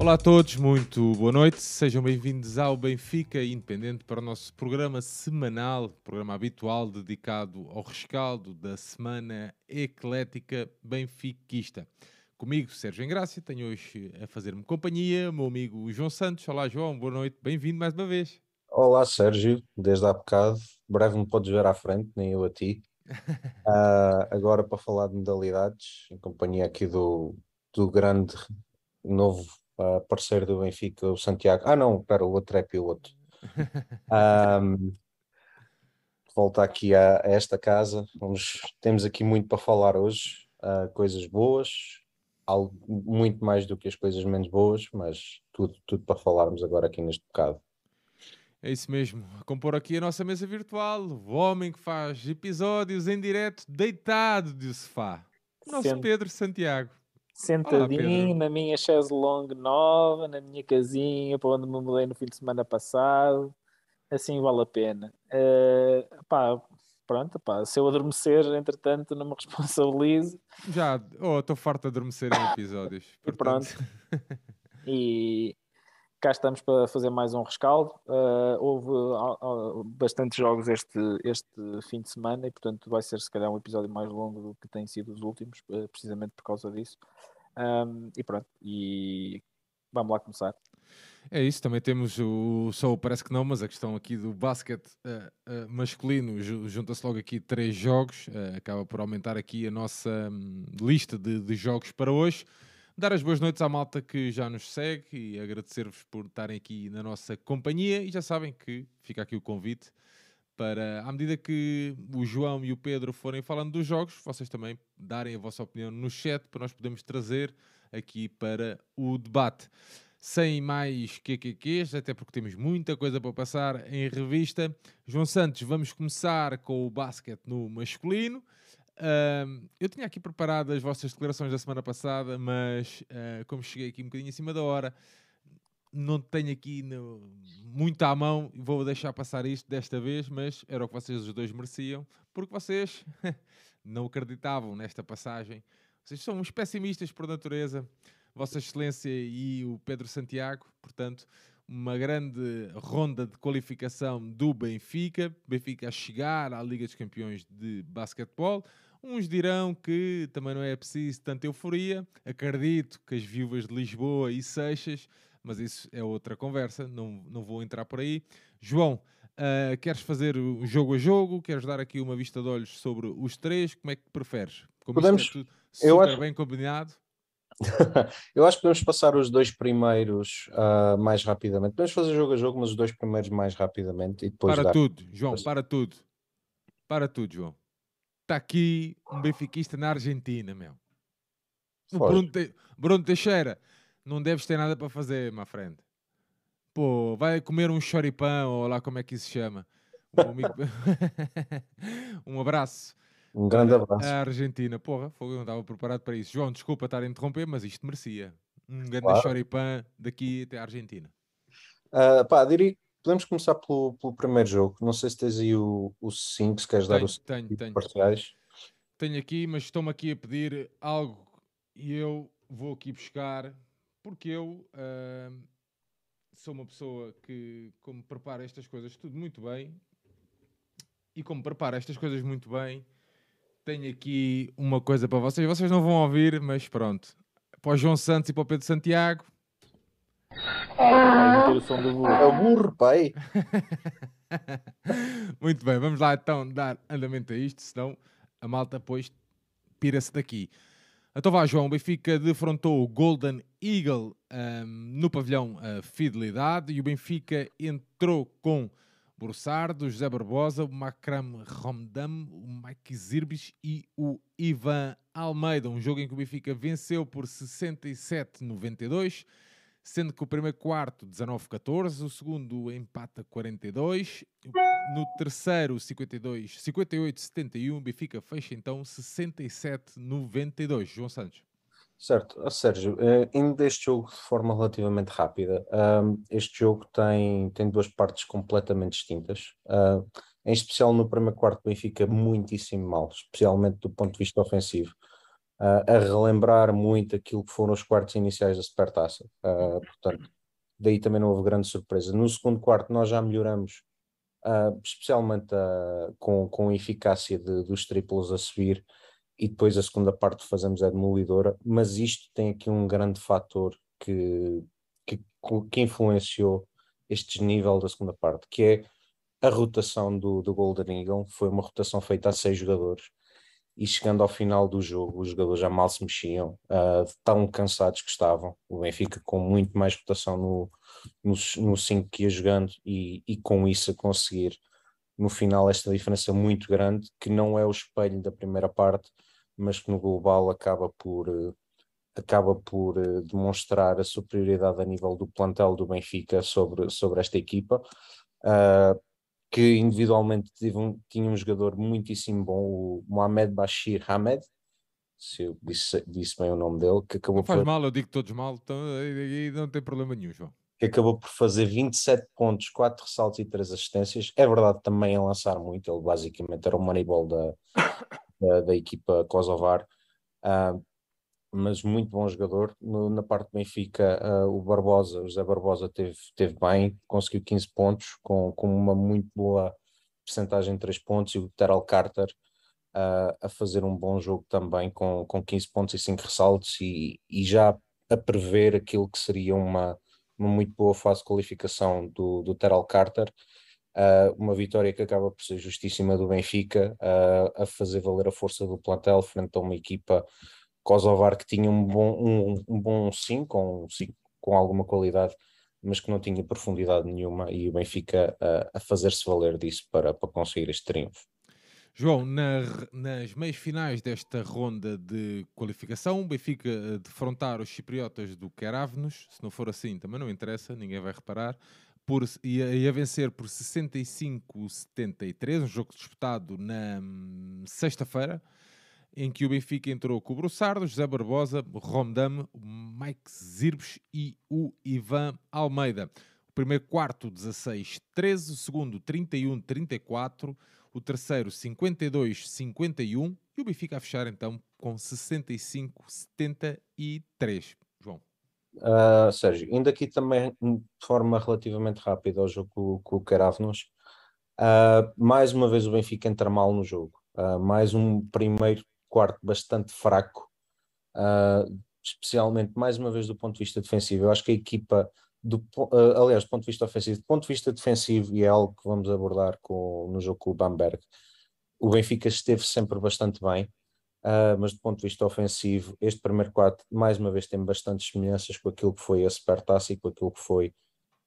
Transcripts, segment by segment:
Olá a todos, muito boa noite. Sejam bem-vindos ao Benfica Independente para o nosso programa semanal, programa habitual dedicado ao rescaldo da semana eclética benfiquista. Comigo, Sérgio Engrácia, tenho hoje a fazer-me companhia, meu amigo João Santos. Olá, João, boa noite, bem-vindo mais uma vez. Olá, Sérgio, desde há bocado. Breve me podes ver à frente, nem eu a ti. Uh, agora para falar de modalidades, em companhia aqui do, do grande novo uh, parceiro do Benfica, o Santiago. Ah, não, espera, o outro é piloto. Um, volta aqui a, a, esta casa. Vamos, temos aqui muito para falar hoje, uh, coisas boas, algo, muito mais do que as coisas menos boas, mas tudo, tudo para falarmos agora aqui neste bocado. É isso mesmo. Compor aqui a nossa mesa virtual, o homem que faz episódios em direto deitado de sofá. O nosso. Pedro Santiago. Sentadinho Olá, na minha chaise longue nova, na minha casinha, para onde me mudei no fim de semana passado. Assim vale a pena. Uh, pá, pronto, pá, se eu adormecer, entretanto, não me responsabilizo. Já, oh, estou farto de adormecer em episódios. Portanto... Pronto. e cá estamos para fazer mais um rescaldo. Uh, houve uh, uh, bastantes jogos este, este fim de semana e, portanto, vai ser se calhar um episódio mais longo do que tem sido os últimos, eh, precisamente por causa disso. Um, e pronto, e vamos lá começar. É isso, também temos o só parece que não, mas a questão aqui do basquete uh, masculino junta-se logo aqui três jogos, acaba por aumentar aqui a nossa um, lista de, de jogos para hoje. Dar as boas noites à malta que já nos segue e agradecer-vos por estarem aqui na nossa companhia. E já sabem que fica aqui o convite para, à medida que o João e o Pedro forem falando dos jogos, vocês também darem a vossa opinião no chat para nós podermos trazer aqui para o debate. Sem mais QQQs, até porque temos muita coisa para passar em revista. João Santos, vamos começar com o basquete no masculino. Uh, eu tinha aqui preparado as vossas declarações da semana passada, mas uh, como cheguei aqui um bocadinho acima da hora, não tenho aqui no, muito à mão vou deixar passar isto desta vez, mas era o que vocês os dois mereciam, porque vocês não acreditavam nesta passagem. Vocês são uns pessimistas por natureza, Vossa Excelência e o Pedro Santiago, portanto, uma grande ronda de qualificação do Benfica, Benfica a chegar à Liga dos Campeões de Basquetebol. Uns dirão que também não é preciso tanta euforia. Acredito que as viúvas de Lisboa e Seixas, mas isso é outra conversa, não, não vou entrar por aí. João, uh, queres fazer o jogo a jogo? Queres dar aqui uma vista de olhos sobre os três? Como é que preferes? Como Podemos, isto é tudo super eu acho... bem combinado. eu acho que podemos passar os dois primeiros uh, mais rapidamente. Podemos fazer jogo a jogo, mas os dois primeiros mais rapidamente e depois. Para dar... tudo, João, para tudo. Para tudo, João está aqui um benfiquista na Argentina, meu. O Bruno, Te... Bruno, Teixeira, não deves ter nada para fazer, my friend. Pô, vai comer um choripão, ou lá como é que isso se chama. Um, amigo... um abraço. Um grande abraço. A Argentina, porra, eu não estava preparado para isso. João, desculpa estar a interromper, mas isto merecia. Um grande claro. choripão daqui até a Argentina. Uh, pá, diria Podemos começar pelo, pelo primeiro jogo. Não sei se tens aí o 5, se queres tenho, dar os tenho, tenho. parciais. Tenho aqui, mas estou-me aqui a pedir algo e eu vou aqui buscar, porque eu uh, sou uma pessoa que, como prepara estas coisas tudo muito bem, e como prepara estas coisas muito bem, tenho aqui uma coisa para vocês. Vocês não vão ouvir, mas pronto. Para o João Santos e para o Pedro Santiago, Vai o som do burro. É o burro, pai. Muito bem, vamos lá então dar andamento a isto, senão a malta depois pira-se daqui. Então vá, João, o Benfica defrontou o Golden Eagle um, no pavilhão uh, Fidelidade e o Benfica entrou com Bursardo, José Barbosa, o Makram Romdam, o Mike Zirbis e o Ivan Almeida. Um jogo em que o Benfica venceu por 67-92 sendo que o primeiro quarto 19-14, o segundo empata 42, no terceiro 52, 58-71, Benfica fecha então 67-92. João Santos. Certo, oh, Sérgio, eh, indo deste jogo de forma relativamente rápida, este jogo tem, tem duas partes completamente distintas. Em especial no primeiro quarto, Benfica muitíssimo mal, especialmente do ponto de vista ofensivo. Uh, a relembrar muito aquilo que foram os quartos iniciais da Supertaça. Uh, portanto, daí também não houve grande surpresa. No segundo quarto nós já melhoramos, uh, especialmente com, com a eficácia de, dos triplos a subir, e depois a segunda parte fazemos é demolidora, mas isto tem aqui um grande fator que, que, que influenciou este nível da segunda parte, que é a rotação do, do Golden Eagle, foi uma rotação feita a seis jogadores, e chegando ao final do jogo, os jogadores já mal se mexiam, uh, tão cansados que estavam. O Benfica com muito mais rotação no, no 5 que ia jogando e, e com isso a conseguir no final esta diferença muito grande, que não é o espelho da primeira parte, mas que no global acaba por, uh, acaba por uh, demonstrar a superioridade a nível do plantel do Benfica sobre, sobre esta equipa. Uh, que individualmente um, tinha um jogador muitíssimo bom, o Mohamed Bashir Hamed, se eu disse, disse bem o nome dele, que acabou não faz por... mal, eu digo todos mal, então aí não tem problema nenhum, João. Que acabou por fazer 27 pontos, 4 ressaltos e 3 assistências. É verdade também a lançar muito, ele basicamente era o moneyball da, da, da equipa Kosovar. Uh, mas muito bom jogador. No, na parte do Benfica, uh, o Barbosa, o José Barbosa teve, teve bem, conseguiu 15 pontos, com, com uma muito boa percentagem de 3 pontos, e o Terrell Carter uh, a fazer um bom jogo também, com, com 15 pontos e 5 ressaltos, e, e já a prever aquilo que seria uma, uma muito boa fase de qualificação do, do Terrell Carter. Uh, uma vitória que acaba por ser justíssima do Benfica, uh, a fazer valer a força do plantel frente a uma equipa Kosovar que tinha um bom um, um bom 5, um 5 com alguma qualidade, mas que não tinha profundidade nenhuma e o Benfica a, a fazer-se valer disso para, para conseguir este triunfo. João, na, nas meias finais desta ronda de qualificação, o Benfica a defrontar os chipriotas do Keravnos, se não for assim também não interessa, ninguém vai reparar, por, e, a, e a vencer por 65-73, um jogo disputado na hum, sexta-feira em que o Benfica entrou com o Brussardo, José Barbosa, Romdam, Mike Zirbes e o Ivan Almeida. O primeiro quarto 16-13, o segundo 31-34, o terceiro 52-51 e o Benfica a fechar então com 65-73. João. Uh, Sérgio, indo aqui também de forma relativamente rápida ao jogo com, o Caravnos, uh, mais uma vez o Benfica entra mal no jogo. Uh, mais um primeiro quarto bastante fraco, uh, especialmente mais uma vez do ponto de vista defensivo. Eu acho que a equipa, do, uh, aliás, do ponto de vista ofensivo, do ponto de vista defensivo, e é algo que vamos abordar com, no jogo com o Bamberg, o Benfica esteve sempre bastante bem, uh, mas do ponto de vista ofensivo, este primeiro quarto, mais uma vez, tem bastantes semelhanças com aquilo que foi a Supertaça e com aquilo que foi,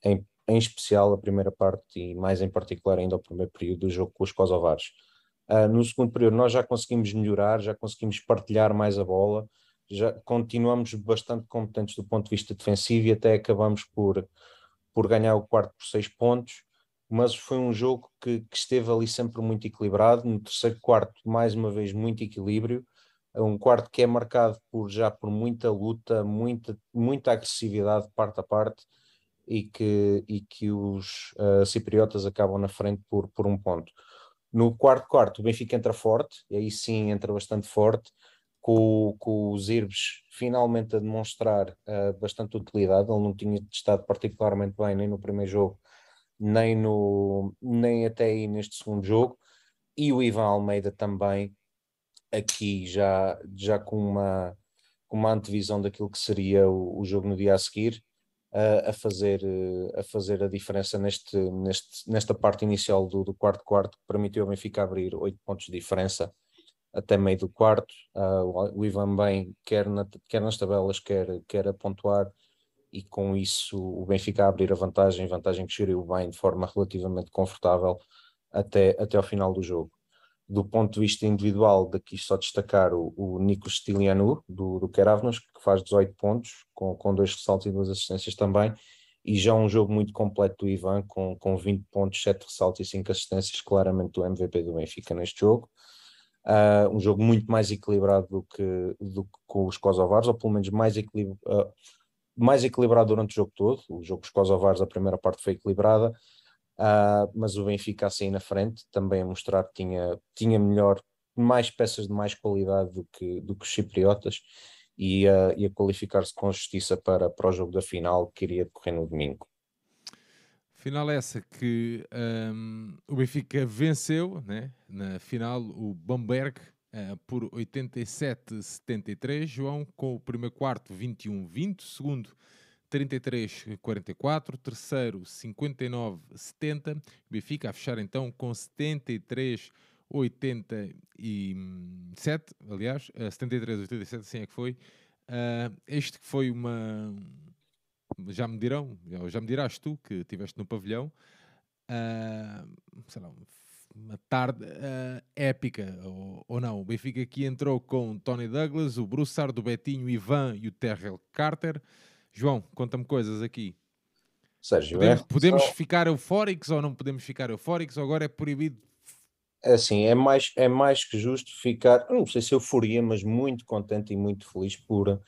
em, em especial, a primeira parte e mais em particular ainda o primeiro período do jogo com os Kosovares. Uh, no segundo período nós já conseguimos melhorar, já conseguimos partilhar mais a bola, já continuamos bastante competentes do ponto de vista defensivo e até acabamos por, por ganhar o quarto por seis pontos, mas foi um jogo que, que esteve ali sempre muito equilibrado, no terceiro quarto mais uma vez muito equilíbrio, um quarto que é marcado por já por muita luta, muita, muita agressividade parte a parte e que, e que os uh, cipriotas acabam na frente por, por um ponto. No quarto quarto, o Benfica entra forte, e aí sim entra bastante forte, com, com os Irbes finalmente a demonstrar uh, bastante utilidade. Ele não tinha estado particularmente bem nem no primeiro jogo, nem, no, nem até aí neste segundo jogo. E o Ivan Almeida também, aqui já, já com, uma, com uma antevisão daquilo que seria o, o jogo no dia a seguir a, a, fazer, eh, a fazer a diferença neste, neste, nesta parte inicial do, do quarto quarto, que permitiu ao Benfica abrir oito pontos de diferença até meio do quarto. Uh, o Ivan bem, quer, na, quer nas tabelas, quer, quer a pontuar, e com isso o Benfica abrir a vantagem, vantagem que geriu bem de forma relativamente confortável até, até ao final do jogo do ponto de vista individual, daqui só destacar o, o Nikos Stilianu, do, do Keravnos, que faz 18 pontos, com, com dois ressaltos e duas assistências também, e já um jogo muito completo do Ivan, com, com 20 pontos, 7 ressaltos e 5 assistências, claramente o MVP do Benfica neste jogo. Uh, um jogo muito mais equilibrado do que, do que com os Kosovares, ou pelo menos mais, equilib uh, mais equilibrado durante o jogo todo. O jogo com os a primeira parte foi equilibrada, Uh, mas o Benfica assim na frente, também a mostrar que tinha, tinha melhor mais peças de mais qualidade do que, do que os cipriotas e a, e a qualificar-se com justiça para, para o jogo da final que iria decorrer no domingo. Final essa que um, o Benfica venceu né, na final o Bamberg uh, por 87-73. João com o primeiro quarto 21-20, segundo 33-44, terceiro 59-70. Benfica a fechar então com 73 87, aliás, uh, 73, 87, assim é que foi. Uh, este que foi uma. Já me dirão, já me dirás tu que estiveste no pavilhão, uh, sei lá, uma tarde uh, épica, ou, ou, não. O Benfica aqui entrou com Tony Douglas, o Broussard, o Betinho, o Ivan e o Terrell Carter. João, conta-me coisas aqui. Sérgio, podemos, é podemos só... ficar eufóricos ou não podemos ficar eufóricos? Agora é proibido é assim, é mais, é mais que justo ficar, não sei se euforia, mas muito contente e muito feliz por,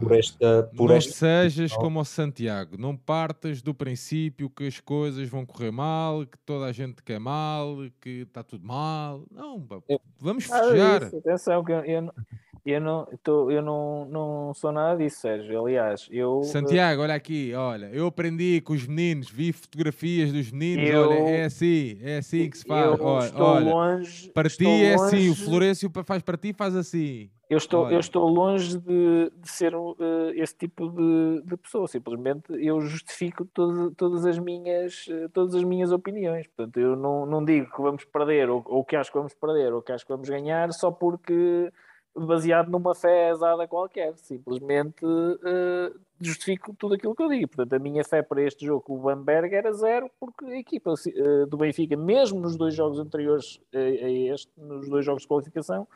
por esta. Por não esta... sejas como o Santiago, não partas do princípio que as coisas vão correr mal, que toda a gente quer mal, que está tudo mal. Não, vamos ah, festejar. Ah, atenção, que eu, eu, eu não, tô, eu não, não sou nada disso, Sérgio. Aliás, eu. Santiago, olha aqui, olha, eu aprendi com os meninos, vi fotografias dos meninos, eu, olha, é assim, é assim que se faz. Olha, estou olha, longe. Para ti é longe, assim, o Florencio faz para ti, faz assim. Eu estou, eu estou longe de, de ser uh, esse tipo de, de, pessoa. Simplesmente eu justifico todo, todas, as minhas, uh, todas as minhas opiniões. Portanto, eu não, não digo que vamos perder ou, ou que acho que vamos perder ou que acho que vamos ganhar só porque baseado numa fé exada qualquer. Simplesmente uh, justifico tudo aquilo que eu digo. Portanto, a minha fé para este jogo com o Bamberg era zero, porque a equipa uh, do Benfica, mesmo nos dois jogos anteriores a, a este, nos dois jogos de qualificação,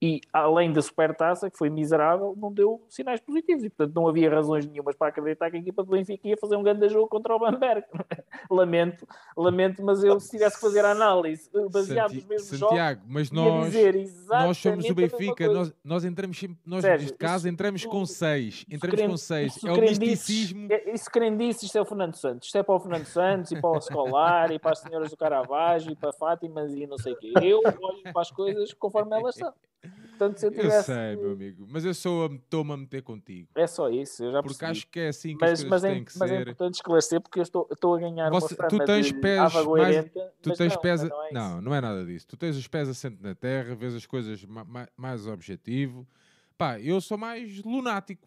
e além da supertaça, que foi miserável, não deu sinais positivos e portanto não havia razões nenhumas para acreditar que a equipa do Benfica ia fazer um grande jogo contra o Bamberg. lamento, lamento, mas eu se tivesse que fazer a análise eh, baseado nos mesmos Santiago, jogos, mas nós, nós somos o Benfica, nós, nós entramos nós Sérgio, neste caso entramos isso, com seis, entramos com seis, é o misticismo. É, isso crendices, isto é o Fernando Santos, isto é para o Fernando Santos e para o Escolar e para as senhoras do Caravaggio e para Fátimas e não sei o quê. Eu olho para as coisas conforme elas são. Portanto, se eu, tivesse... eu sei, meu amigo, mas eu sou estou-me a meter contigo. É só isso, eu já Porque percebi. acho que é assim que mas, as coisas mas é, têm que mas ser. é importante esclarecer porque eu estou, estou a ganhar Você, uma tu tens pés mais, tu tens não, pés não, é não, não é nada disso. Tu tens os pés assentes na terra, vês as coisas mais, mais objetivo. Pá, eu sou mais lunático.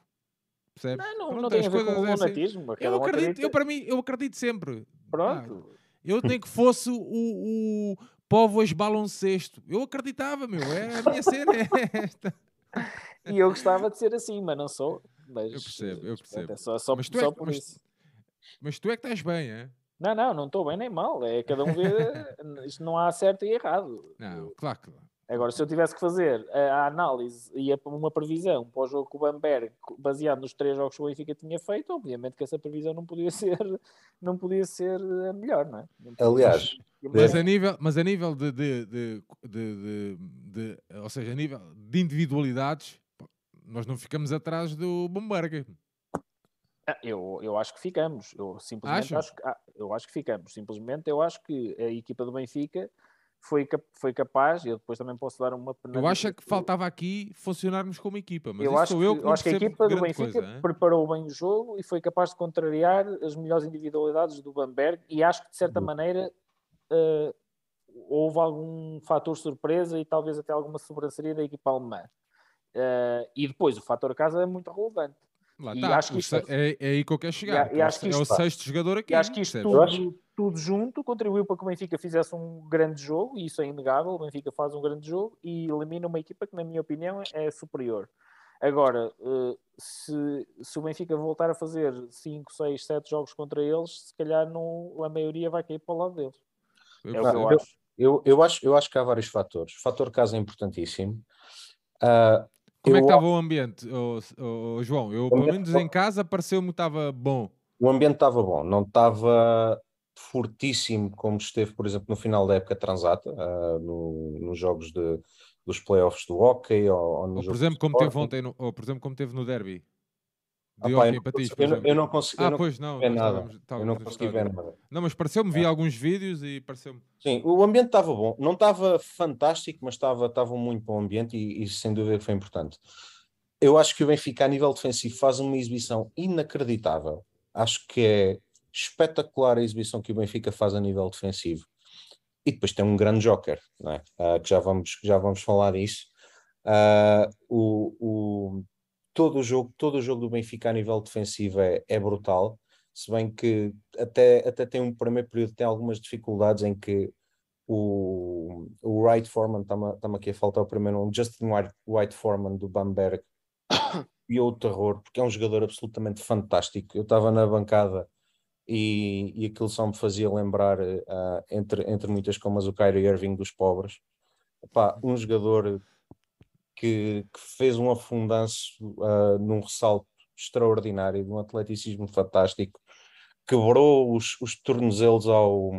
Percebes? Não, não, não tem a ver com o assim. lunatismo. Assim. Eu acredito, eu para mim, eu acredito sempre. Pronto. Eu nem que fosse o, o Povos baloncesto. Eu acreditava, meu. É, a minha cena é esta. E eu gostava de ser assim, mas não sou. Mas, eu percebo, eu percebo. É só, só, mas tu só é, por mas, isso. Mas tu é que estás bem, é? Não, não, não estou bem nem mal. É cada um vê. isto não há certo e errado. Não, claro que não. Agora, se eu tivesse que fazer a análise e uma previsão para o jogo com o Bamberg, baseado nos três jogos que o Benfica tinha feito, obviamente que essa previsão não podia ser, não podia ser a melhor, não é? Aliás, mas a nível, mas a nível de, de, de, de, de ou seja, a nível de individualidades, nós não ficamos atrás do Bamberg. Ah, eu, eu acho que ficamos. Eu simplesmente acho, que, ah, eu acho que ficamos. Simplesmente eu acho que a equipa do Benfica foi, foi capaz, eu depois também posso dar uma Eu acho é que faltava aqui funcionarmos como equipa, mas eu acho sou eu que, eu acho que a equipa do Benfica coisa, preparou bem o jogo e foi capaz de contrariar as melhores individualidades do Bamberg e acho que de certa maneira uh, houve algum fator surpresa e talvez até alguma sobranceria da equipa alemã. Uh, e depois o fator casa é muito relevante. Lá e tá. acho que isto... é, é, aí que eu quero chegar. E, e acho que é o sexto jogador aqui. E acho que isto tudo, tudo junto contribuiu para que o Benfica fizesse um grande jogo, e isso é inegável. O Benfica faz um grande jogo e elimina uma equipa que, na minha opinião, é superior. Agora, eh, se, se o Benfica voltar a fazer 5, 6, 7 jogos contra eles, se calhar não, a maioria vai cair para o lado deles. Eu, é o que eu, acho. Eu, eu, acho. Eu acho que há vários fatores. O fator casa é importantíssimo. Uh, como é que estava o ambiente, oh, oh, João? Eu, pelo menos em casa, pareceu-me que estava bom. O ambiente estava bom, não estava fortíssimo como esteve, por exemplo, no final da época transata, uh, no, nos jogos de, dos playoffs do hockey ou, ou, ou por exemplo, como teve ontem, no, ou por exemplo, como teve no derby. de eu, não consegui, eu, não- eu não eu Ah, não pois não, ver nada. estávamos- Eu estávamos não no consegui ver nada. Não, mas pareceu-me, vi alguns vídeos e pareceu-me. Sim, o ambiente estava bom. Não estava fantástico, mas estava, estava um muito bom ambiente e, e sem dúvida foi importante. Eu acho que o Benfica, a nível defensivo, faz uma exibição inacreditável. Acho que é espetacular a exibição que o Benfica faz a nível defensivo. E depois tem um grande joker, não é? Ah, que já vamos, já vamos falar disso. Ah, o, o- todo, o jogo, todo o jogo do Benfica a nível defensivo é, é brutal, se bem que até, até tem um primeiro período tem algumas dificuldades em que o, o Wright Foreman, está-me aqui a faltar o primeiro nome, Justin White, White Foreman do Bamberg, e o terror, porque é um jogador absolutamente fantástico. Eu estava na bancada e, e aquilo só me fazia lembrar, ah, entre, entre muitas comas, o Kyrie Irving dos pobres. Epá, um jogador que, que fez um afundanço ah, num ressalto extraordinário, de um atleticismo fantástico, quebrou os, os tornozelos ao,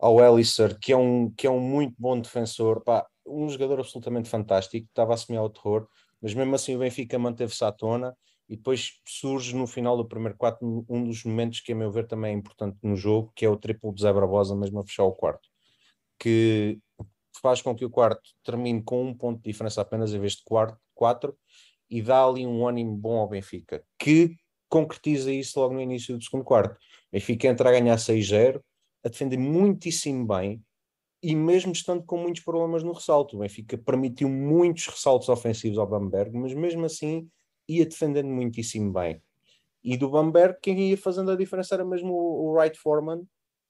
ao Ellisser, que é, um, que é um muito bom defensor, pá, um jogador absolutamente fantástico, estava a semear o terror, mas mesmo assim o Benfica manteve-se à tona e depois surge no final do primeiro quarto um dos momentos que a meu ver também é importante no jogo, que é o triplo de Zé Barbosa mesmo a fechar o quarto, que faz com que o quarto termine com um ponto de diferença apenas em vez de quarto, quatro e dá ali um ânimo bom ao Benfica, que concretiza isso logo no início do segundo quarto. Benfica entra a ganhar 6-0, a defender muitíssimo bem e mesmo estando com muitos problemas no ressalto. O Benfica permitiu muitos ressaltos ofensivos ao Bamberg, mas mesmo assim ia defendendo muitíssimo bem. E do Bamberg, quem ia fazendo a diferença era mesmo o, o Wright Foreman,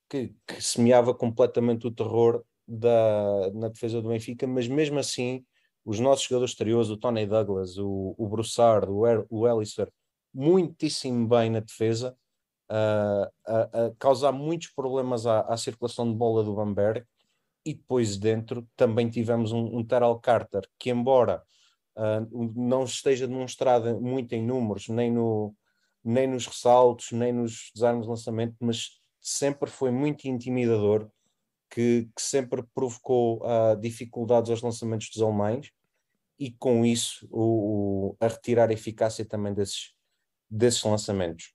que, que semeava completamente o terror da, na defesa do Benfica, mas mesmo assim, os nossos jogadores exteriores, o Tony Douglas, o, o Broussard, o, er, o Elliser, muitíssimo bem na defesa, uh, a, a, causar muitos problemas à, à, circulação de bola do Bamberg. E depois dentro também tivemos um, um Terrell Carter, que embora uh, não esteja demonstrado muito em números, nem, no, nem nos ressaltos, nem nos desarmes de lançamento, mas sempre foi muito intimidador, que, que sempre provocou uh, dificuldades aos lançamentos dos alemães e com isso o, o, a retirar a eficácia também desses, desses lançamentos.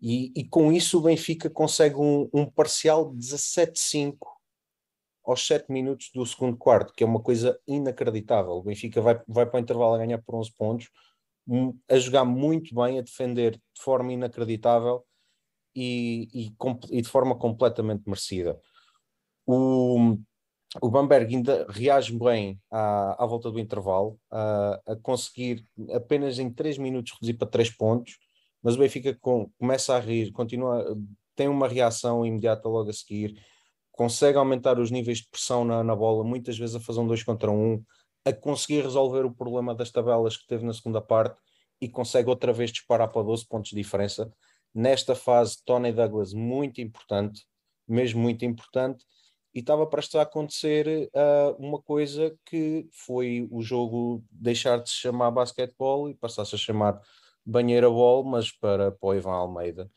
E, e, com isso o Benfica consegue um, um parcial de 17-5 aos 7 minutos do segundo quarto, que é uma coisa inacreditável. O Benfica vai, vai para o intervalo a ganhar por 11 pontos, a jogar muito bem, a defender de forma inacreditável e, e, e de forma completamente merecida. O, o Bamberg ainda reage bem à, à volta do intervalo, a, a conseguir apenas em 3 minutos reduzir para 3 pontos, mas o Benfica com, começa a rir, continua, tem uma reação imediata logo a seguir, consegue aumentar os níveis de pressão na, na bola, muitas vezes a fazer um 2 contra 1, um, a conseguir resolver o problema das tabelas que teve na segunda parte e consegue outra vez disparar para 12 pontos de diferença. Nesta fase, Tony Douglas, muito importante, mesmo muito importante, e estava prestes a acontecer uh, uma coisa que foi o jogo deixar de se chamar basquetebol e passar-se a chamar banheira ball, mas para, para o Ivan Almeida,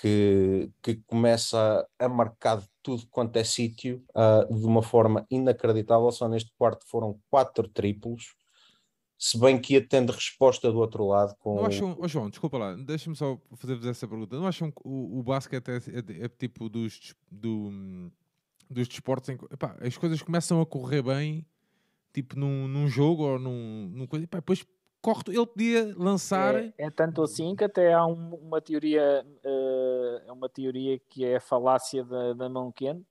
que, que começa a marcar tudo quanto é sítio uh, de uma forma inacreditável. Só neste quarto foram quatro triplos, se bem que ia tendo resposta do outro lado. Com... Não acham, oh João, desculpa lá, deixa-me só fazer-vos essa pergunta. Não acham que o, o basquete é, é, é, tipo dos, do, dos desportos em que as coisas começam a correr bem, tipo num, num jogo ou num, num coisa, epá, depois corre, ele podia lançar. É, é, tanto assim que até há um, uma teoria, uh, uma teoria que é a falácia da, da mão quente,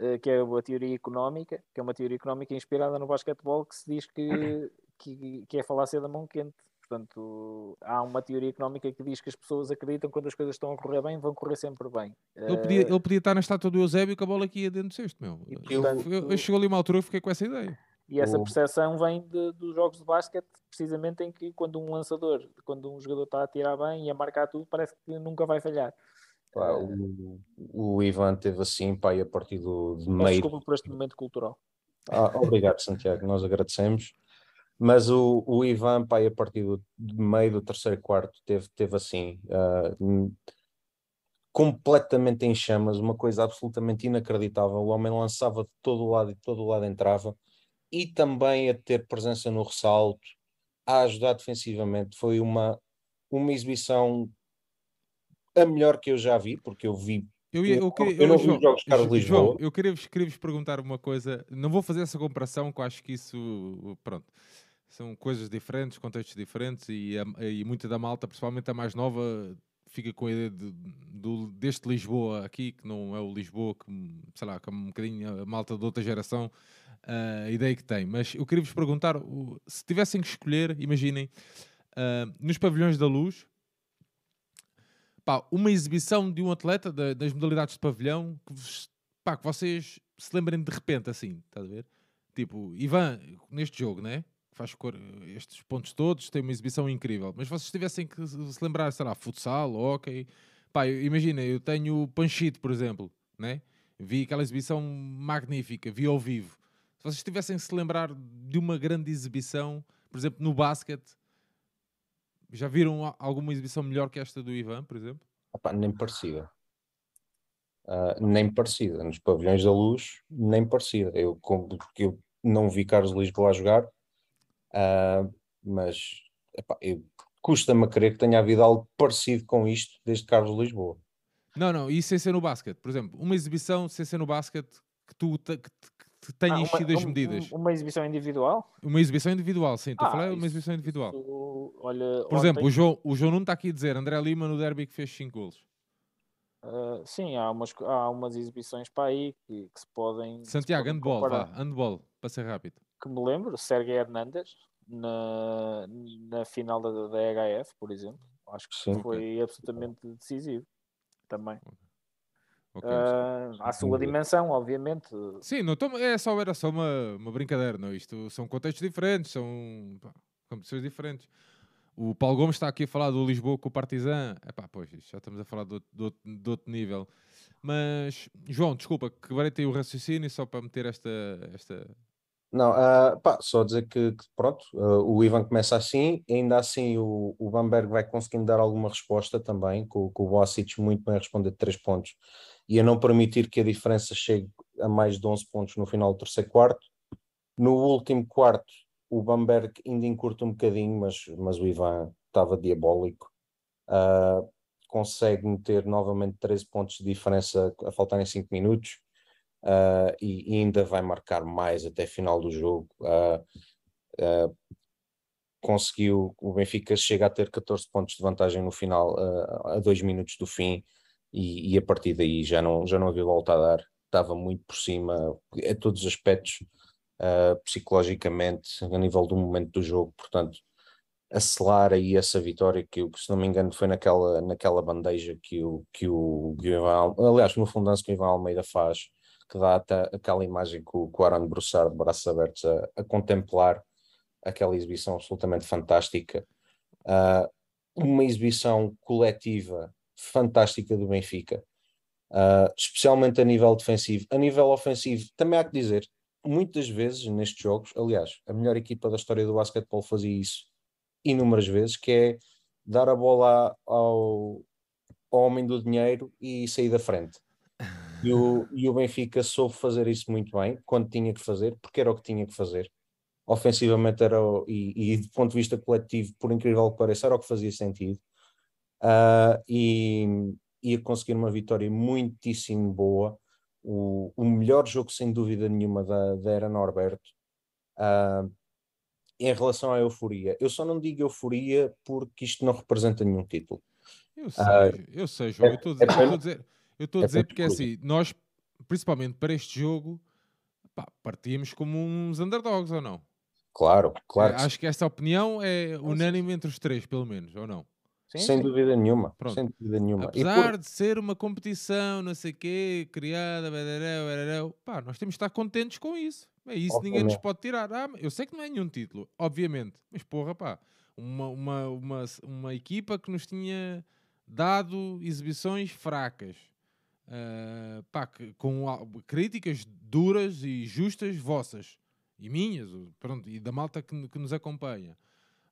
uh, que é a teoria económica, que é uma teoria económica inspirada no basquetebol que se diz que, que, que é a falácia da mão quente. Portanto, há uma teoria económica que diz que as pessoas acreditam que quando as coisas estão a correr bem, vão correr sempre bem. Ele podia, ele podia estar na estátua do Eusébio com a bola aqui ia dentro do cesto, meu. E, portanto, eu, eu chegou ali uma altura e fiquei com essa ideia. E essa percepção vem de, dos jogos de basquete, precisamente em que quando um lançador, quando um jogador está a tirar bem e a marcar tudo, parece que nunca vai falhar. Pá, o, o Ivan teve assim, pá, e a partir do de meio. Desculpa por este momento cultural. Ah, obrigado, Santiago, nós agradecemos. Mas o, o Ivan, pá, a partir do meio do terceiro quarto, teve, teve assim, uh, completamente em chamas, uma coisa absolutamente inacreditável. O homem lançava de todo lado e de todo lado entrava e também a ter presença no ressalto, a ajudar defensivamente. Foi uma uma exibição a melhor que eu já vi, porque eu vi. Eu, ia, eu, eu não vi os jogos de Carlos Lisboa. João, eu queria queria vos perguntar uma coisa. Não vou fazer essa comparação, que eu acho que isso. Pronto. São coisas diferentes, contextos diferentes e, a, e muita da malta, principalmente a mais nova, fica com a ideia de, do, deste Lisboa aqui, que não é o Lisboa que, sei lá, que é um bocadinho a malta de outra geração, a ideia que tem. Mas eu queria vos perguntar, se tivessem que escolher, imaginem, uh, nos pavilhões da luz, pá, uma exibição de um atleta da, das modalidades de pavilhão que, vos, pá, que vocês se lembrem de repente assim, estás a ver? Tipo, Ivan, neste jogo, né? Faz estes pontos todos, tem uma exibição incrível. Mas vocês tivessem que se lembrar, sei lá, futsal, ok. Pá, imagina, eu tenho Panchito, por exemplo, né? Vi aquela exibição magnífica, vi ao vivo. Se vocês tivessem que se lembrar de uma grande exibição, por exemplo, no basquete, já viram alguma exibição melhor que esta do Ivan, por exemplo? Opa, nem parecida. Uh, nem parecida. Nos pavilhões da luz, nem parecida. Eu, eu não vi Carlos Lisboa a jogar, uh, mas custa-me a crer que tenha havido algo parecido com isto desde Carlos Lisboa. Não, não, e sem ser no basquete, por exemplo, uma exibição sem ser no basquete que tu que, que tenha ah, enchido as medidas. Uma exibição individual? Uma exibição individual, sim. Estou ah, a falar uma exibição individual. Isso, olha, Por exemplo, o João, o João não está aqui a dizer André Lima no derby que fez 5 golos. Uh, sim, há umas, há umas exibições para aí que, que se podem. Santiago, handball, vá, handball, para ser rápido. Que me lembro, Sérgio Hernandes, na, na final da, da HF, por exemplo. Acho que sim, foi okay. absolutamente decisivo também. Okay, uh, à sua dimensão, obviamente. Sim, não tô, é só, era só uma, uma brincadeira, não? Isto são contextos diferentes, são pá, competições diferentes. O Paulo Gomes está aqui a falar do Lisboa com o Partizan. Epá, pois, já estamos a falar de outro, de outro nível. Mas, João, desculpa, quebrei-te o raciocínio só para meter esta, esta, não, uh, pá, só dizer que, que pronto, uh, o Ivan começa assim, ainda assim o, o Bamberg vai conseguindo dar alguma resposta também, com, com o Boasic muito bem a responder de 3 pontos e a não permitir que a diferença chegue a mais de 11 pontos no final do terceiro quarto. No último quarto, o Bamberg ainda encurta um bocadinho, mas, mas o Ivan estava diabólico. Uh, consegue meter novamente 13 pontos de diferença a faltarem 5 minutos uh, e, e, ainda vai marcar mais até final do jogo. Uh, conseguiu, o Benfica chega a ter 14 pontos de vantagem no final, a dois minutos do fim, e, e, a partir daí já não, já não havia volta a dar, estava muito por cima a todos os aspectos, psicologicamente, a nível do momento do jogo, portanto acelar aí essa vitória que, se não me engano foi naquela, naquela bandeja que o, que o, Ivan, aliás no fundanço que o Ivan Almeida faz que dá aquela imagem com, com o Aaron Broussard de braços abertos a, a, contemplar aquela exibição absolutamente fantástica. Uh, uma exibição coletiva fantástica do Benfica, uh, especialmente a nível defensivo. A nível ofensivo, também há que dizer, muitas vezes nestes jogos, aliás, a melhor equipa da história do basquetebol fazia isso inúmeras vezes, que é dar a bola ao, ao homem do dinheiro e sair da frente. E o, e o Benfica soube fazer isso muito bem, quando tinha que fazer, porque era o que tinha que fazer. Ofensivamente era, e, e do ponto de vista coletivo, por incrível que pareça, era o que fazia sentido. Uh, e ia conseguir uma vitória muitíssimo boa. O, o melhor jogo, sem dúvida nenhuma, da, da era Norberto. Uh, em relação à euforia, eu só não digo euforia porque isto não representa nenhum título. Eu sei, uh, eu sei, João. É, eu estou a é dizer, eu estou a é dizer porque é assim, nós, principalmente para este jogo, pá, partíamos como uns underdogs ou não? Claro, claro. É, acho que esta opinião é unânime entre os três, pelo menos, ou não? Sim, sem sim. dúvida nenhuma. Pronto. Sem dúvida nenhuma. Apesar por... de ser uma competição, não sei o quê, criada, berereu, berereu, pá, nós temos de estar contentes com isso. É isso, ninguém nos pode tirar. Ah, eu sei que não é nenhum título, obviamente, mas porra, pá, uma, uma, uma, uma equipa que nos tinha dado exibições fracas uh, pá, com críticas duras e justas vossas e minhas, pronto, e da malta que, que nos acompanha.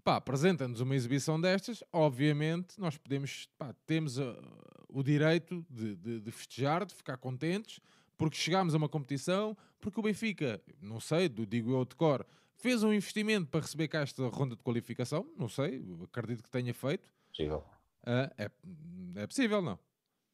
Pá, apresenta-nos uma exibição destas, obviamente nós podemos, pá, temos uh, o direito de, de, de, festejar, de ficar contentes, porque chegámos a uma competição, porque o Benfica, não sei, digo eu de cor, fez um investimento para receber cá esta ronda de qualificação, não sei, acredito que tenha feito, possível. Ah, é, é possível, não?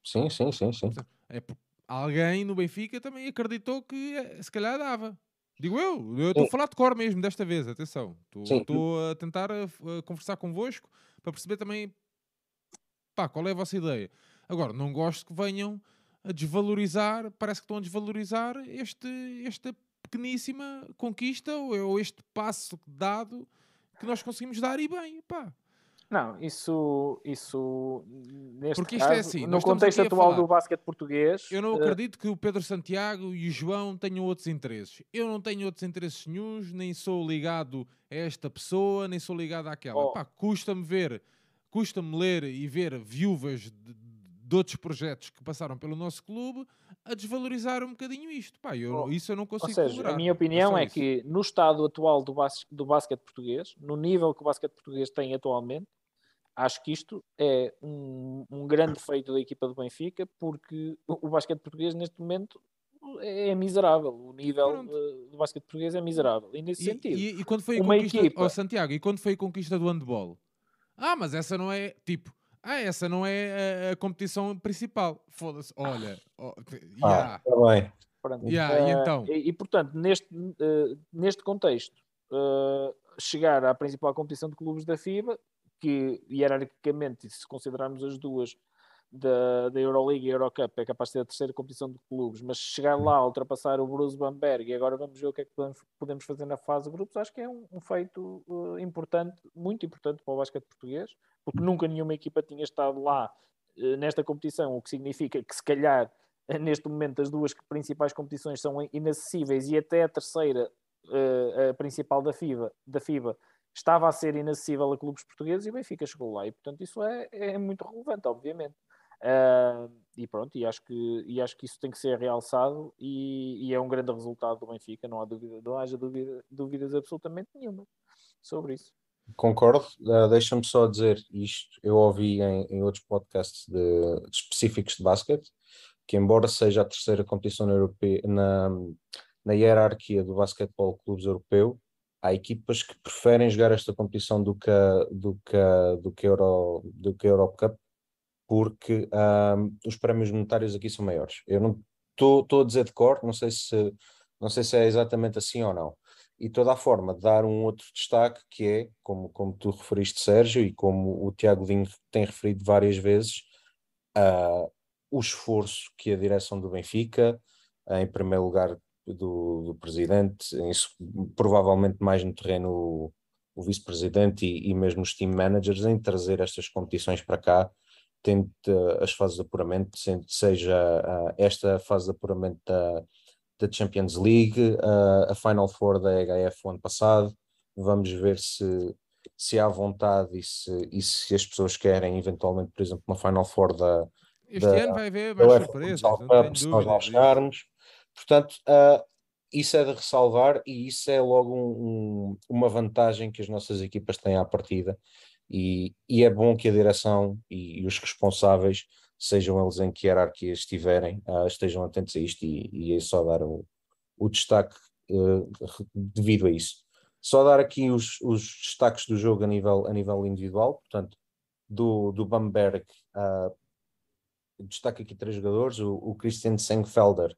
Sim, sim, sim, sim. É alguém no Benfica também acreditou que eh, se calhar dava. Digo eu, eu estou a falar de cor mesmo desta vez, atenção. Estou- a tentar eh, f- eh, conversar convosco para perceber também pá, qual é a vossa ideia. Agora, não gosto que venham a desvalorizar, parece que estão a desvalorizar este, esta pequeníssima conquista ou, ou este passo dado que nós conseguimos dar e bem, pá. Não, isso, isso neste Porque isto é caso, assim, no contexto atual do basquete português, Eu não eh, acredito que o Pedro Santiago e o João tenham outros interesses. Eu não tenho outros interesses nenhuns, nem sou ligado a esta pessoa, nem sou ligado àquela. Oh. Custa-me ver, custa-me ler e ver viúvas de, de outros projetos que passaram pelo nosso clube a desvalorizar um bocadinho isto. Pá, eu, Oh, isso eu não Ou consigo seja, tolerar. a minha opinião só é isso. que no estado atual do, bas do basquete português, no nível que o basquete português tem atualmente, acho que isto é um, um grande feito da equipa do Benfica, porque o, o basquete português neste momento é miserável. O nível do basquete português é miserável. E nesse E, sentido, e- e quando foi a uma conquista, equipa- oh, Santiago, e quando foi a conquista do handball? Ah, mas essa não é, tipo, ah, essa não é a, a competição principal. Foda-se, olha, oh, yeah. Ah, está bem. Pronto. Yeah, e Eh, então? e, e, portanto, neste, eh, neste contexto, eh, chegar à principal competição de clubes da FIBA, que hierarquicamente, se considerarmos as duas da, da Euroleague e Eurocup, é capaz de ser a terceira competição de clubes, mas chegar lá, ultrapassar o Bruce Bamberg e agora vamos ver o que é que podemos, podemos fazer na fase de grupos, acho que é um, um feito eh, importante, muito importante para o basquete português, porque nunca nenhuma equipa tinha estado lá eh, nesta competição, o que significa que se calhar eh, neste momento as duas principais competições são inacessíveis e até a terceira, eh, a principal da FIBA, da FIBA, estava a ser inacessível a clubes portugueses e o Benfica chegou lá e portanto isso é, é muito relevante, obviamente. Ah, e pronto, e acho, que, e acho que isso tem que ser realçado e, e é um grande resultado do Benfica, não há dúvida, não haja dúvida, dúvidas absolutamente nenhuma sobre isso. Concordo. Uh, Deixa-me só dizer isto. Eu ouvi em, em outros podcasts de, de específicos de basquete que, embora seja a terceira competição na, europe- na, na hierarquia do basquetebol clubes europeu, há equipas que preferem jogar esta competição do que a, do que a, do que a Euro, do que a Cup porque um, os prémios monetários aqui são maiores. Eu não estou a dizer de cor, não sei se não sei se é exatamente assim ou não. E toda a forma de dar um outro destaque que é, como, como tu referiste, Sérgio, e como o Tiago Dinho tem referido várias vezes, uh, o esforço que a direção do Benfica, em primeiro lugar do, do presidente, provavelmente mais no terreno o, o vice-presidente e, e mesmo os team managers, em trazer estas competições para cá, tendo uh, as fases de apuramento, seja uh, esta fase de apuramento da, da Champions League, uh, a Final Four da HF o ano passado. Vamos ver se, se há vontade e se, e se as pessoas querem, eventualmente, por exemplo, uma Final Four da. Este da, ano vai haver mais surpresas, não tenho se nós lá chegarmos. Portanto, uh, isso é de ressalvar e isso é logo um, um, uma vantagem que as nossas equipas têm à partida. E, e, é bom que a direção e, e, os responsáveis, sejam eles em que hierarquia estiverem, uh, estejam atentos a isto e, e é só dar o, o destaque uh, devido a isso. Só dar aqui os, os, destaques do jogo a nível, a nível individual, portanto, do, do Bamberg, uh, destaque aqui três jogadores, o, o Christian Sengfelder,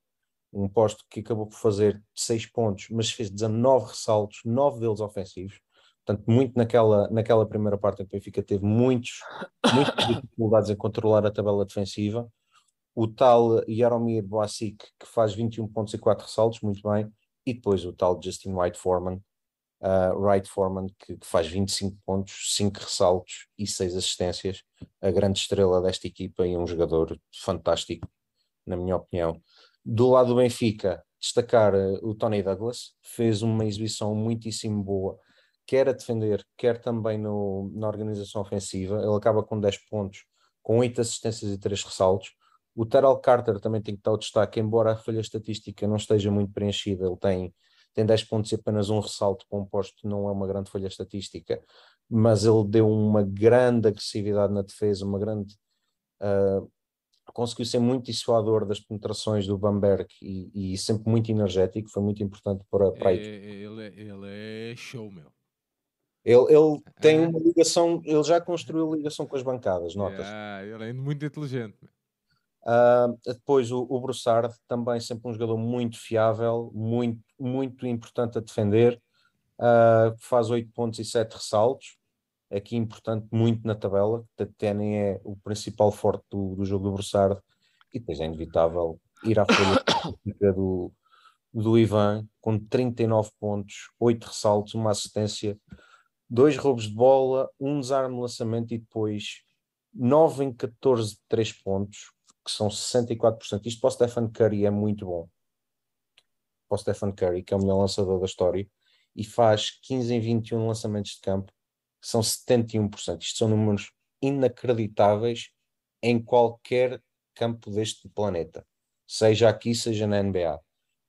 um posto que acabou por fazer 6 pontos, mas fez 19 ressaltos, 9 deles ofensivos. Portanto, muito naquela, naquela primeira parte em que o Benfica teve muitos, muitas dificuldades em controlar a tabela defensiva. O tal Jaromir Boasic, que faz 21 pontos e 4 ressaltos, muito bem. E depois o tal Justin White Foreman, uh, Wright Foreman, que, que, faz 25 pontos, 5 ressaltos e 6 assistências. A grande estrela desta equipa e um jogador fantástico, na minha opinião. Do lado do Benfica, destacar uh, o Tony Douglas, fez uma exibição muitíssimo boa quer a defender, quer também no, na organização ofensiva. Ele acaba com 10 pontos, com 8 assistências e 3 ressaltos. O Terrell Carter também tem que dar o destaque, embora a folha estatística não esteja muito preenchida, ele tem, tem 10 pontos e apenas um ressalto para um posto, não é uma grande folha estatística, mas ele deu uma grande agressividade na defesa, uma grande. Uh, conseguiu ser muito dissuador das penetrações do Bamberg e, e, sempre muito energético, foi muito importante para, para a é, ele, ele é show, meu. Ele, ele tem uma ligação, ele já construiu ligação com as bancadas, notas. Yeah, ele é muito inteligente. Uh, depois o, o Broussard, também sempre um jogador muito fiável, muito, muito importante a defender, uh, faz 8 pontos e 7 ressaltos, aqui importante muito na tabela, Tênis é o principal forte do, do jogo do Broussard, e depois é inevitável ir à folha do, do Ivan, com 39 pontos, 8 ressaltos, uma assistência, dois roubos de bola, um desarme de lançamento e depois 9 em 14 de 3 pontos, que são 64%. Isto para o Stephen Curry é muito bom. Para o Stephen Curry, que é o melhor lançador da história, e faz 15 em 21 lançamentos de campo, que são 71%. Isto são números inacreditáveis em qualquer campo deste planeta, seja aqui, seja na NBA.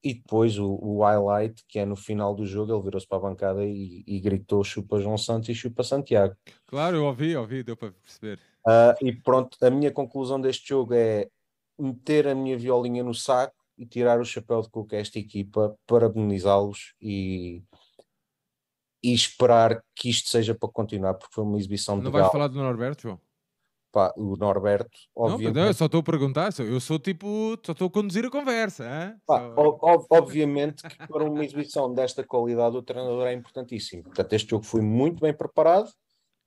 E depois o, o highlight, que é no final do jogo, ele virou-se para a bancada e, e, gritou chupa João Santos e chupa Santiago. Claro, eu ouvi, ouvi, deu para perceber. Uh, e pronto, a minha conclusão deste jogo é meter a minha violinha no saco e tirar o chapéu de coco a esta equipa, parabenizá-los e, e esperar que isto seja para continuar, porque foi uma exibição Não de vais falar do Norberto, João? Pá, o Norberto, obviamente. Não, eu só estou a perguntar, eu sou tipo, só estou a conduzir a conversa. Pá, só... obviamente que para uma exibição desta qualidade o treinador é importantíssimo. Portanto, este jogo foi muito bem preparado,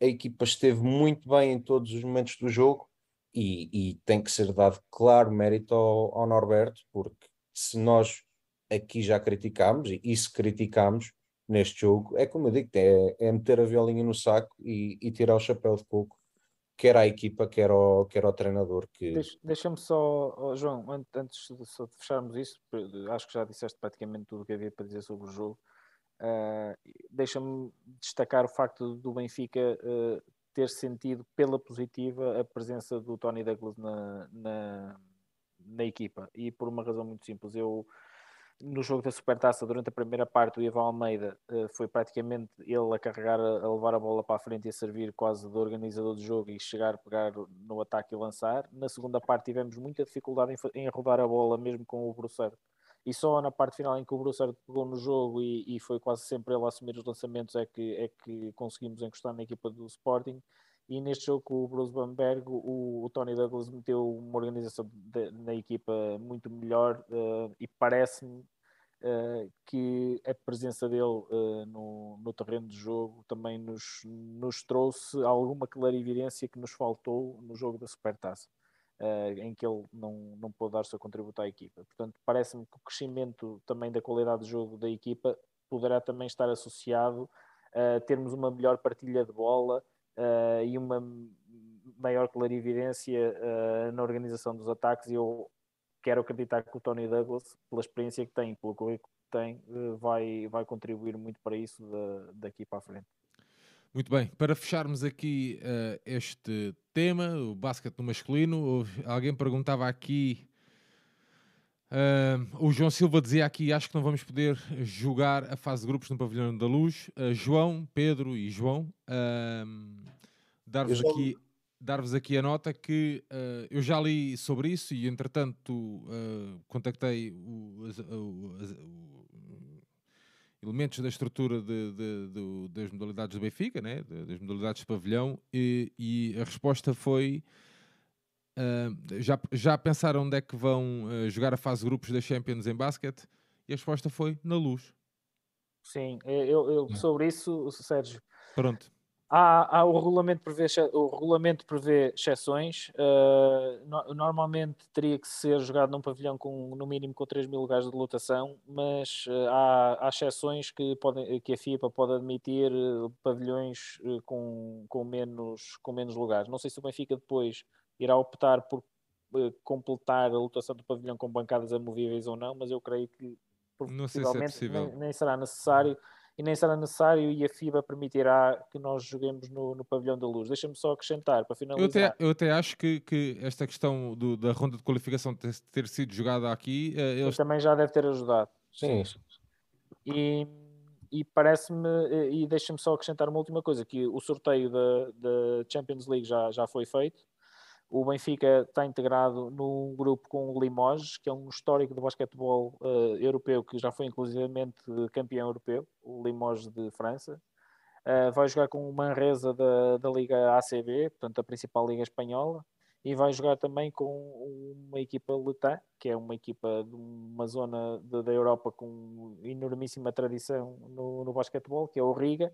a equipa esteve muito bem em todos os momentos do jogo e, e tem que ser dado claro mérito ao, ao, Norberto, porque se nós aqui já criticámos, e, e se criticámos neste jogo, é como eu digo, é, é meter a violinha no saco e, e tirar o chapéu de coco quer à equipa, quer ao, quer ao treinador. Que... Deixa-me só, João, antes de, de, fecharmos isso, acho que já disseste praticamente tudo o que havia para dizer sobre o jogo. Uh, Deixa-me destacar o facto do Benfica uh, ter sentido pela positiva a presença do Tony Douglas na, na, na equipa e por uma razão muito simples. Eu no jogo da Supertaça, durante a primeira parte, o Ivan Almeida uh, foi praticamente ele a carregar, a levar a bola para a frente e a servir quase de organizador do jogo e chegar pegar no ataque e lançar. Na segunda parte, tivemos muita dificuldade em, rodar a bola, mesmo com o Brusser. E só na parte final em que o Brusser pegou no jogo e, e, foi quase sempre ele a assumir os lançamentos é que, é que conseguimos encostar na equipa do Sporting e neste jogo com o Bruce Bamberg o, o, Tony Douglas meteu uma organização de, na equipa muito melhor uh, e parece-me uh, que a presença dele uh, no, no terreno de jogo também nos, nos trouxe alguma clarividência que nos faltou no jogo da Supertaça. em que ele não, não pôde dar o seu contributo à equipa. Portanto, parece-me que o crescimento também da qualidade de jogo da equipa poderá também estar associado a termos uma melhor partilha de bola, uh, e uma maior clarividência uh, na organização dos ataques. E eu quero acreditar que o Tony Douglas, pela experiência que tem, pelo currículo que tem, uh, vai, vai contribuir muito para isso daqui para a frente. Muito bem, para fecharmos aqui este tema, o basquete no masculino, alguém perguntava aqui Uh, o João Silva dizia aqui: acho que não vamos poder jogar a fase de grupos no Pavilhão da Luz. Uh, João, Pedro e João, uh, dar-vos aqui, dar aqui a nota que ah, eu já li sobre isso e, entretanto, contactei o, o, o, elementos da estrutura de, de, de, das modalidades do Benfica, né? das modalidades de pavilhão, e, e a resposta foi Uh, já, já pensaram onde é que vão uh, jogar a fase de grupos da Champions em basquete? E a resposta foi na luz. Sim, eu, eu sobre isso, Sérgio. Pronto. Há, há o, regulamento prevê, o regulamento prevê exceções. Uh, no, normalmente teria que ser jogado num pavilhão com no mínimo com 3 mil lugares de lotação, mas uh, há, há exceções que, podem, que a FIPA pode admitir uh, pavilhões com, com, menos, com menos lugares. Não sei se o Benfica depois irá optar por uh, completar a lotação do pavilhão com bancadas amovíveis ou não, mas eu creio que possivelmente se é nem, nem, será necessário e nem será necessário e a FIBA permitirá que nós joguemos no, no pavilhão da luz. Deixa-me só acrescentar para finalizar. Eu até, eu até acho que, que esta questão do, da ronda de qualificação ter, ter sido jogada aqui, uh, eles... também já deve ter ajudado. Sim. E, e parece-me, eh, e deixa-me só acrescentar uma última coisa, que o sorteio da, da Champions League já, já foi feito o Benfica está integrado num grupo com o Limoges, que é um histórico do basquetebol uh, europeu, que já foi inclusivamente campeão europeu, o Limoges de França. Uh, vai jogar com o Manresa da, da Liga ACB, portanto a principal liga espanhola, e vai jogar também com uma equipa letã, que é uma equipa de uma zona de, da Europa com enormíssima tradição no, no basquetebol, que é o Riga,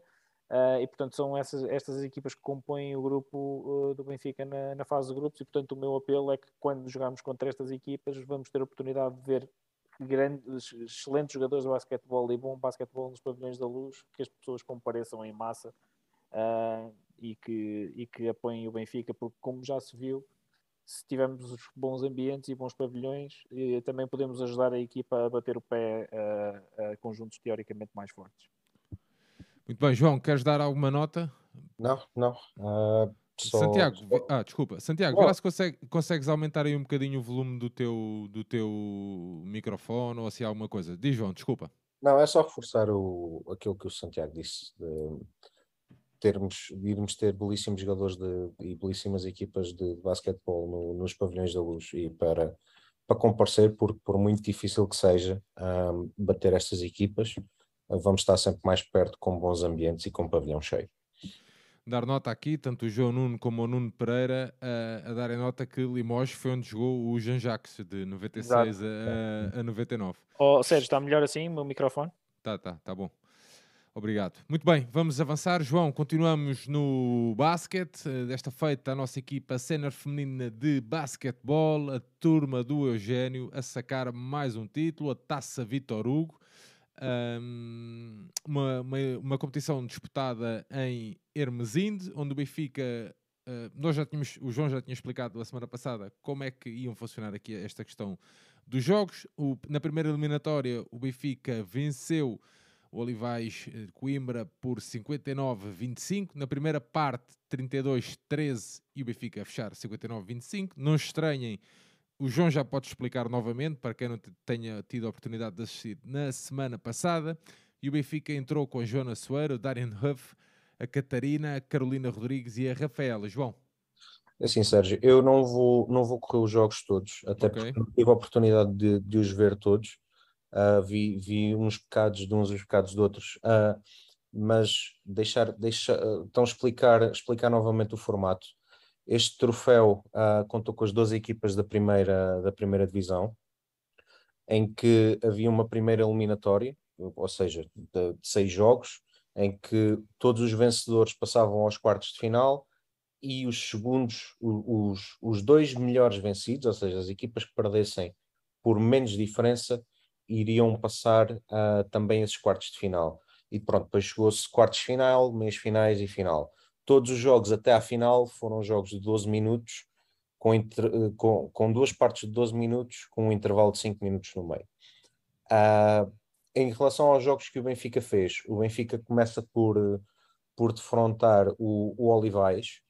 uh, e portanto são essas, estas equipas que compõem o grupo uh, do Benfica na, na, fase de grupos, e portanto o meu apelo é que quando jogamos contra estas equipas vamos ter a oportunidade de ver grandes, excelentes jogadores de basquetebol e bom basquetebol nos pavilhões da luz, que as pessoas compareçam em massa uh, e, que, e que apoiem o Benfica, porque como já se viu, se tivermos os bons ambientes e bons pavilhões, e também podemos ajudar a equipa a bater o pé a conjuntos teoricamente mais fortes. Muito bem, João, queres dar alguma nota? Não, não. Uh, só... Santiago, ah, desculpa, Santiago, oh. vê lá se consegue, consegues aumentar aí um bocadinho o volume do teu, do teu microfone ou assim alguma coisa. Diz, João, desculpa. Não, é só reforçar o, aquilo que o Santiago disse. De termos, irmos ter belíssimos jogadores de, e belíssimas equipas de, de basquetebol no, nos pavilhões da luz e para, para comparecer, porque por muito difícil que seja um, bater estas equipas, vamos estar sempre mais perto com bons ambientes e com pavilhão cheio. Dar nota aqui, tanto o João Nuno como o Nuno Pereira a, a darem nota que Limoges foi onde jogou o Jean Jacques de 96 a, a, 99. Oh, Sérgio, está melhor assim o meu microfone? Tá, tá, tá bom. Obrigado. Muito bem, vamos avançar. João, continuamos no basquete. Desta feita, a nossa equipa sénior feminina de basquetebol, a turma do Eugênio, a sacar mais um título, a Taça Vitor Hugo. Um, uma, uma, uma, competição disputada em Hermesinde, onde o Benfica. Uh, nós já tínhamos, o João já tinha explicado la semana passada como é que iam funcionar aqui esta questão dos jogos. O, na primeira eliminatória, o Benfica venceu o Olivais de Coimbra por 59-25. Na primeira parte, 32-13 e o Benfica a fechar 59-25. Não estranhem, o João já pode explicar novamente, para quem não tenha tido a oportunidade de assistir na semana passada. E o Benfica entrou com a Joana Soeiro, o Huff, a Catarina, a Carolina Rodrigues e a Rafaela. João. É assim, Sérgio, eu não vou, não vou correr os jogos todos, até okay. porque não tive a oportunidade de, de os ver todos uh, vi, vi uns pecados de uns e os pecados de outros, uh, mas deixar, deixar então explicar, explicar novamente o formato. Este troféu contou com as 12 equipas da primeira, da primeira divisão, em que havia uma primeira eliminatória, ou seja, de, de seis jogos, em que todos os vencedores passavam aos quartos de final e os segundos, os, os dois melhores vencidos, ou seja, as equipas que perdessem por menos diferença, iriam passar uh, também esses quartos de final. E pronto, depois chegou-se quartos de final, meias finais e final. Todos os jogos até à final foram jogos de 12 minutos, com, inter, com, com duas partes de 12 minutos, com um intervalo de 5 minutos no meio. Uh, em relação aos jogos que o Benfica fez, o Benfica começa por, por defrontar o, o Olivais,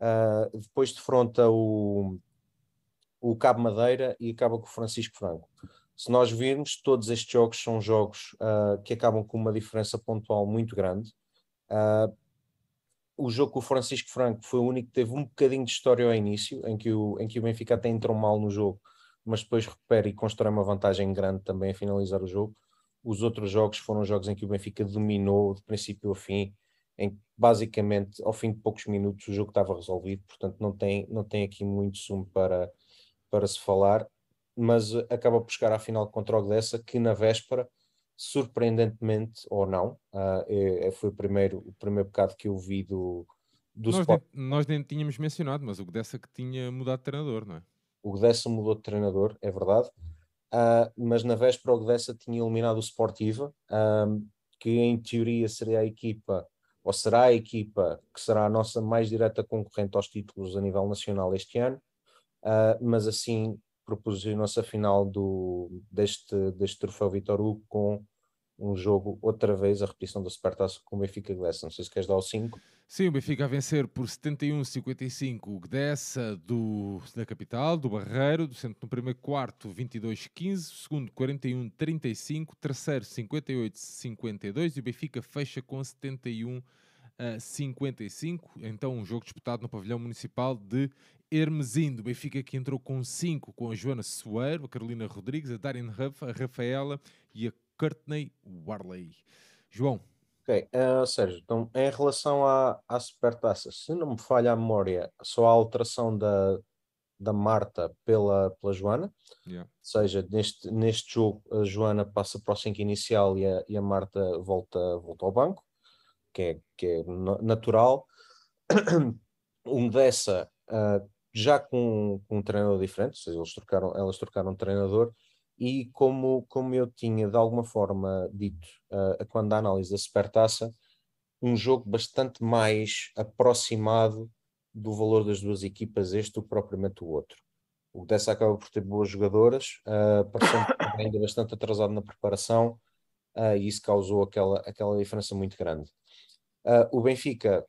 uh, depois defronta o, o Cabo Madeira e acaba com o Francisco Franco se nós virmos, todos estes jogos são jogos uh, que acabam com uma diferença pontual muito grande. Uh, o jogo com o Francisco Franco foi o único que teve um bocadinho de história ao início, em que o, em que o Benfica até entrou mal no jogo, mas depois recupera e constrói uma vantagem grande também a finalizar o jogo. Os outros jogos foram jogos em que o Benfica dominou de princípio a fim, em que basicamente ao fim de poucos minutos o jogo estava resolvido, portanto não tem, não tem aqui muito sumo para, para se falar mas acaba por chegar à final contra o Gdessa, que na véspera, surpreendentemente ou não, uh, é, foi o primeiro, o primeiro bocado que eu vi do, do nós Nem, nós nem tínhamos mencionado, mas o Gdessa que tinha mudado de treinador, não é? O Gdessa mudou de treinador, é verdade, uh, mas na véspera o Gdessa tinha eliminado o Sportiva, um, que em teoria seria a equipa, ou será a equipa que será a nossa mais direta concorrente aos títulos a nível nacional este ano, uh, mas assim proporcionou-se a final do, deste, deste troféu Vitor Hugo com um jogo, outra vez, a repetição da Supertaça com o Benfica Gdessa. Não sei se queres dar o 5. Sim, o Benfica a vencer por 71-55 o Gdessa do, da capital, do Barreiro, sendo no primeiro quarto 22-15, segundo 41-35, terceiro 58-52 e o Benfica fecha com 71 a 55. Então, um jogo disputado no pavilhão municipal de Hermesindo. Benfica que entrou com 5 com a Joana Soeiro, a Carolina Rodrigues, a Darren Huff, a Rafaela e a Courtney Warley. João. Ok, uh, Sérgio, então em relação à, à supertaça, se não me falha a memória, só a alteração da, da Marta pela, pela Joana, Yeah. ou seja, neste, neste jogo a Joana passa para o 5 inicial e a, e a Marta volta, volta ao banco, que é, que é na- natural. Um dessa uh, já com, com um treinador diferente, seja, eles trocaram, elas trocaram de treinador, e como, como eu tinha de alguma forma dito uh, quando a análise da Supertaça, um jogo bastante mais aproximado do valor das duas equipas, este do que propriamente o outro. O dessa acaba por ter boas jogadoras, uh, parecendo ainda bastante atrasado na preparação, uh, e isso causou aquela, aquela diferença muito grande. Uh, o Benfica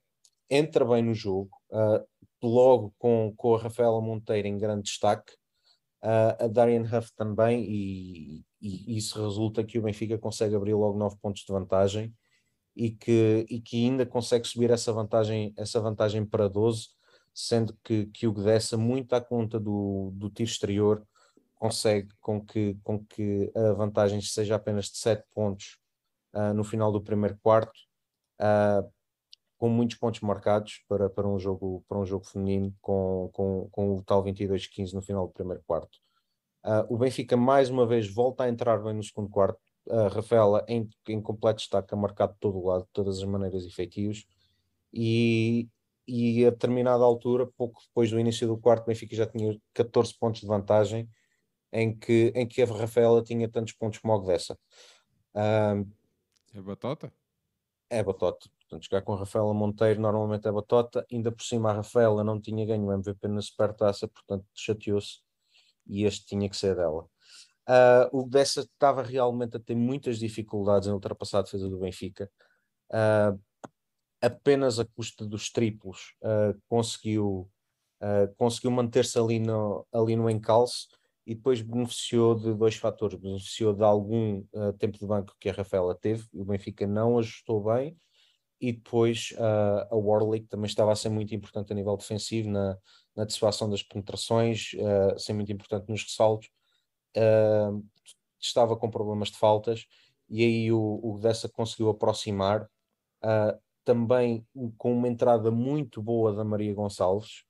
entra bem no jogo, uh, logo com, com a Rafaela Monteiro em grande destaque, uh, a Darian Huff também, e, e, isso resulta que o Benfica consegue abrir logo 9 pontos de vantagem e que, e que ainda consegue subir essa vantagem, essa vantagem para 12, sendo que, que o Gdessa, muito à conta do, do tiro exterior, consegue com que, com que a vantagem seja apenas de 7 pontos no final do primeiro quarto. Uh, com muitos pontos marcados para, para, um, jogo, para um jogo feminino, com, com, com o tal 22-15 no final do primeiro quarto. Uh, o Benfica, mais uma vez, volta a entrar bem no segundo quarto. A Rafaela, em, em completo destaque, a marcar de todo o lado, de todas as maneiras efetivos. E, e a determinada altura, pouco depois do início do quarto, o Benfica já tinha 14 pontos de vantagem, em que, em que a Rafaela tinha tantos pontos como o dessa. Uh, é batota? É batota. Portanto, jogar com a Rafaela Monteiro normalmente é batota. Ainda por cima, a Rafaela não tinha ganho o MVP na Supertaça, portanto, chateou-se e este tinha que ser dela. Uh, o dessa estava realmente a ter muitas dificuldades em ultrapassar a defesa do Benfica. Uh, apenas a custa dos triplos uh, conseguiu, conseguiu manter-se ali no, ali no encalço e depois beneficiou de dois fatores. Beneficiou de algum tempo de banco que a Rafaela teve, o Benfica não ajustou bem e depois uh, a Warlick também estava a ser muito importante a nível defensivo na, na dissipação das penetrações, uh, ser muito importante nos ressaltos, uh, estava com problemas de faltas e aí o, o Dessa conseguiu aproximar, também com uma entrada muito boa da Maria Gonçalves,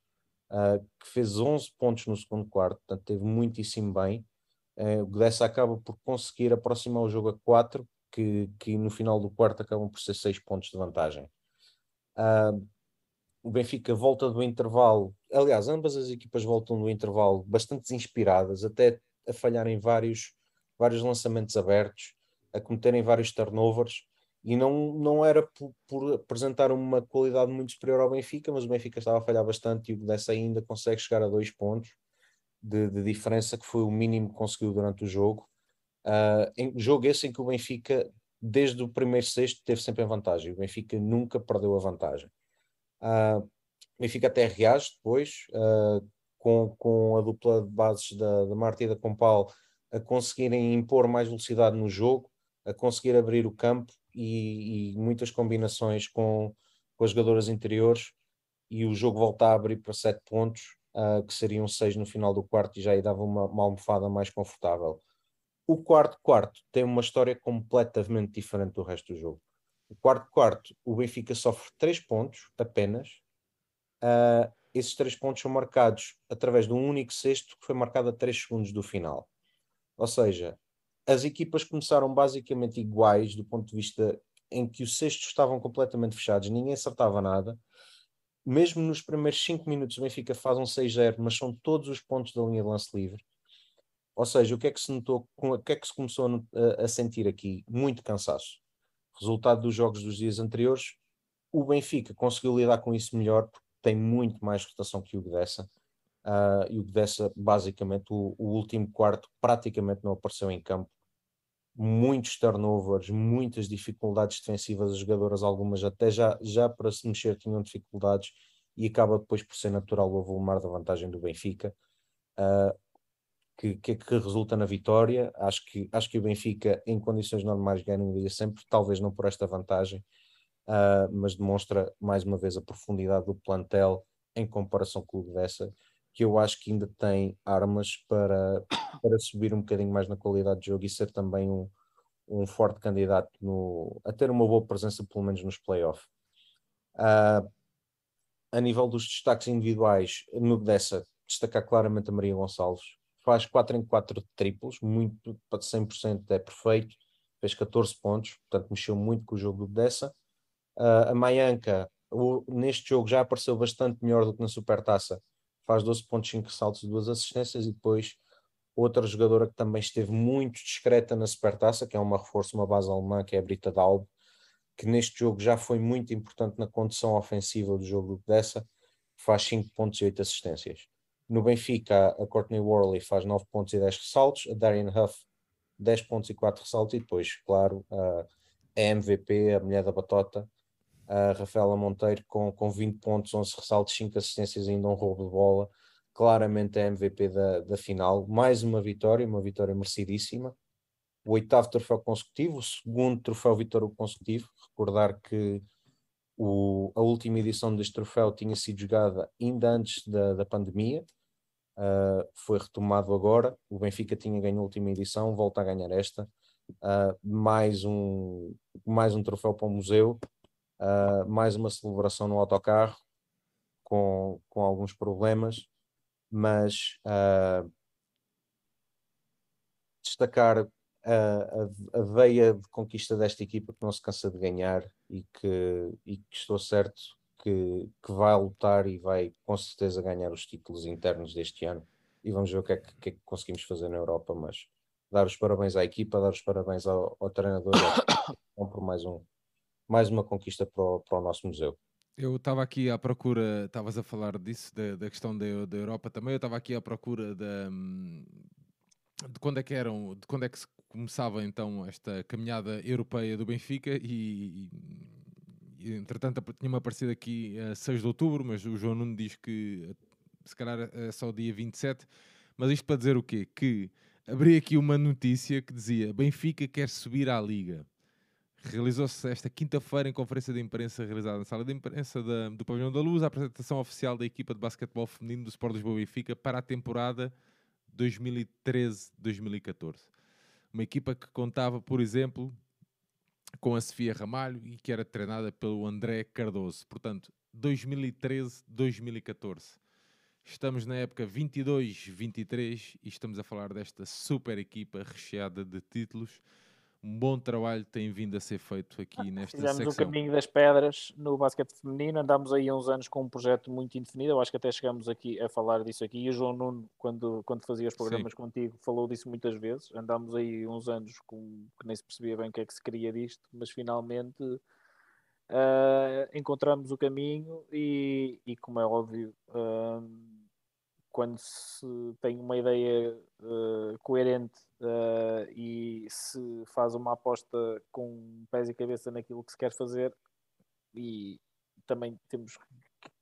que fez 11 pontos no segundo quarto, portanto teve muitíssimo bem. o Dessa acaba por conseguir aproximar o jogo a 4 que, que no final do quarto acabam por ser seis pontos de vantagem. Uh, o Benfica volta do intervalo, aliás, ambas as equipas voltam do intervalo bastante inspiradas, até a falharem vários, vários lançamentos abertos, a cometerem vários turnovers, e não, não era por, por, apresentar uma qualidade muito superior ao Benfica, mas o Benfica estava a falhar bastante e o dessa ainda consegue chegar a dois pontos de, de diferença, que foi o mínimo que conseguiu durante o jogo. Uh, em jogo esse em que o Benfica, desde o primeiro sexto, teve sempre a vantagem. O Benfica nunca perdeu a vantagem. Uh, o Benfica até reage depois, uh, com, com a dupla de bases da, da Marta e da Compal a conseguirem impor mais velocidade no jogo, a conseguir abrir o campo e, e muitas combinações com, com as jogadoras interiores. E o jogo volta a abrir para sete pontos, que seriam seis no final do quarto, e já aí dava uma, uma almofada mais confortável. O quarto quarto tem uma história completamente diferente do resto do jogo. O quarto quarto, o Benfica sofre três pontos apenas. Uh, esses três pontos são marcados através de um único sexto que foi marcado a três segundos do final. Ou seja, as equipas começaram basicamente iguais do ponto de vista em que os cestos estavam completamente fechados, ninguém acertava nada. Mesmo nos primeiros cinco minutos, o Benfica faz um 6-0, mas são todos os pontos da linha de lance livre. Ou seja, o que é que se notou, o que é que se começou a, a sentir aqui? Muito cansaço. Resultado dos jogos dos dias anteriores, o Benfica conseguiu lidar com isso melhor porque tem muito mais rotação que o Gdessa. Uh, e o Gdessa, basicamente, o, o, último quarto praticamente não apareceu em campo. Muitos turnovers, muitas dificuldades defensivas, as jogadoras, algumas até já, já para se mexer tinham dificuldades e acaba depois por ser natural o volumar da vantagem do Benfica. Uh, que, que, que, resulta na vitória. Acho que, acho que o Benfica, em condições normais, ganharia sempre, talvez não por esta vantagem, uh, mas demonstra mais uma vez a profundidade do plantel em comparação com o dessa, que eu acho que ainda tem armas para, para subir um bocadinho mais na qualidade de jogo e ser também um, um forte candidato no, a ter uma boa presença, pelo menos nos playoffs. Uh, a nível dos destaques individuais, no dessa, destacar claramente a Maria Gonçalves. Faz 4 em 4 triplos, muito para 100% é perfeito. Fez 14 pontos, portanto mexeu muito com o jogo dessa. Uh, a Maianca, neste jogo já apareceu bastante melhor do que na Supertaça. Faz 12 pontos, 5 saltos e 2 assistências. E depois outra jogadora que também esteve muito discreta na Supertaça, que é uma reforço, uma base alemã, que é a Brita Dalbo, que neste jogo já foi muito importante na condução ofensiva do jogo dessa, faz 5 pontos e 8 assistências. No Benfica, a Courtney Worley faz 9 pontos e 10 ressaltos, a Darian Huff 10 pontos e 4 ressaltos, e depois, claro, a MVP, a mulher da batota, a Rafaela Monteiro com, com 20 pontos, 11 ressaltos, 5 assistências e ainda um roubo de bola. Claramente a MVP da, da final. Mais uma vitória, uma vitória merecidíssima. O oitavo troféu consecutivo, o segundo troféu vitória consecutivo. Recordar que o, a última edição deste troféu tinha sido jogada ainda antes da, da pandemia, uh, foi retomado agora. O Benfica tinha ganho a última edição, volta a ganhar esta. Uh, mais, um, mais um troféu para o museu, uh, mais uma celebração no autocarro, com, com alguns problemas, mas destacar a, a, veia de conquista desta equipa que não se cansa de ganhar e que, e que estou certo que, que vai lutar e vai com certeza ganhar os títulos internos deste ano. E vamos ver o que é que, que, é que conseguimos fazer na Europa. Mas dar os parabéns à equipa, dar os parabéns ao, ao treinador por mais, um, mais uma conquista para o, para o nosso museu. Eu estava aqui à procura, estavas a falar disso, da, da questão da, da Europa também, eu estava aqui à procura da, de quando é que eram, de quando é que se começava então esta caminhada europeia do Benfica e, e entretanto tinha-me aparecido aqui a 6 de outubro, mas o João Nuno diz que se calhar é só o dia 27, mas isto para dizer o quê? Que abri aqui uma notícia que dizia Benfica quer subir à Liga. Realizou-se esta quinta-feira em conferência de imprensa realizada na sala de imprensa da, do Pavilhão da Luz a apresentação oficial da equipa de basquetebol feminino do Sport Lisboa Benfica para a temporada 2013-2014. Uma equipa que contava, por exemplo, com a Sofia Ramalho e que era treinada pelo André Cardoso. Portanto, 2013-2014. Estamos na época 22-23 e estamos a falar desta super equipa recheada de títulos um bom trabalho tem vindo a ser feito aqui ah, nesta Fizemos secção. o caminho das pedras no basquete feminino, andámos aí uns anos com um projeto muito indefinido, eu acho que até chegamos aqui a falar disso aqui, e o João Nuno, quando, quando fazia os programas Sim. contigo, falou disso muitas vezes, andámos aí uns anos com, que nem se percebia bem o que é que se queria disto, mas finalmente uh, encontramos o caminho e, e como é óbvio... Uh, quando se tem uma ideia uh, coerente uh, e se faz uma aposta com pés e cabeça naquilo que se quer fazer, e também temos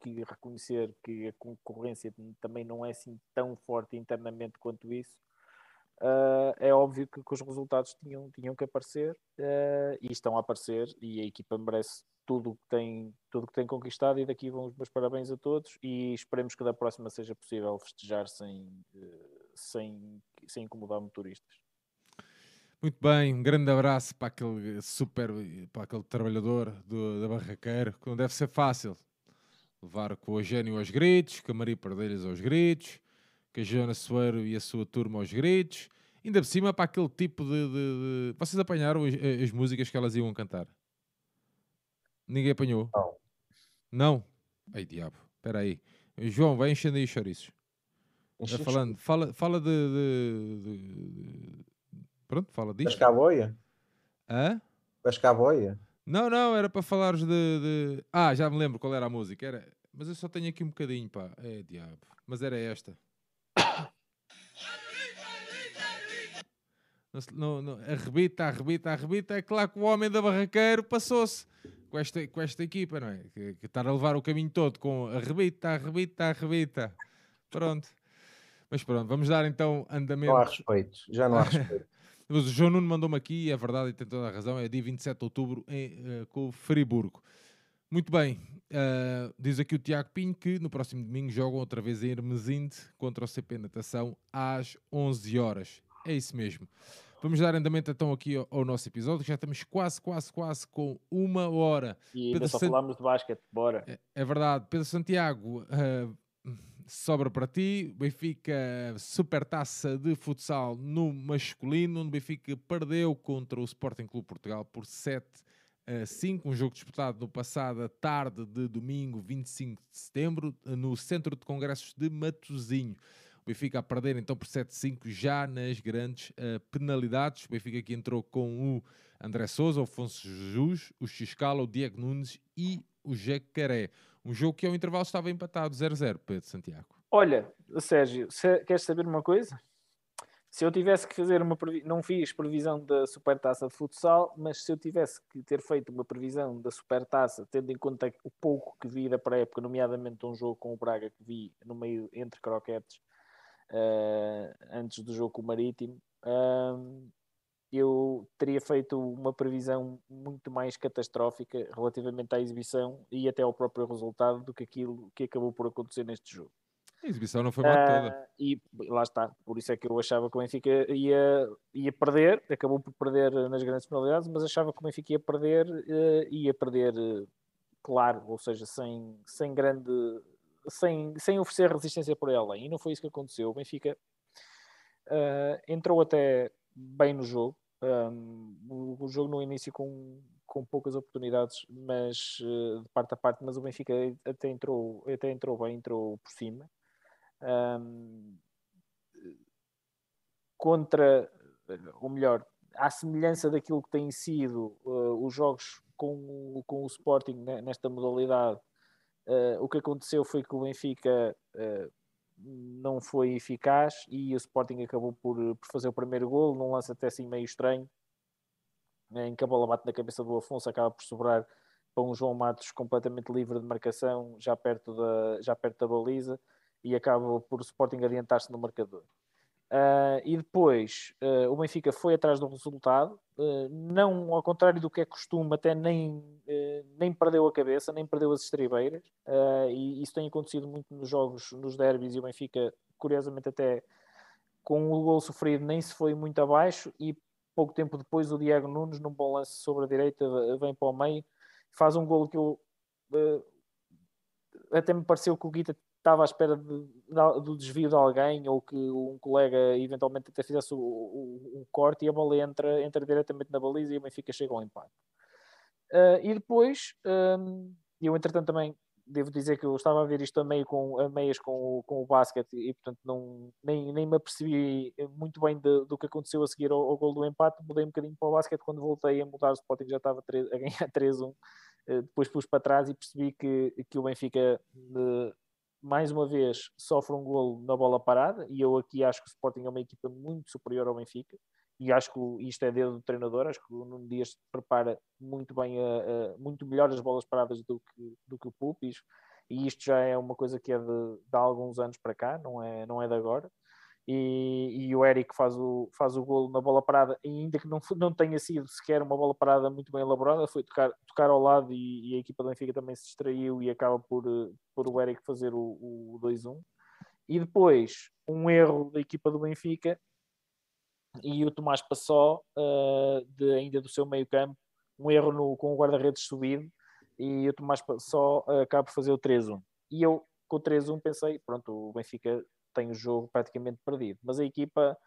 que reconhecer que a concorrência também não é assim tão forte internamente quanto isso. Uh, é óbvio que, que, os resultados tinham, tinham que aparecer uh, e estão a aparecer e a equipa merece tudo que tem tudo que tem conquistado e daqui vão os meus parabéns a todos e esperemos que da próxima seja possível festejar sem, uh, sem, sem incomodar motoristas. Muito bem, um grande abraço para aquele super, para aquele trabalhador do, da Barraqueira, que não deve ser fácil levar com o Eugênio aos gritos, com a Maria Pardelhas aos gritos, que a Joana Soeiro e a sua turma aos gritos, ainda por cima para aquele tipo de. de, de... Vocês apanharam as, as, músicas que elas iam cantar? Ninguém apanhou? Não. Não? Ai diabo, espera aí. João, vai enchendo aí os chouriços. Vai falando, fala, fala de, de, Pronto, fala disso. Das caboia? Hã? Das caboia? Não, não, era para falares de, de, Ah, já me lembro qual era a música. Era... Mas eu só tenho aqui um bocadinho, pá. É diabo. Mas era esta. No, no, arrebita, arrebita, arrebita. É claro que o homem da barraqueiro passou-se com esta, com esta equipa, não é? Que, que estar a levar o caminho todo com arrebita, arrebita, arrebita. Pronto. Mas pronto, vamos dar então andamento. Não há respeito, já não há respeito. O João Nuno mandou-me aqui, é verdade e tem toda a razão, é dia 27 de outubro em, uh, com o Friburgo. Muito bem, uh, diz aqui o Tiago Pinho que no próximo domingo jogam outra vez em Hermesinde contra o CP Natação às 11 horas. É isso mesmo. Vamos dar andamento então aqui ao, ao, nosso episódio, já estamos quase, quase, quase com uma hora. E ainda Pedro só falámos de basquete, bora. É, é, verdade. Pedro Santiago, uh, sobra para ti. Benfica supertaça de futsal no masculino, onde Benfica perdeu contra o Sporting Clube Portugal por 7 a 5, um jogo disputado no passado tarde de domingo 25 de setembro no Centro de Congressos de Matosinho. O Benfica a perder então por 7-5 já nas grandes uh, penalidades. O Benfica que entrou com o André Souza, o Afonso Jus, o Xiscala, o Diego Nunes e o Jacaré. Um jogo que ao intervalo estava empatado 0-0, Pedro Santiago. Olha, Sérgio, queres saber uma coisa? Se eu tivesse que fazer uma não fiz previsão da supertaça de futsal, mas se eu tivesse que ter feito uma previsão da supertaça, tendo em conta o pouco que vi da pré-época, nomeadamente um jogo com o Braga que vi no meio entre croquetes, uh, antes do jogo com o Marítimo, uh, eu teria feito uma previsão muito mais catastrófica relativamente à exibição e até ao próprio resultado do que aquilo que acabou por acontecer neste jogo. A exibição não foi mal uh, toda. E lá está, por isso é que eu achava que o Benfica ia, ia perder, acabou por perder nas grandes penalidades, mas achava que o Benfica ia perder, uh, ia perder, uh, claro, ou seja, sem, sem grande, sem, sem oferecer resistência por ela. E não foi isso que aconteceu. O Benfica entrou até bem no jogo, um, o, o, jogo no início com, com poucas oportunidades, mas uh, de parte a parte, mas o Benfica até entrou, até entrou bem, entrou por cima. Um, contra, ou melhor, à semelhança daquilo que têm sido uh, os jogos com, com o Sporting nesta modalidade, uh, o que aconteceu foi que o Benfica não foi eficaz e o Sporting acabou por, por fazer o primeiro gol num lance até assim meio estranho em que a bola bate na cabeça do Afonso acaba por sobrar para um João Matos completamente livre de marcação já perto da, já perto da baliza e acaba por o Sporting adiantar-se no marcador Uh, e depois uh, o Benfica foi atrás do resultado, uh, não ao contrário do que é costume, até nem, nem perdeu a cabeça, nem perdeu as estribeiras, e isso tem acontecido muito nos jogos, nos derbys, e o Benfica, curiosamente, até com o gol sofrido, nem se foi muito abaixo. E pouco tempo depois, o Diego Nunes, num bom lance sobre a direita, vem para o meio, faz um gol que eu até me pareceu que o Guita estava à espera de, de, do desvio de alguém ou que um colega eventualmente até fizesse o, o, corte e a bola entra, entra diretamente na baliza e o Benfica chega ao empate. Uh, e depois, um, eu entretanto também devo dizer que eu estava a ver isto a, meio com, a meias com, com o basquete e portanto não, nem, nem me apercebi muito bem de, do que aconteceu a seguir ao, ao gol do empate, mudei um bocadinho para o basquete quando voltei a mudar o Sporting já estava 3, a ganhar 3-1 uh, depois pus para trás e percebi que, que o Benfica uh, mais uma vez sofre um golo na bola parada e eu aqui acho que o Sporting é uma equipa muito superior ao Benfica e acho que isto é dedo do treinador, acho que o Nuno Dias prepara muito bem, a, a, muito melhor as bolas paradas do que, do que o Pupis e isto já é uma coisa que é de, de há alguns anos para cá, não é, não é de agora e, e, o Eric faz o, faz o golo na bola parada, ainda que não, não tenha sido sequer uma bola parada muito bem elaborada, foi tocar, tocar ao lado e, e a equipa do Benfica também se distraiu e acaba por, por o Eric fazer o, o 2-1. E depois, um erro da equipa do Benfica e o Tomás Passó, uh, de, ainda do seu meio campo, um erro no, com o guarda-redes subido e o Tomás Passó uh, acaba por fazer o 3-1. E eu, com o 3-1, pensei, pronto, o Benfica tem o jogo praticamente perdido. Mas a equipa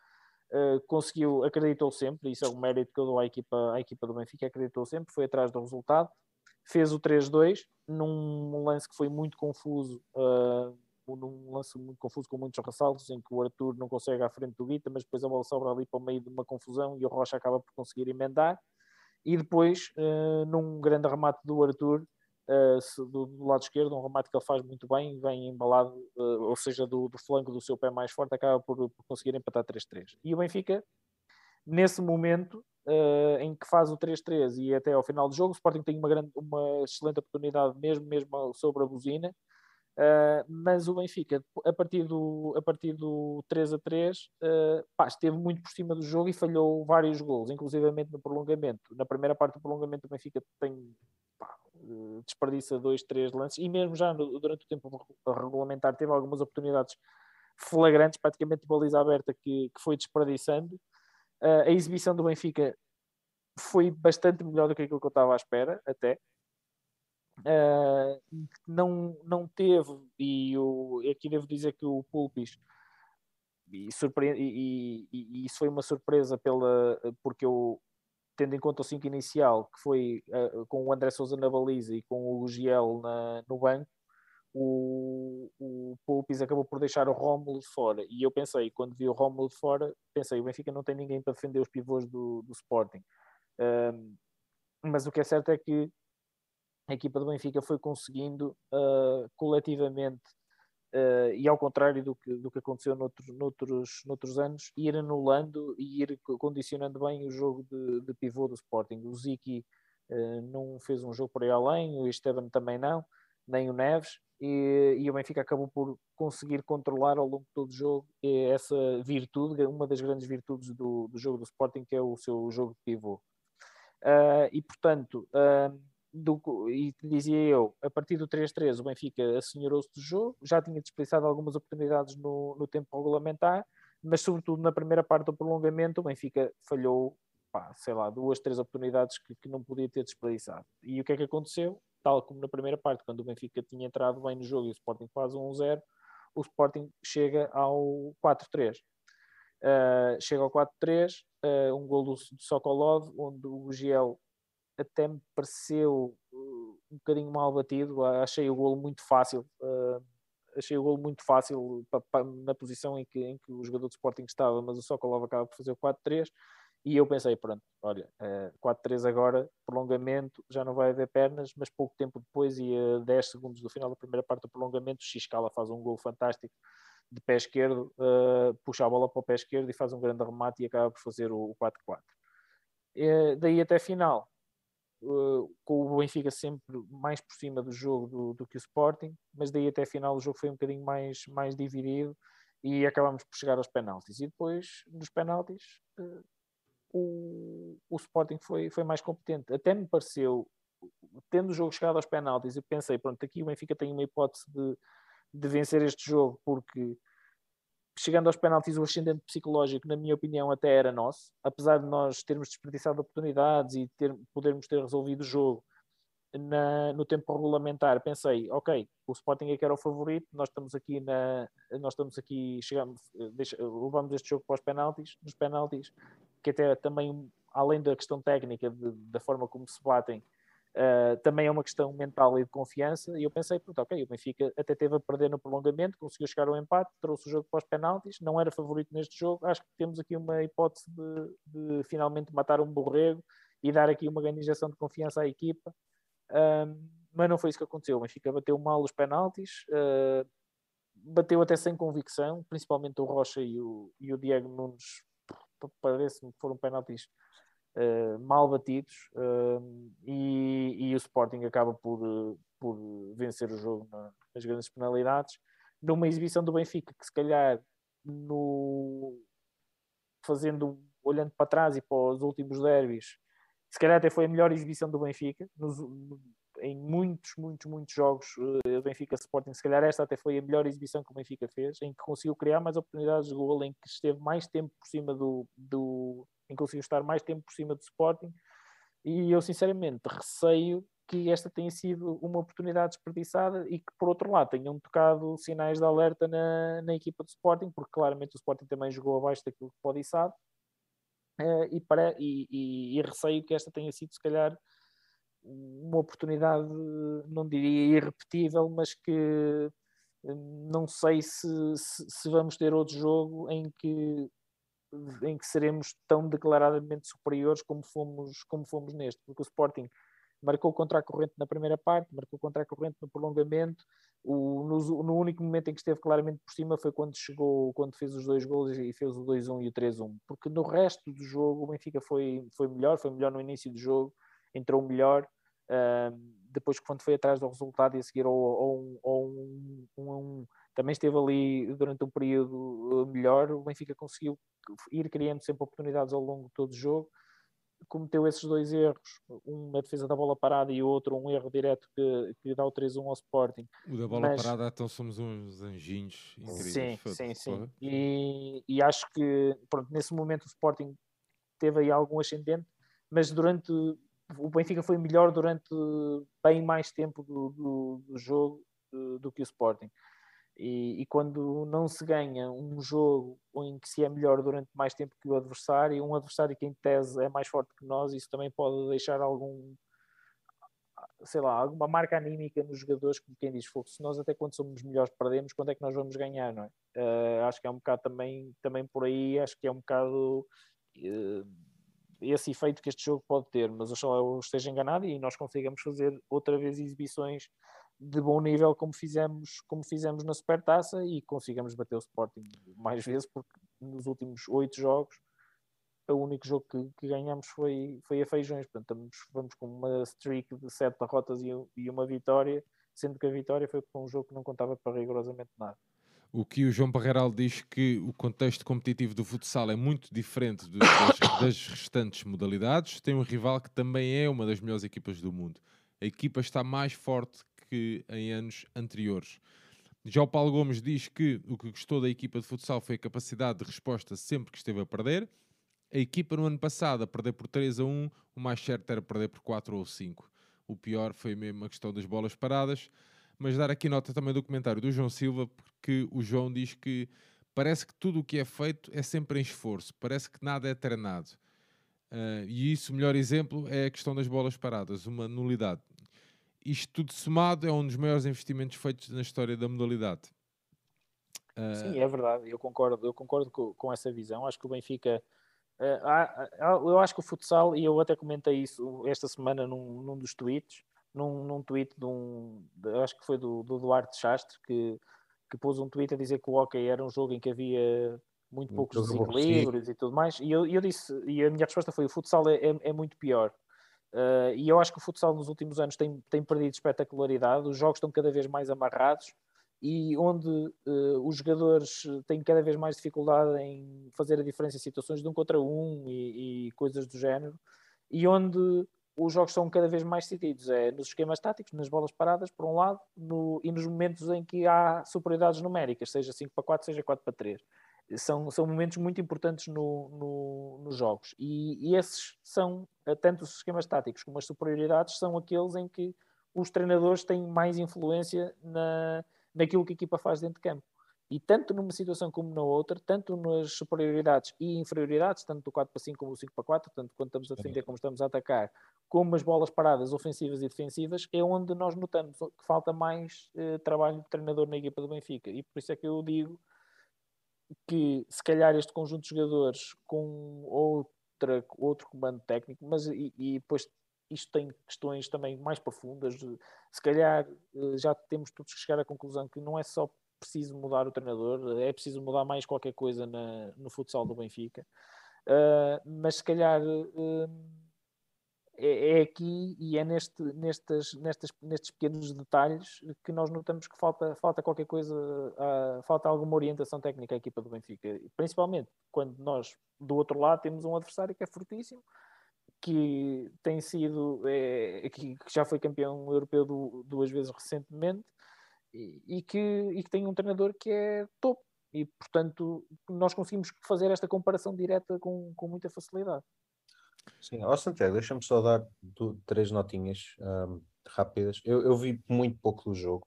uh, conseguiu, acreditou sempre, isso é o mérito que eu dou à equipa, à equipa do Benfica, acreditou sempre, foi atrás do resultado, fez o 3-2 num lance que foi muito confuso, uh, num lance muito confuso com muitos ressaltos, em que o Arthur não consegue à frente do Guita, mas depois a bola sobra ali para o meio de uma confusão e o Rocha acaba por conseguir emendar. E depois, uh, num grande remate do Arthur, do, do, lado esquerdo, um remate que ele faz muito bem, vem embalado, uh, ou seja, do, do, flanco do seu pé mais forte, acaba por, por conseguir empatar 3-3. E o Benfica, nesse momento uh, em que faz o 3-3 e até ao final do jogo, o Sporting tem uma, grande, uma excelente oportunidade mesmo, mesmo sobre a buzina, Uh, mas o Benfica, a partir do, a partir do 3 a 3, uh, pá, esteve muito por cima do jogo e falhou vários gols, inclusivamente no prolongamento. Na primeira parte do prolongamento, o Benfica tem desperdiça dois, três lances e mesmo já no, durante o tempo regulamentar teve algumas oportunidades flagrantes, praticamente de baliza aberta, que, que foi desperdiçando. Uh, a exibição do Benfica foi bastante melhor do que aquilo que eu estava à espera, até. Uh, não, não teve, e eu, aqui devo dizer que o Pulpis e, e, e, e, isso foi uma surpresa pela, porque eu, tendo em conta o 5 inicial, que foi uh, com o André Souza na baliza e com o Giel na, no banco, o, o Pulpis acabou por deixar o Rómulo fora. E eu pensei, quando vi o Rómulo fora, pensei, o Benfica não tem ninguém para defender os pivôs do, do Sporting. Mas o que é certo é que a equipa do Benfica foi conseguindo uh, coletivamente Uh, e ao contrário do que, do que aconteceu noutros, noutros, noutros anos, ir anulando e ir condicionando bem o jogo de, de pivô do Sporting. O Ziki uh, não fez um jogo por aí além, o Esteban também não, nem o Neves, e, e, o Benfica acabou por conseguir controlar ao longo de todo o jogo essa virtude, uma das grandes virtudes do, do jogo do Sporting, que é o seu jogo de pivô. Uh, e portanto, do, e dizia eu, a partir do 3-3 o Benfica assenhorou-se do jogo, já tinha desperdiçado algumas oportunidades no, no, tempo regulamentar, mas sobretudo na primeira parte do prolongamento o Benfica falhou, pá, sei lá, duas, três oportunidades que, que, não podia ter desperdiçado. E o que é que aconteceu? Tal como na primeira parte, quando o Benfica tinha entrado bem no jogo e o Sporting faz 1-0, o Sporting chega ao 4-3. Uh, ah, chega ao 4-3, uh, ah, um gol do, do Sokolov, onde o Giel até me pareceu uh, um bocadinho mal batido. Achei o golo muito fácil. Uh, achei o golo muito fácil pa, pa, na posição em que, em que o jogador de Sporting estava, mas o Sokolov acaba por fazer o 4-3. E eu pensei, pronto, olha, uh, 4-3 agora, prolongamento, já não vai haver pernas, mas pouco tempo depois, e a 10 segundos do final da primeira parte do prolongamento, o Xcala faz um gol fantástico de pé esquerdo, uh, puxa a bola para o pé esquerdo e faz um grande remate e acaba por fazer o, o 4-4. Uh, daí até final, uh, com o Benfica sempre mais por cima do jogo do, do, que o Sporting, mas daí até a final o jogo foi um bocadinho mais, mais dividido e acabamos por chegar aos penaltis. E depois, nos penaltis, uh, o, o Sporting foi, foi mais competente. Até me pareceu, tendo o jogo chegado aos penaltis, eu pensei, pronto, aqui o Benfica tem uma hipótese de, de vencer este jogo, porque chegando aos penaltis, o ascendente psicológico, na minha opinião, até era nosso, apesar de nós termos desperdiçado oportunidades e ter, podermos ter resolvido o jogo na, no tempo regulamentar. Pensei, ok, o Sporting é que era o favorito, nós estamos aqui na, nós estamos aqui, chegamos, deixa, levamos este jogo para os penaltis, nos penaltis, que até também, além da questão técnica de, da forma como se batem, Uh, também é uma questão mental e de confiança. E eu pensei, pronto, ok, o Benfica até teve a perder no prolongamento, conseguiu chegar ao empate, trouxe o jogo para os penaltis, não era favorito neste jogo. Acho que temos aqui uma hipótese de, de finalmente matar um borrego e dar aqui uma grande injeção de confiança à equipa. mas não foi isso que aconteceu. O Benfica bateu mal os penaltis, uh, bateu até sem convicção, principalmente o Rocha e o, e o Diego Nunes. Parece-me que foram penaltis uh, mal batidos uh, e, e, o Sporting acaba por, por vencer o jogo na, nas grandes penalidades numa exibição do Benfica que se calhar no fazendo olhando para trás e para os últimos derbys se calhar até foi a melhor exibição do Benfica nos, em muitos, muitos, muitos jogos uh, Benfica Sporting, se calhar esta até foi a melhor exibição que o Benfica fez, em que conseguiu criar mais oportunidades de gol, em que esteve mais tempo por cima do, do, em que conseguiu estar mais tempo por cima do Sporting. E eu, sinceramente, receio que esta tenha sido uma oportunidade desperdiçada e que, por outro lado, tenham tocado sinais de alerta na, na equipa do Sporting, porque claramente o Sporting também jogou abaixo daquilo que pode e sabe. Uh, e, para, e, e, e, receio que esta tenha sido, se calhar, uma oportunidade, não diria irrepetível, mas que eh, não sei se, se, se vamos ter outro jogo em que em que seremos tão declaradamente superiores como fomos, como fomos neste, porque o Sporting marcou contra a corrente na primeira parte, marcou contra a corrente no prolongamento. O, no, no, único momento em que esteve claramente por cima foi quando chegou, quando fez os dois gols e fez o 2-1 e o 3-1. Porque no resto do jogo o Benfica foi, foi melhor, foi melhor no início do jogo, entrou melhor. Uh, depois, quando foi atrás do resultado e a seguir ao, ao um, um, um, também esteve ali durante um período melhor. O Benfica conseguiu ir criando sempre oportunidades ao longo de todo o jogo. Cometeu esses dois erros, um na defesa da bola parada e outro um erro direto que, que dá o 3-1 ao Sporting. O da bola Mas... parada, então somos uns anjinhos incríveis. Sim, sim, sim. E, e, acho que pronto, nesse momento o Sporting teve aí algum ascendente, mas durante o Benfica foi melhor durante bem mais tempo do, do, do jogo do, do, que o Sporting. E, e, quando não se ganha um jogo em que se é melhor durante mais tempo que o adversário, um adversário que em tese é mais forte que nós, isso também pode deixar algum, sei lá, alguma marca anímica nos jogadores, como quem diz, se nós até quando somos melhores perdemos, quando é que nós vamos ganhar, não é? Uh, acho que é um bocado também, também por aí, acho que é um bocado uh, esse efeito que este jogo pode ter, mas eu esteja enganado e nós consigamos fazer outra vez exibições de bom nível como fizemos, como fizemos na Supertaça e consigamos bater o Sporting mais vezes, porque nos últimos oito jogos o único jogo que, que ganhamos foi, foi a Feijões. Portanto, estamos, vamos com uma streak de sete derrotas e, e uma vitória, sendo que a vitória foi com um jogo que não contava para rigorosamente nada. O que o João Parreiral diz que o contexto competitivo do futsal é muito diferente do, das, das, restantes modalidades. Tem um rival que também é uma das melhores equipas do mundo. A equipa está mais forte que em anos anteriores. Já o Paulo Gomes diz que o que gostou da equipa de futsal foi a capacidade de resposta sempre que esteve a perder a equipa no ano passado a perder por 3 a 1, o mais certo era perder por 4 ou 5. O pior foi mesmo a questão das bolas paradas. Mas dar aqui nota também do comentário do João Silva, porque o João diz que parece que tudo o que é feito é sempre em esforço, parece que nada é treinado. Uh, e isso, o melhor exemplo, é a questão das bolas paradas, uma nulidade. Isto tudo somado é um dos maiores investimentos feitos na história da modalidade. Uh... Sim, é verdade, eu concordo, eu concordo com, com essa visão. Acho que o Benfica Uh, eu acho que o futsal, e eu até comentei isso esta semana num, num dos tweets, num, num tweet de um, de, acho que foi do, do Duarte Chastre, que, que pôs um tweet a dizer que o hockey era um jogo em que havia muito poucos desequilíbrios e tudo mais, e eu, eu disse, e a minha resposta foi: o futsal é, é, é muito pior. Uh, e eu acho que o futsal nos últimos anos tem, tem perdido espetacularidade, os jogos estão cada vez mais amarrados e onde uh, os jogadores têm cada vez mais dificuldade em fazer a diferença em situações de um contra um e, e coisas do género, e onde os jogos são cada vez mais decididos é nos esquemas táticos, nas bolas paradas, por um lado, no, e nos momentos em que há superioridades numéricas, seja 5 para 4, seja 4 para 3. São, são momentos muito importantes no, no, nos jogos. E, e, esses são, eh, tanto os esquemas táticos como as superioridades, são aqueles em que os treinadores têm mais influência na, naquilo que a equipa faz dentro de campo. E tanto numa situação como na outra, tanto nas superioridades e inferioridades, tanto do 4 para 5 como do 5 para 4, tanto quando estamos a defender como estamos a atacar, como as bolas paradas ofensivas e defensivas, é onde nós notamos que falta mais eh, trabalho de treinador na equipa do Benfica. E por isso é que eu digo que se calhar este conjunto de jogadores com outra, outro comando técnico, mas e, e depois isto tem questões também mais profundas. Se calhar eh, já temos todos que chegar à conclusão que não é só preciso mudar o treinador, é preciso mudar mais qualquer coisa na, no futsal do Benfica. Uh, mas se calhar uh, é, é, aqui e é neste, nestes, nestes, nestes pequenos detalhes que nós notamos que falta, falta qualquer coisa, uh, falta alguma orientação técnica à equipa do Benfica, principalmente quando nós do outro lado temos um adversário que é fortíssimo que tem sido, é, que, já foi campeão europeu do, duas vezes recentemente e, e, que, e que tem um treinador que é top. E, portanto, nós conseguimos fazer esta comparação direta com, com muita facilidade. Sim, ó Santiago, deixa-me só dar três notinhas um, rápidas. Eu, eu vi muito pouco do jogo.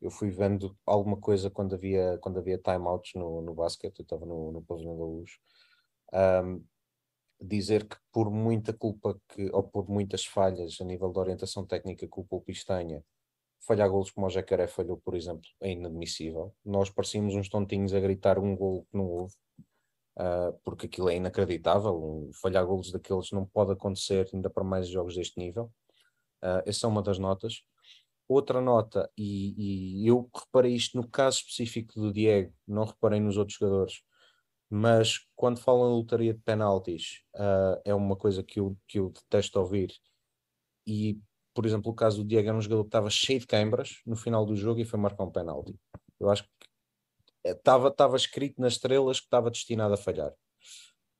Eu fui vendo alguma coisa quando havia, quando havia timeouts no, no basquete, eu estava no, no pavilhão da luz. Um, dizer que por muita culpa que, ou por muitas falhas a nível de orientação técnica que o Pulpis tenha, falhar golos como o Jacaré falhou, por exemplo, é inadmissível. Nós parecíamos uns tontinhos a gritar um gol que não houve, uh, porque aquilo é inacreditável. Um, falhar golos daqueles não pode acontecer, ainda para mais jogos deste nível. Uh, essa é uma das notas. Outra nota, e, e eu reparei isto no caso específico do Diego, não reparei nos outros jogadores, mas quando falam em lotaria de penaltis, uh, é uma coisa que eu, que eu detesto ouvir. E, por exemplo, o caso do Diego era um jogador que estava cheio de câimbras no final do jogo e foi marcar um penalti. Eu acho que estava, estava escrito nas estrelas que estava destinado a falhar.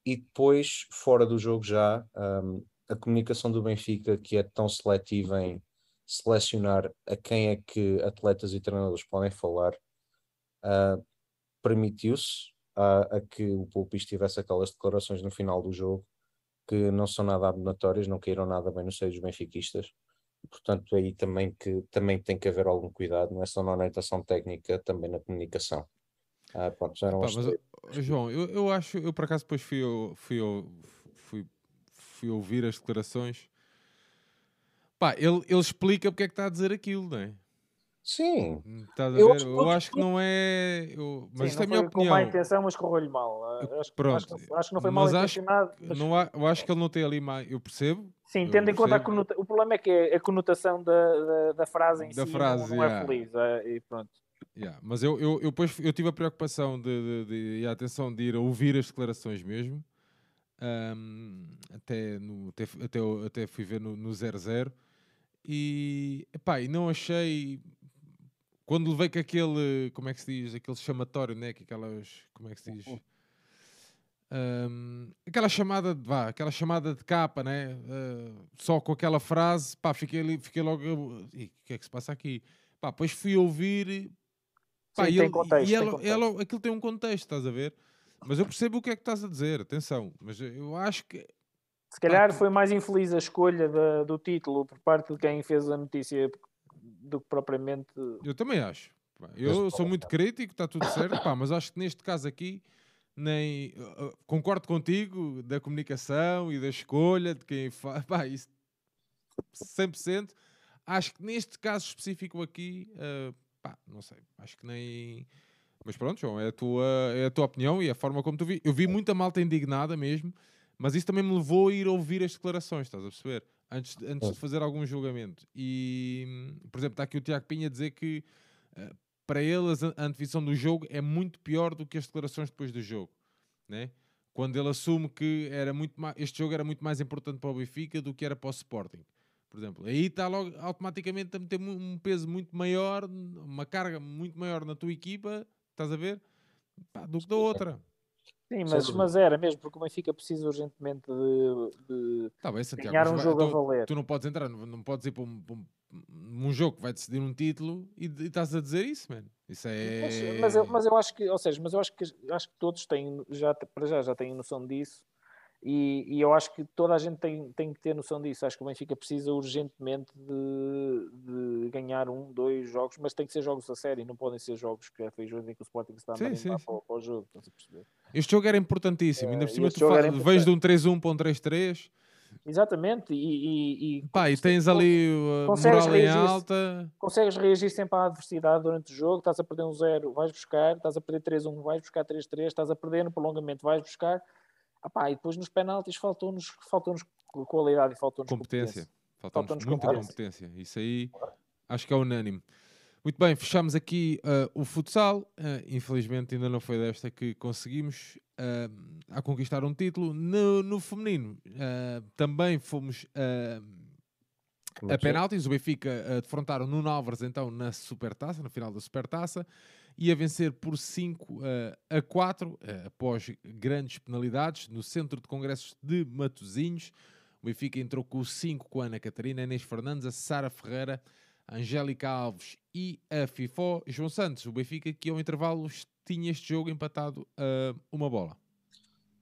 E depois, fora do jogo já, um, a comunicação do Benfica, que é tão seletiva em selecionar a quem é que atletas e treinadores podem falar, uh, permitiu-se a, a que o Pulpis tivesse aquelas declarações no final do jogo que não são nada abonatórias, não caíram nada bem no seio dos benfiquistas. Portanto, aí também, que, também tem que haver algum cuidado, não é só na orientação técnica, também na comunicação. Ah, pronto, eram Pá, mas, João, eu, eu acho, eu por acaso depois fui, fui, fui, fui ouvir as declarações. Pá, ele, ele explica porque é que está a dizer aquilo, não é? Sim. Estás a eu, ver? Eu, acho que não é. Eu, mas Sim, isto é a minha opinião. Com má intenção, mas correu-lhe mal. Acho, Pronto. Acho, acho, que não foi mal intencionado. Mas... Não há, eu acho que ele não tem ali mais. Eu percebo. Sim, tendo em conta a conotação. O problema é que é a conotação da, da, da frase em da si frase, não, não é feliz. É, e pronto. Yeah. Mas eu, eu, eu, depois, eu tive a preocupação de, de, de, e a atenção de ir a ouvir as declarações mesmo. Um, até, no, até, até, até fui ver no 00 e, epá, e não achei quando levei com aquele, como é que se diz, aquele chamatório, né? Que aquelas, como é que se diz? Um, aquela chamada de vá, aquela chamada de capa, né? Uh, só com aquela frase, pá, fiquei ali, fiquei logo. E o que é que se passa aqui? Pá, depois fui ouvir. Pá, Sim, e, ele, contexto, e ela, ela, aquilo tem um contexto, estás a ver? Mas eu percebo o que é que estás a dizer, atenção, mas eu acho que. Se calhar foi mais infeliz a escolha da, do título por parte de quem fez a notícia do que propriamente. Eu também acho. Eu sou muito crítico, está tudo certo, pá, mas acho que neste caso aqui nem concordo contigo da comunicação e da escolha de quem faz, pá, isso 100%. Acho que neste caso específico aqui, uh, pá, não sei, acho que nem. Mas pronto, João, é a, tua, é a tua opinião e a forma como tu vi. Eu vi muita malta indignada mesmo, mas isso também me levou a ir ouvir as declarações, estás a perceber? antes, antes de fazer algum julgamento. E, por exemplo, está aqui o Tiago Pinha a dizer que uh, para ele a antevisão do jogo é muito pior do que as declarações depois do jogo, né? Quando ele assume que era muito mais, este jogo era muito mais importante para o Benfica do que era para o Sporting. Por exemplo, aí está logo automaticamente a meter um peso muito maior, uma carga muito maior na tua equipa, estás a ver? Pá, do que da outra. Sim, mas, mas era mesmo, porque o Benfica precisa urgentemente de, de tá bem, Santiago, ganhar um vai, jogo tu, a valer. Tu não podes entrar, não, não podes ir para um, para um, jogo que vai decidir um título e, e estás a dizer isso, mano. Isso é. Mas, mas, eu, mas eu acho que, ou seja, mas eu acho que acho que todos têm, já, para já, já têm noção disso e, e, eu acho que toda a gente tem, tem que ter noção disso. Acho que o Benfica precisa urgentemente de, de ganhar um, dois jogos, mas tem que ser jogos a sério, não podem ser jogos que é feijão em que o Sporting está a sim, sim, sim. Para, para, o jogo. Este jogo era importantíssimo, ainda por cima tu vejo de um 3-1 para um 3-3. Exatamente, e, e, Pá, e tens ali a moral reagir, em alta. Consegues reagir sempre à adversidade durante o jogo. Estás a perder um 0, vais buscar. Estás a perder 3-1, vais buscar 3-3. Estás a perder no prolongamento, vais buscar Apá, e depois nos penaltis faltou-nos faltou qualidade e faltou-nos competência. competência. Faltou-nos muita competência. competência. Isso aí acho que é unânime. Muito bem, fechamos aqui uh, o futsal. Uh, infelizmente ainda não foi desta que conseguimos uh, a conquistar um título. No, no feminino também fomos a penaltis. O Benfica defrontaram no Álvares então na Supertaça, no final da Supertaça e a vencer por 5 uh, a 4, uh, eh, após grandes penalidades, no Centro de Congressos de Matosinhos. O Benfica entrou com o 5 com a Ana Catarina, Inês Fernandes, a Sara Ferreira, a Angélica Alves e a FIFO. João Santos, o Benfica que ao intervalo tinha este jogo empatado a uh, uma bola.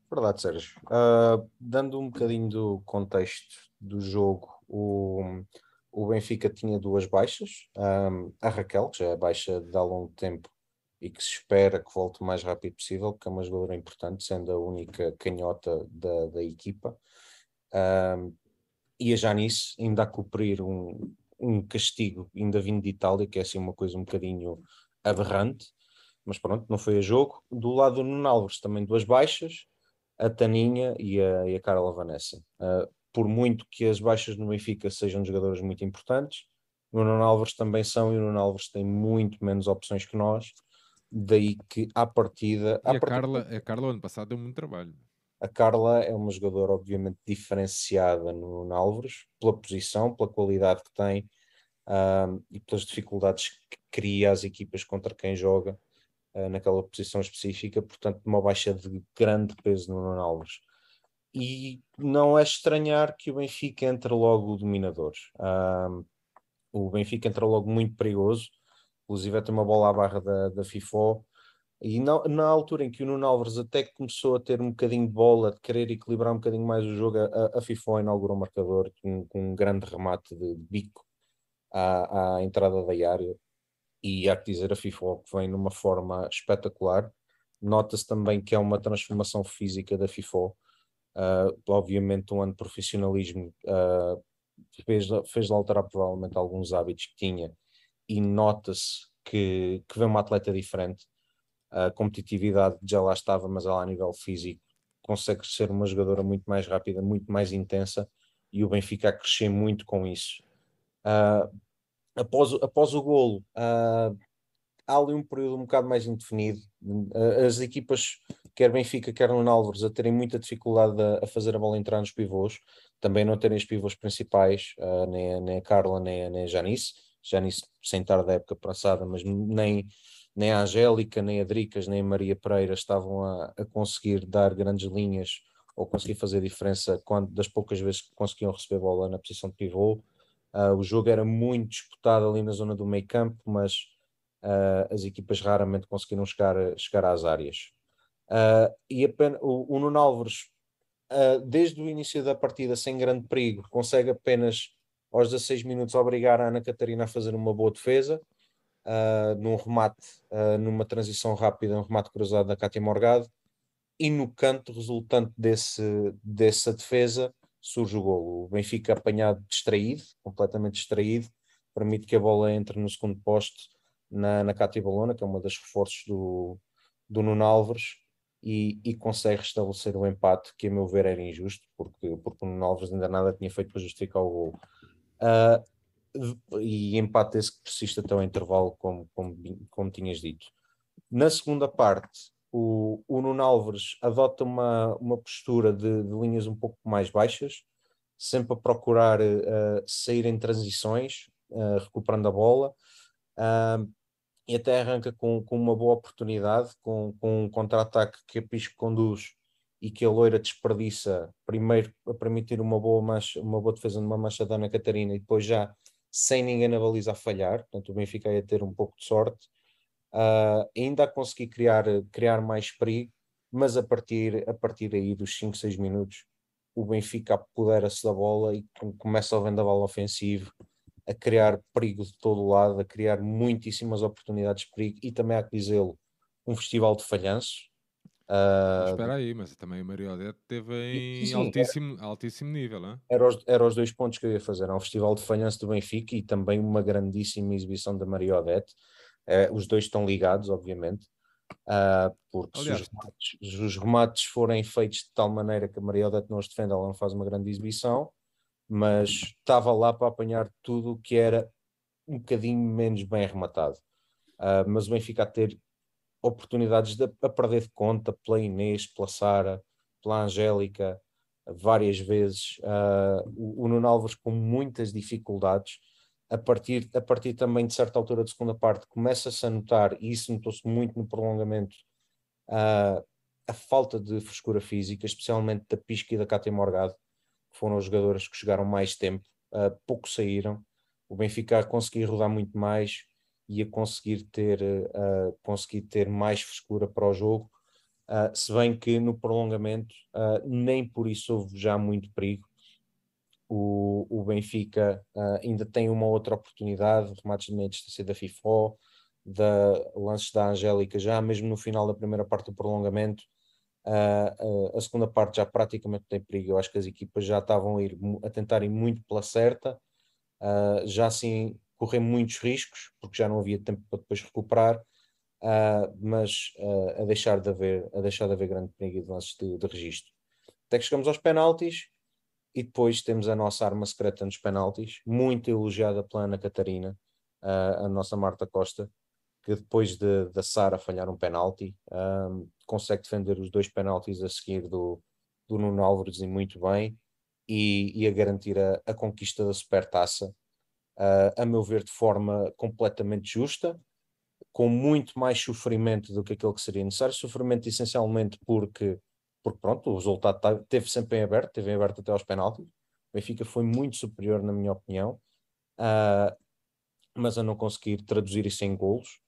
Verdade, Sérgio. Uh, dando um bocadinho do contexto do jogo, o, o Benfica tinha duas baixas. Um, a Raquel, que já é baixa de há longo tempo, e que se espera que volte o mais rápido possível, que é uma jogadora importante, sendo a única canhota da, da equipa. Um, e a Janice ainda a cumprir um, um castigo, ainda vindo de Itália, que é assim uma coisa um bocadinho aberrante, mas pronto, não foi a jogo. Do lado do Nuno Alves também duas baixas, a Taninha e a, e a Carla Vanessa. Uh, por muito que as baixas no Benfica sejam jogadoras muito importantes, o Nuno Alves também são, e o Nuno Alves tem muito menos opções que nós, Daí que, à partida. E à a, partida, Carla, a Carla, ano passado, deu muito trabalho. A Carla é uma jogadora, obviamente, diferenciada no, no Álvares, pela posição, pela qualidade que tem e pelas dificuldades que cria as equipas contra quem joga uh, naquela posição específica. Portanto, uma baixa de grande peso no Nuno. E não é estranhar que o Benfica entre logo dominador. Um, o Benfica entra logo muito perigoso inclusive tem uma bola à barra da, da FIFO E na, na, altura em que o Nuno Alves até começou a ter um bocadinho de bola, de querer equilibrar um bocadinho mais o jogo, a, a FIFA inaugurou um marcador com, com, um grande remate de, de bico à, à, entrada da área. E há que dizer, a FIFA que vem numa forma espetacular. Nota-se também que é uma transformação física da FIFA. Uh, obviamente, um ano de profissionalismo uh, fez, fez alterar provavelmente alguns hábitos que tinha e nota-se que, que vem uma atleta diferente a competitividade já lá estava, mas ela a nível físico consegue ser uma jogadora muito mais rápida, muito mais intensa e o Benfica a crescer muito com isso. Uh, após, após o golo, uh, há ali um período um bocado mais indefinido. Uh, as equipas, quer Benfica, quer Nuno Álvares, a terem muita dificuldade a, a, fazer a bola entrar nos pivôs, também não terem os pivôs principais, nem, nem a Carla, nem, nem a Janice. Janice sem estar da época passada, mas nem nem a Angélica, nem a Dricas, nem a Maria Pereira estavam a, a conseguir dar grandes linhas ou conseguir fazer diferença quando, das poucas vezes que conseguiam receber bola na posição de pivô. Uh, o jogo era muito disputado ali na zona do meio campo, mas uh, as equipas raramente conseguiram chegar, chegar às áreas. Uh, e apenas, o, o Nuno Álvares, desde o início da partida, sem grande perigo, consegue apenas aos 16 minutos obrigar a Ana Catarina a fazer uma boa defesa uh, num remate, uh, numa transição rápida, um remate cruzado da Cátia Morgado, e no canto resultante desse, dessa defesa surge o golo. O Benfica apanhado distraído, completamente distraído, permite que a bola entre no segundo poste na, na Cátia Balona, que é uma das reforços do, do Nuno Álvares, e, e, consegue restabelecer o empate, que a meu ver era injusto, porque, porque o Nuno Álvares ainda nada tinha feito para justificar o gol. Uh, e empate esse que persiste até o intervalo, como, como, como tinhas dito. Na segunda parte, o, o Nuno adota uma, uma postura de, de linhas um pouco mais baixas, sempre a procurar uh, sair em transições, uh, recuperando a bola, uh, e até arranca com, com uma boa oportunidade, com, com um contra-ataque que a Pisco conduz e que a loira desperdiça, primeiro a permitir uma boa, mancha, uma boa defesa numa mancha da Ana Catarina e depois já sem ninguém na baliza a falhar, portanto o Benfica ia ter um pouco de sorte, uh, ainda a conseguir criar, criar mais perigo, mas a partir, a partir aí dos 5, 6 minutos o Benfica apodera-se da bola e começa a vendaval ofensivo, a criar perigo de todo o lado, a criar muitíssimas oportunidades de perigo e também há que dizê-lo, um festival de falhanços, Uh, espera aí, mas também o Mariodete teve em sim, altíssimo, era, altíssimo nível. Hein? Era, os, era os dois pontos que eu ia fazer. Era um festival de falhanço do Benfica e também uma grandíssima exibição da Mariodete. Uh, os dois estão ligados, obviamente, uh, porque Aliás, se os remates, os remates, forem feitos de tal maneira que a Mariodete não os defende, ela não faz uma grande exibição, mas estava lá para apanhar tudo o que era um bocadinho menos bem rematado. Uh, mas o Benfica a ter oportunidades de, a perder de conta pela Inês, pela Sara, pela Angélica, várias vezes. Uh, o, o Nuno Alves com muitas dificuldades. A partir, a partir também de certa altura da segunda parte, começa-se a notar, e isso notou-se muito no prolongamento, uh, a falta de frescura física, especialmente da Pisca e da Cátia Morgado, que foram as jogadoras que chegaram mais tempo, uh, pouco saíram. O Benfica a conseguir rodar muito mais, e a conseguir ter, uh, conseguir ter mais frescura para o jogo, uh, se bem que no prolongamento uh, nem por isso houve já muito perigo. O, o Benfica ainda tem uma outra oportunidade, remates de meia distância da FIFO, da lances da Angélica, já mesmo no final da primeira parte do prolongamento, a segunda parte já praticamente tem perigo. Eu acho que as equipas já estavam a, ir, a tentar ir muito pela certa, já assim correr muitos riscos, porque já não havia tempo para depois recuperar, uh, mas uh, a, deixar de haver, a deixar de haver grande perigo de lances de, de registro. Até que chegamos aos penaltis e depois temos a nossa arma secreta nos penaltis, muito elogiada pela Ana Catarina, uh, a nossa Marta Costa, que depois da de, de Sara falhar um penalti, um, consegue defender os dois penaltis a seguir do, do Nuno Álvares e muito bem, e, e a garantir a, a conquista da supertaça a meu ver, de forma completamente justa, com muito mais sofrimento do que aquele que seria necessário. Sofrimento essencialmente porque, porque pronto, o resultado tá, teve sempre em aberto, teve em aberto até aos penaltis. O Benfica foi muito superior, na minha opinião, uh, mas a não conseguir traduzir isso em golos.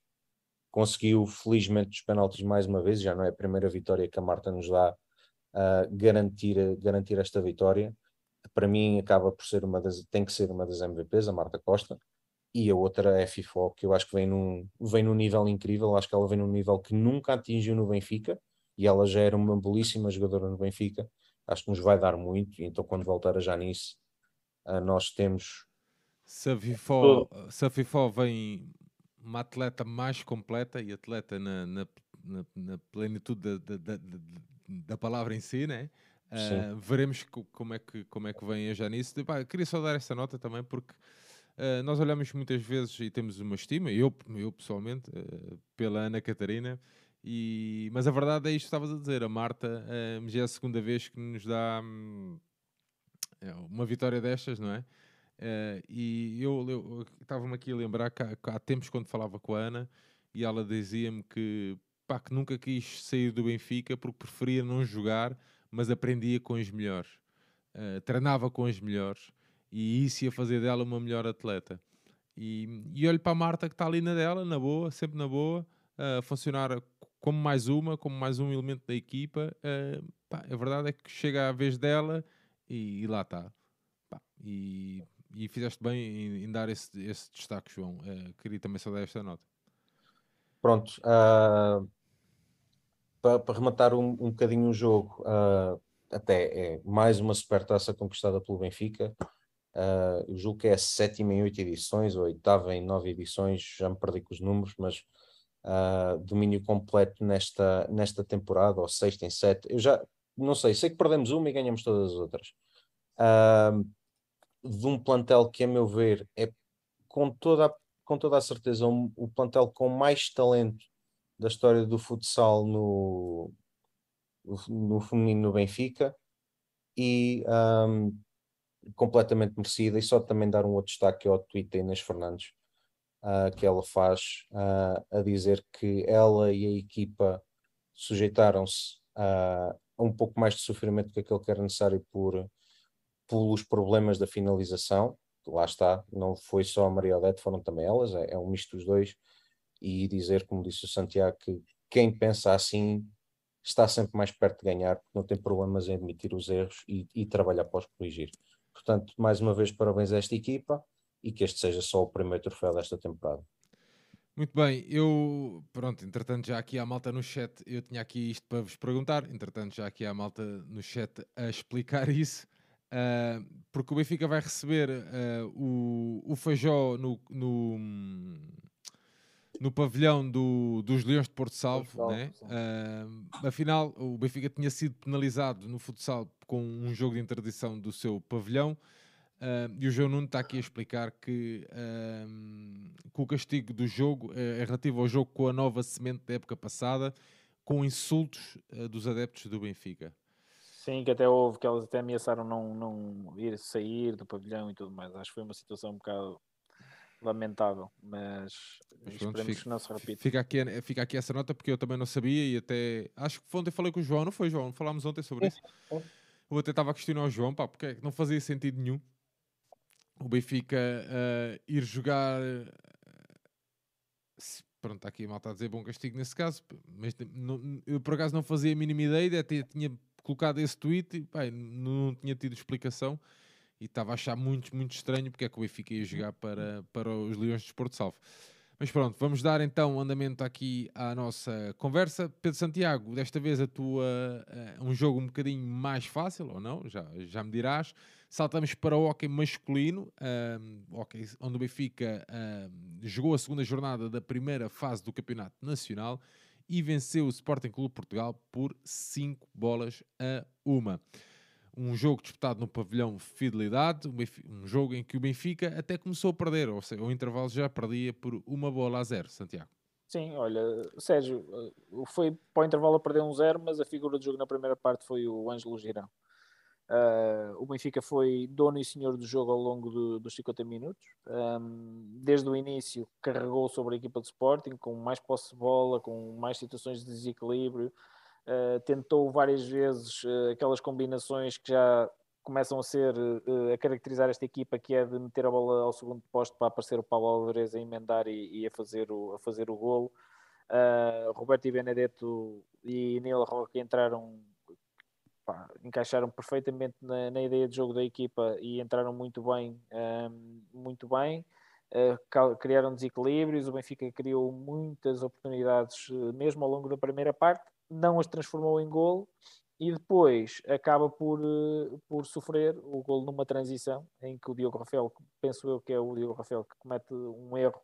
conseguiu felizmente os penaltis mais uma vez, já não é a primeira vitória que a Marta nos dá a garantir, garantir esta vitória. Para mim acaba por ser uma das, tem que ser uma das MVPs, a Marta Costa, e a outra é a FIFO, que eu acho que vem num, vem num nível incrível, acho que ela vem num nível que nunca atingiu no Benfica, e ela já era uma belíssima jogadora no Benfica, acho que nos vai dar muito, então quando voltar a Janice, uh, nós temos... Se a, FIFO, se a FIFO vem uma atleta mais completa e atleta na, na, na, na plenitude da, da, da, da, palavra em si, né? Uh, veremos como é, que, como é que vem a Janice. queria só dar esta nota também, porque uh, nós olhamos muitas vezes e temos uma estima, eu, eu pessoalmente, uh, pela Ana Catarina, e, mas a verdade é isto que estavas a dizer. A Marta já é a segunda vez que nos dá hum, é, uma vitória destas, não é? E eu estava-me aqui a lembrar que há, que há, tempos quando falava com a Ana e ela dizia-me que, pá, que nunca quis sair do Benfica porque preferia não jogar, mas aprendia com os melhores, uh, treinava com os melhores e isso ia fazer dela uma melhor atleta. E, e olho para a Marta que está ali na dela, na boa, sempre na boa, a uh, funcionar como mais uma, como mais um elemento da equipa. Pá, a verdade é que chega a vez dela e, e lá está. E e fizeste bem em, em dar esse, esse, destaque, João. Uh, queria também só dar esta nota. Pronto. Uh, para, para, rematar um, um bocadinho o jogo, uh, até é mais uma supertaça conquistada pelo Benfica. Uh, eu julgo que é a sétima em oito edições, ou oitava em nove edições, já me perdi com os números, mas uh, domínio completo nesta, nesta temporada, ou sexta em sete. Eu já não sei, sei que perdemos uma e ganhamos todas as outras. Uh, de um plantel que, a meu ver, é com toda, com toda a certeza um, o plantel com mais talento da história do futsal no, no feminino no Benfica e um, completamente merecida. E só também dar um outro destaque ao tweet da Inês Fernandes, uh, que ela faz uh, a dizer que ela e a equipa sujeitaram-se a um pouco mais de sofrimento que aquele que era necessário por pelos problemas da finalização, lá está, não foi só a Maria Odete, foram também elas, é, é um misto dos dois, e dizer, como disse o Santiago, que quem pensa assim está sempre mais perto de ganhar, porque não tem problemas em admitir os erros e, e trabalhar para os corrigir. Portanto, mais uma vez, parabéns a esta equipa e que este seja só o primeiro troféu desta temporada. Muito bem, eu, pronto, entretanto já aqui há malta no chat, eu tinha aqui isto para vos perguntar, entretanto já aqui há malta no chat a explicar isso. Uh, porque o Benfica vai receber uh, o, o Feijó no, no, no pavilhão do, dos Leões de Porto Salvo. né? Uh, afinal, o Benfica tinha sido penalizado no futsal com um jogo de interdição do seu pavilhão. e o João Nuno está aqui a explicar que, que o castigo do jogo é relativo ao jogo com a nova semente da época passada, com insultos dos adeptos do Benfica. Sim, que até houve, que elas até ameaçaram não, não ir sair do pavilhão e tudo mais. Acho que foi uma situação um bocado lamentável, mas, mas esperemos fica, que não se repita. Fica aqui, fica aqui essa nota porque eu também não sabia e até acho que ontem falei com o João, não foi João? Falámos ontem sobre isso. Eu até estava a questionar o João, pá, porque é não fazia sentido nenhum o Benfica uh, ir jogar. Uh, pronto, está aqui a malta a dizer bom castigo nesse caso, mas não, eu por acaso não fazia a mínima ideia, até tinha colocado esse tweet e bem, não tinha tido explicação e estava a achar muito, muito estranho porque é que o Benfica ia jogar para, para os Leões de Esporte Salvo. Mas pronto, vamos dar então andamento aqui à nossa conversa. Pedro Santiago, desta vez a tua uh, um jogo um bocadinho mais fácil, ou não? Já, já me dirás. Saltamos para o hockey masculino, um, hockey, onde o Benfica um, jogou a segunda jornada da primeira fase do Campeonato Nacional e venceu o Sporting Clube Portugal por 5 bolas a uma. Um jogo disputado no pavilhão Fidelidade, um jogo em que o Benfica até começou a perder, ou seja, o intervalo já perdia por uma bola a zero, Santiago. Sim, olha, Sérgio, eh, foi para o intervalo a perder um zero, mas a figura do jogo na primeira parte foi o Ângelo Girão. Uh, o Benfica foi dono e senhor do jogo ao longo do, dos 50 minutos. Um, desde o início carregou sobre a equipa de Sporting com mais posse de bola, com mais situações de desequilíbrio. Uh, tentou várias vezes uh, aquelas combinações que já começam a ser a caracterizar esta equipa, que é de meter a bola ao segundo posto para aparecer o Paulo Alvarez a emendar e, e a, fazer o, a fazer o golo. Uh, Roberto e Benedetto e Neil Roque entraram, pá, encaixaram perfeitamente na, na, ideia de jogo da equipa e entraram muito bem, um, muito bem. Uh, criaram desequilíbrios, o Benfica criou muitas oportunidades mesmo ao longo da primeira parte, não as transformou em gol e depois acaba por, eh, por sofrer o gol numa transição em que o Diogo Rafael, penso eu que é o Diogo Rafael que comete um erro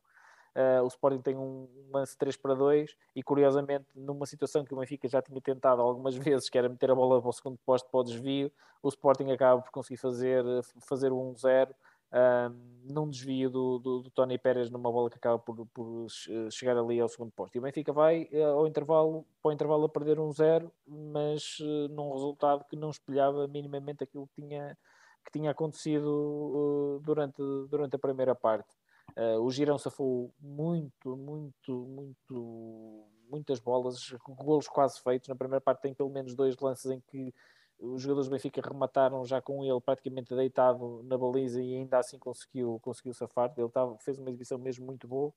Uh, o Sporting tem um lance 3 para 2 e curiosamente numa situação que o Benfica já tinha tentado algumas vezes, que era meter a bola para o segundo posto para o desvio, o Sporting acaba por conseguir fazer, eh, fazer um 0 um, num desvio do, do, do, Tony Pérez numa bola que acaba por, por, eh, chegar ali ao segundo posto. E o Benfica vai eh, ao intervalo, para o intervalo a perder um zero, mas uh, num resultado que não espelhava minimamente aquilo que tinha, que tinha acontecido uh, durante, durante a primeira parte. Uh, o Girão safou muito, muito, muito, muitas bolas, golos quase feitos. Na primeira parte tem pelo menos dois lances em que os jogadores do Benfica remataram já com ele praticamente deitado na baliza e ainda assim conseguiu, conseguiu safar. Ele tava, fez uma exibição mesmo muito boa.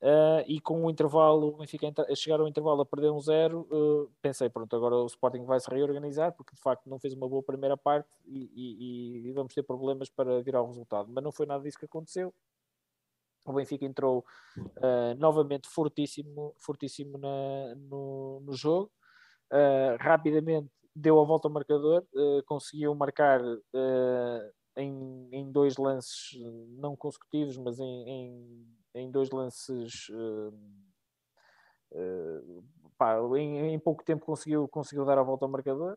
Uh, e com o intervalo, o Benfica chegar ao intervalo a perder um zero, uh, pensei, pronto, agora o Sporting vai se reorganizar, porque de facto não fez uma boa primeira parte e, e, e vamos ter problemas para virar o resultado. Mas não foi nada disso que aconteceu. O Benfica entrou uh, novamente fortíssimo, fortíssimo na, no, no jogo. rapidamente deu a volta ao marcador, uh, conseguiu marcar uh, em, em, dois lances não consecutivos, mas em, em, em dois lances pá, em, pouco tempo conseguiu, conseguiu dar a volta ao marcador.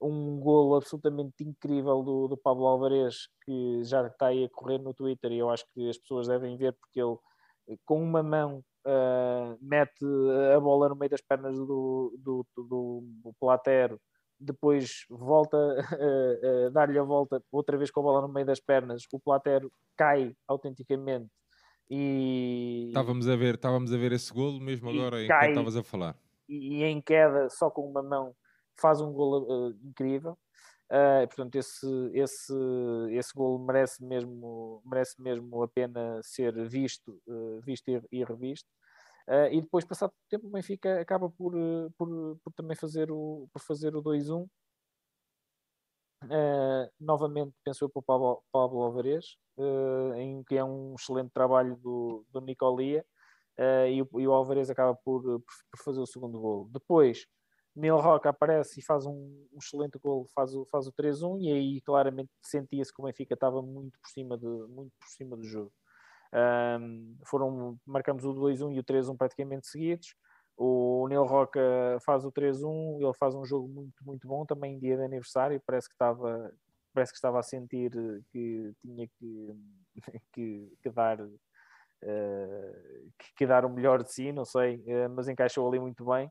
Um golo absolutamente incrível do, do Pablo Alvarez, que já está aí a correr no Twitter e eu acho que as pessoas devem ver, porque ele com uma mão Uh, mete a bola no meio das pernas do, do, do, do Platero depois volta a, a dar-lhe a volta outra vez com a bola no meio das pernas, o Platero cai autenticamente e estávamos a ver, estávamos a ver esse golo mesmo agora enquanto estavas a falar. E, e, em queda, só com uma mão, faz um golo uh, incrível. Uh, portanto, esse, esse, esse golo merece mesmo, merece mesmo a pena ser visto, uh, visto e, e revisto. Uh, e depois, passado tempo, o Benfica acaba por, uh, por, por também fazer o, por fazer o 2-1. Uh, eh, novamente pensou para o Pablo, Pablo Alvarez, em que é um excelente trabalho do, do Nicolia, e, o, e o Alvarez acaba por, por fazer o segundo gol. Depois, Neil Roca aparece e faz um, um excelente gol, faz o, faz o 3-1, e aí claramente sentia-se que o Benfica estava muito por cima, de, muito por cima do jogo. Um, foram, marcamos o 2-1 e o 3-1 praticamente seguidos. O Neil Roca faz o 3-1, ele faz um jogo muito, muito bom, também em dia de aniversário, parece que estava, parece que estava a sentir que tinha que, que, que dar uh, que, que, dar o melhor de si, não sei, uh, mas encaixou ali muito bem.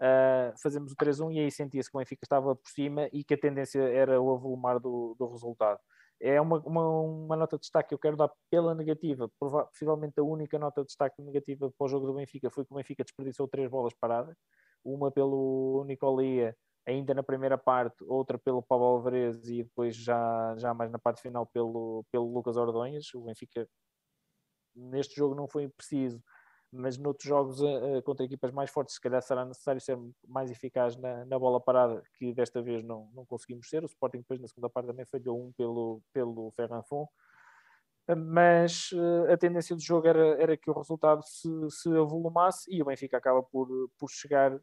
Uh, fazemos o 3-1 e aí sentia-se que o Benfica estava por cima e que a tendência era o avolumar do, do resultado é uma, uma, uma, nota de destaque que eu quero dar pela negativa. Possivelmente a única nota de destaque negativa para o jogo do Benfica foi que o Benfica desperdiçou três bolas paradas. Uma pelo Nicolia, ainda na primeira parte, outra pelo Pablo Alvarez e depois já, já mais na parte final pelo, pelo Lucas Ordonhas. O Benfica neste jogo não foi preciso mas noutros jogos uh, contra equipas mais fortes, se calhar será necessário ser mais eficaz na, na, bola parada, que desta vez não, não conseguimos ser. O Sporting depois na segunda parte também falhou um pelo, pelo Ferranfon. Mas uh, a tendência do jogo era, era que o resultado se, se avolumasse e o Benfica acaba por, por chegar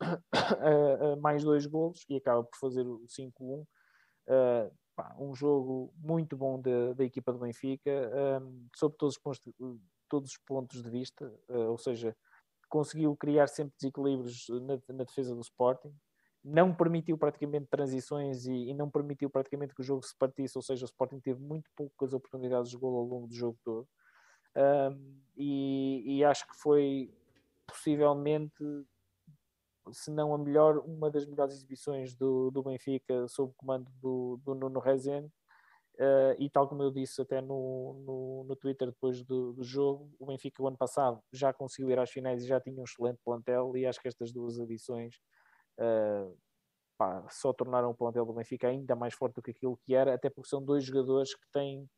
a, a mais dois golos e acaba por fazer o 5-1. Uh, um jogo muito bom da, equipa do Benfica, um, sob todos os pontos todos os pontos de vista, uh, ou seja, conseguiu criar sempre desequilíbrios na, na, defesa do Sporting, não permitiu praticamente transições e, e, não permitiu praticamente que o jogo se partisse, ou seja, o Sporting teve muito poucas oportunidades de gol ao longo do jogo todo. Um, e, e, acho que foi possivelmente, se não a melhor, uma das melhores exibições do, do Benfica sob o comando do, do Nuno Rezende Uh, e tal como eu disse até no, no, no Twitter depois do, do, jogo, o Benfica o ano passado já conseguiu ir às finais e já tinha um excelente plantel e acho que estas duas edições uh, pá, só tornaram o plantel do Benfica ainda mais forte do que aquilo que era, até porque são dois jogadores que têm,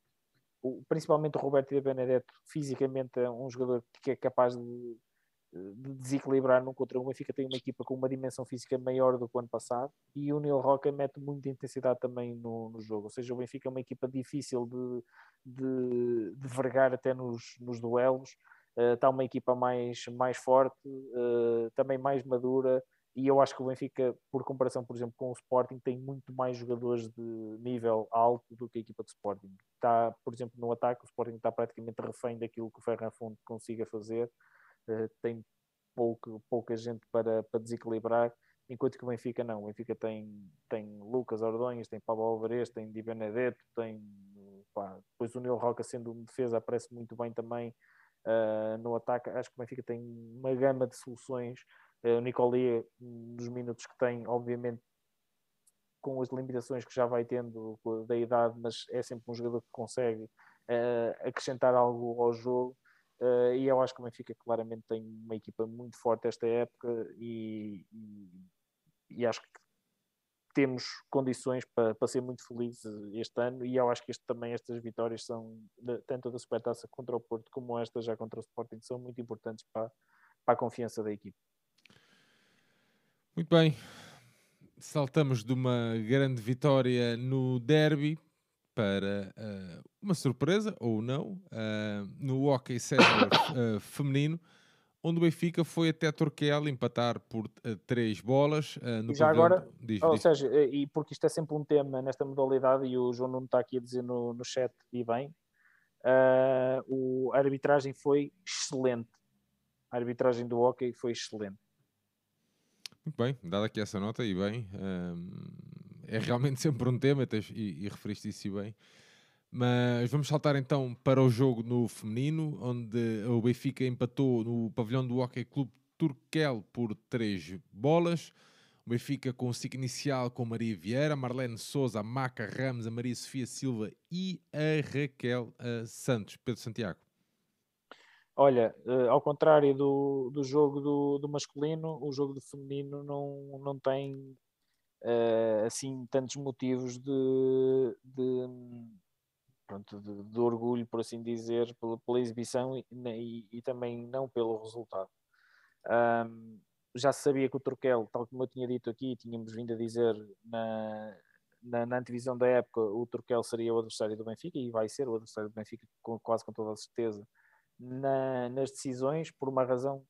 principalmente o Roberto e Benedetto, fisicamente é um jogador que é capaz de de desequilibrar num contra um. O Benfica tem uma equipa com uma dimensão física maior do que o ano passado e o Neil Roca mete muita intensidade também no, no jogo. Ou seja, o Benfica é uma equipa difícil de, de, de vergar até nos, nos duelos. Uh, está uma equipa mais, mais forte, uh, também mais madura. E eu acho que o Benfica, por comparação, por exemplo, com o Sporting, tem muito mais jogadores de nível alto do que a equipa de Sporting. Está, por exemplo, no ataque, o Sporting está praticamente refém daquilo que o Ferran Fonte consiga fazer uh, tem pouco, pouca gente para, para desequilibrar, enquanto que o Benfica não. O Benfica tem, tem Lucas Ordonhas, tem Pablo Alvarez, tem Di Benedetto, tem pá, depois o Neil Roca sendo um defesa aparece muito bem também uh, no ataque. Acho que o Benfica tem uma gama de soluções. Uh, o Nicolia, nos minutos que tem, obviamente com as limitações que já vai tendo da idade, mas é sempre um jogador que consegue uh, acrescentar algo ao jogo. Uh, e eu acho que o Benfica claramente tem uma equipa muito forte esta época e, e, e acho que temos condições para, para ser muito felizes este ano. E eu acho que este, também estas vitórias são, tanto da Supertaça contra o Porto como esta já contra o Sporting, são muito importantes para, para a confiança da equipe. Muito bem, saltamos de uma grande vitória no derby para uh, uma surpresa, ou não, uh, no Hockey Sénior uh, feminino, onde o Benfica foi até Torquel empatar por três bolas. no e já agora, diz, ou diz. seja, e porque isto é sempre um tema nesta modalidade, e o João Nuno está aqui a dizer no, no chat, e bem, o, a arbitragem foi excelente. A arbitragem do hockey foi excelente. Muito bem, dada aqui essa nota, e bem, é realmente sempre um tema e, e referiste isso bem. Mas vamos saltar então para o jogo no feminino, onde o Benfica empatou no pavilhão do Hockey Clube Turquel por 3 bolas. O Benfica com o ciclo inicial com Maria Vieira, Marlene Souza, Maca Ramos, a Maria Sofia Silva e a Raquel a Santos. Pedro Santiago. Olha, uh, ao contrário do, do jogo do, do masculino, o jogo do feminino não, não tem uh, assim tantos motivos de, de, pronto, de, de, orgulho, por assim dizer, pela, pela exibição e, e, e, também não pelo resultado. Um, já se sabia que o Turquel, tal como eu tinha dito aqui, tínhamos vindo a dizer na, na, na antevisão da época, o Turquel seria o adversário do Benfica e vai ser o adversário do Benfica com, quase com toda a certeza na, nas decisões, por uma razão,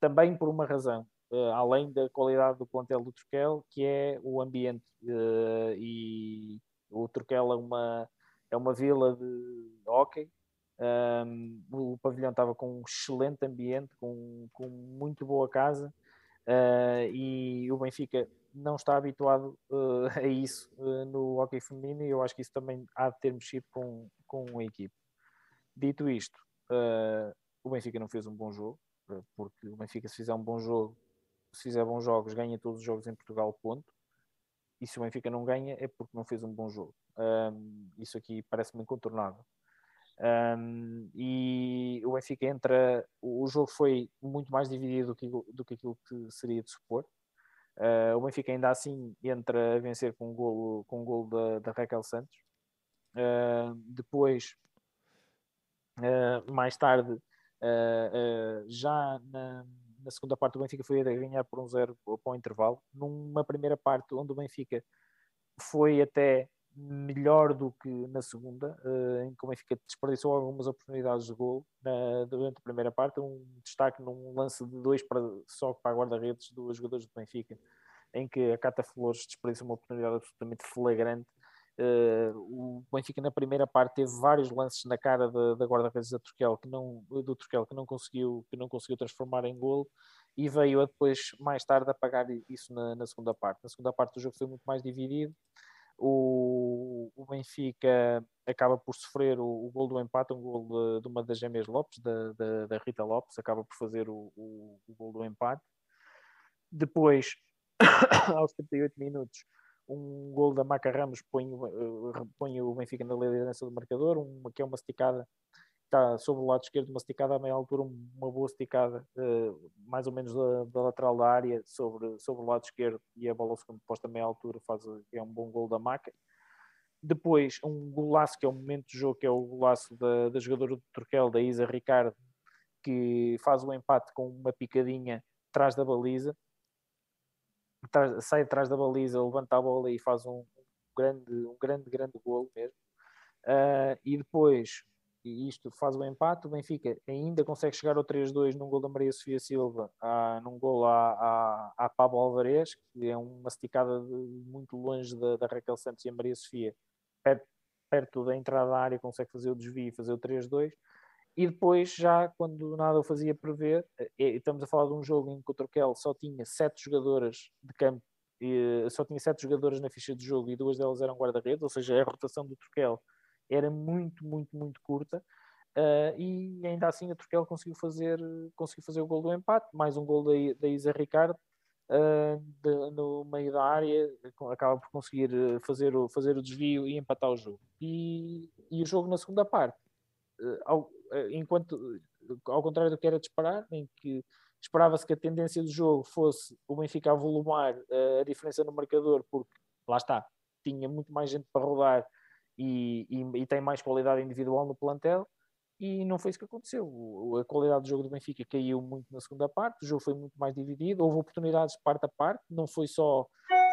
também por uma razão, além da qualidade do plantel do Turquel, que é o ambiente. Uh, e o Turquel é uma, é uma vila de hockey. Um, o pavilhão estava com um excelente ambiente, com, com muito boa casa, uh, e o Benfica não está habituado uh, a isso uh, no hockey feminino, e eu acho que isso também há de ter mexido com, com a equipe. Dito isto, o Benfica não fez um bom jogo, porque o Benfica, se fizer um bom jogo, se fizer bons jogos, ganha todos os jogos em Portugal, ponto. E se o Benfica não ganha, é porque não fez um bom jogo. Um, isso aqui parece-me incontornável. Um, e o Benfica entra. O jogo foi muito mais dividido do que, do que aquilo que seria de supor. Uh, o Benfica ainda assim entra a vencer com um golo, com um golo da, da Raquel Santos. Uh, depois, uh, mais tarde, já na, na segunda parte o Benfica foi a ganhar por um zero para o intervalo. Numa primeira parte onde o Benfica foi até melhor do que na segunda, uh, em que o Benfica desperdiçou algumas oportunidades de gol na, durante a primeira parte, um destaque num lance de dois para, só para a guarda-redes dos jogadores do Benfica, em que a Cata Flores desperdiçou uma oportunidade absolutamente flagrante Uh, o Benfica na primeira parte teve vários lances na cara da, da guarda-redes do Turquel que não conseguiu que não conseguiu transformar em golo e veio a depois mais tarde apagar isso na, na, segunda parte. Na segunda parte o jogo foi muito mais dividido. O, o Benfica acaba por sofrer o, o gol do empate, um gol de, de, uma das gêmeas Lopes, da, da, da, Rita Lopes, acaba por fazer o, o, o gol do empate. Depois, aos 38 minutos, um gol da Maca Ramos põe, eh, põe o Benfica na liderança do marcador, uma, que é uma esticada, está sobre o lado esquerdo, uma esticada à meia altura, uma boa esticada, uh, mais ou menos da, da, lateral da área, sobre, sobre o lado esquerdo, e a bola ao segundo posto a meia altura, faz, é um bom gol da Maca. Depois, um golaço que é o momento do jogo, que é o golaço da, da jogadora do Turquel, da Isa Ricardo, que faz o empate com uma picadinha atrás da baliza, sai atrás da baliza, levanta a bola e faz um grande, um grande, grande golo mesmo. Uh, e depois, e isto faz o empate, o Benfica ainda consegue chegar ao 3-2 num gol da Maria Sofia Silva, uh, num gol à, à Pablo Alvarez, que é uma esticada de, muito longe da, da Raquel Santos e a Maria Sofia, perto, perto da entrada da área, consegue fazer o desvio e fazer o 3-2. E depois, já quando nada o fazia prever, eh, estamos a falar de um jogo em que o Troquel só tinha sete jogadoras de campo, e, só tinha sete jogadoras na ficha de jogo e duas delas eram guarda-redes, ou seja, a rotação do Troquel era muito, muito, muito curta. Uh, e ainda assim a Troquel conseguiu fazer, conseguiu fazer o gol do empate, mais um gol da, Isa Ricardo no meio da área, acaba por conseguir fazer o, fazer o desvio e empatar o jogo. E, e o jogo na segunda parte, enquanto ao contrário do que era de esperar, em que esperava-se que a tendência do jogo fosse o Benfica a volumar a diferença no marcador, porque lá está, tinha muito mais gente para rodar e, e, e, tem mais qualidade individual no plantel e não foi isso que aconteceu. A qualidade do jogo do Benfica caiu muito na segunda parte, o jogo foi muito mais dividido, houve oportunidades parte a parte, não foi só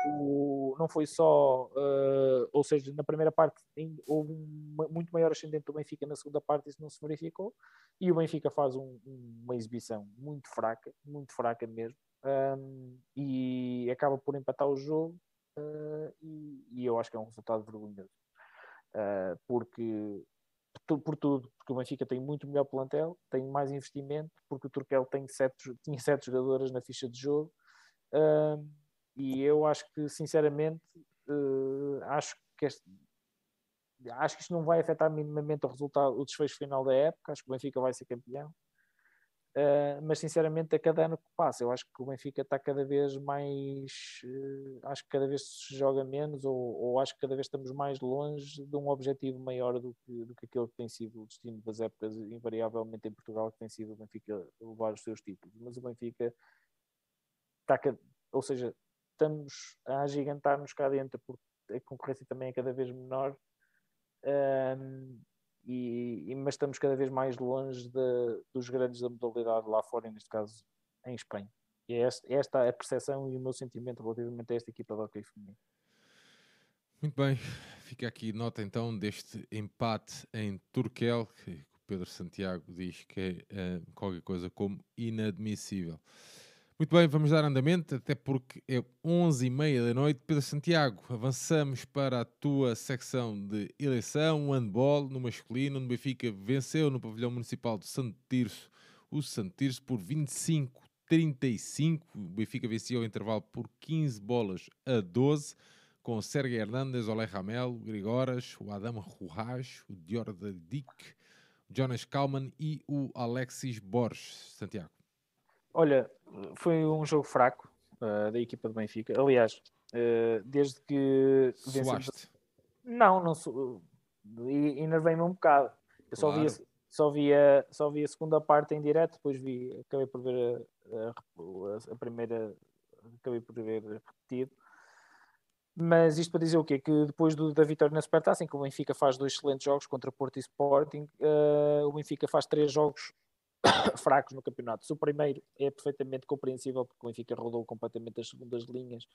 o, não foi só, uh, ou seja, na primeira parte houve um muito maior ascendente do Benfica, na segunda parte isso não se verificou, e o Benfica faz um, uma exibição muito fraca, muito fraca mesmo, um, e acaba por empatar o jogo, uh, e, e, eu acho que é um resultado vergonhoso uh, porque por tudo, porque o Benfica tem muito melhor plantel, tem mais investimento, porque o Turquel tem sete, tinha sete jogadoras na ficha de jogo, e eu acho que, sinceramente, uh, acho que este, acho que isto não vai afetar minimamente o resultado, o desfecho final da época, acho que o Benfica vai ser campeão, Uh, mas sinceramente, a cada ano que passa, eu acho que o Benfica está cada vez mais. Uh, acho que cada vez se joga menos, ou, ou, acho que cada vez estamos mais longe de um objetivo maior do que, do que aquele que tem sido o destino das épocas, invariavelmente em Portugal, que tem sido o Benfica levar os seus títulos. Mas o Benfica está. Ou seja, estamos a agigantar-nos cá dentro, porque a concorrência também é cada vez menor. Uh, e, mas estamos cada vez mais longe de, dos grandes da modalidade lá fora, neste caso em Espanha. E é esta, é a percepção e o meu sentimento relativamente a esta equipa do hockey feminino. Muito bem, fica aqui nota então deste empate em Turquel, que o Pedro Santiago diz que é uh, qualquer coisa como inadmissível. Muito bem, vamos dar andamento, até porque é 11h30 da noite. Pedro Santiago, avançamos para a tua secção de eleição, handball no masculino, onde o Benfica venceu no pavilhão municipal de Santo Tirso o Santo Tirso por 25-35. O Benfica venceu o intervalo por 15 bolas a 12, com Sérgio Hernandes, Olé Ramel, Grigoras, o Adama Ruhaj, o Dior Dick, Jonas Kalman e o Alexis Borges. Santiago. Olha, foi um jogo fraco uh, da equipa do Benfica. Aliás, uh, desde que vencemos... Não, não sou. Enervei-me um bocado. Eu só, claro. vi, só, vi a, só vi a segunda parte em direto, depois vi, acabei por ver a, a, a primeira, acabei por ver repetido. Mas isto para dizer o quê? Que depois do, da vitória na Supertaça, em que o Benfica faz dois excelentes jogos contra Porto e Sporting, uh, o Benfica faz três jogos fracos no campeonato. Se o primeiro é perfeitamente compreensível, porque o Benfica rodou completamente as segundas linhas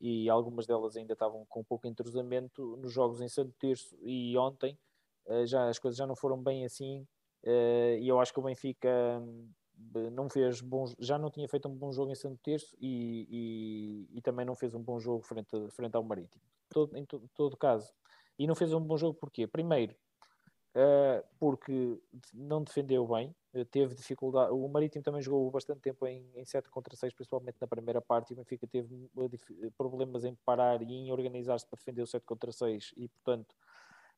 e algumas delas ainda estavam com pouco entrosamento nos jogos em Santo Terço e ontem eh, já as coisas já não foram bem assim eh, e eu acho que o Benfica hum, não fez bons, já não tinha feito um bom jogo em Santo Terço e, e, e também não fez um bom jogo frente, frente ao Marítimo. Todo, em to, todo caso. E não fez um bom jogo porquê? Primeiro, porque não defendeu bem, eh, teve dificuldade. O Marítimo também jogou bastante tempo em, em 7 contra 6, principalmente na primeira parte, e o Benfica teve uh, problemas em parar e em organizar-se para defender o 7 contra 6, e portanto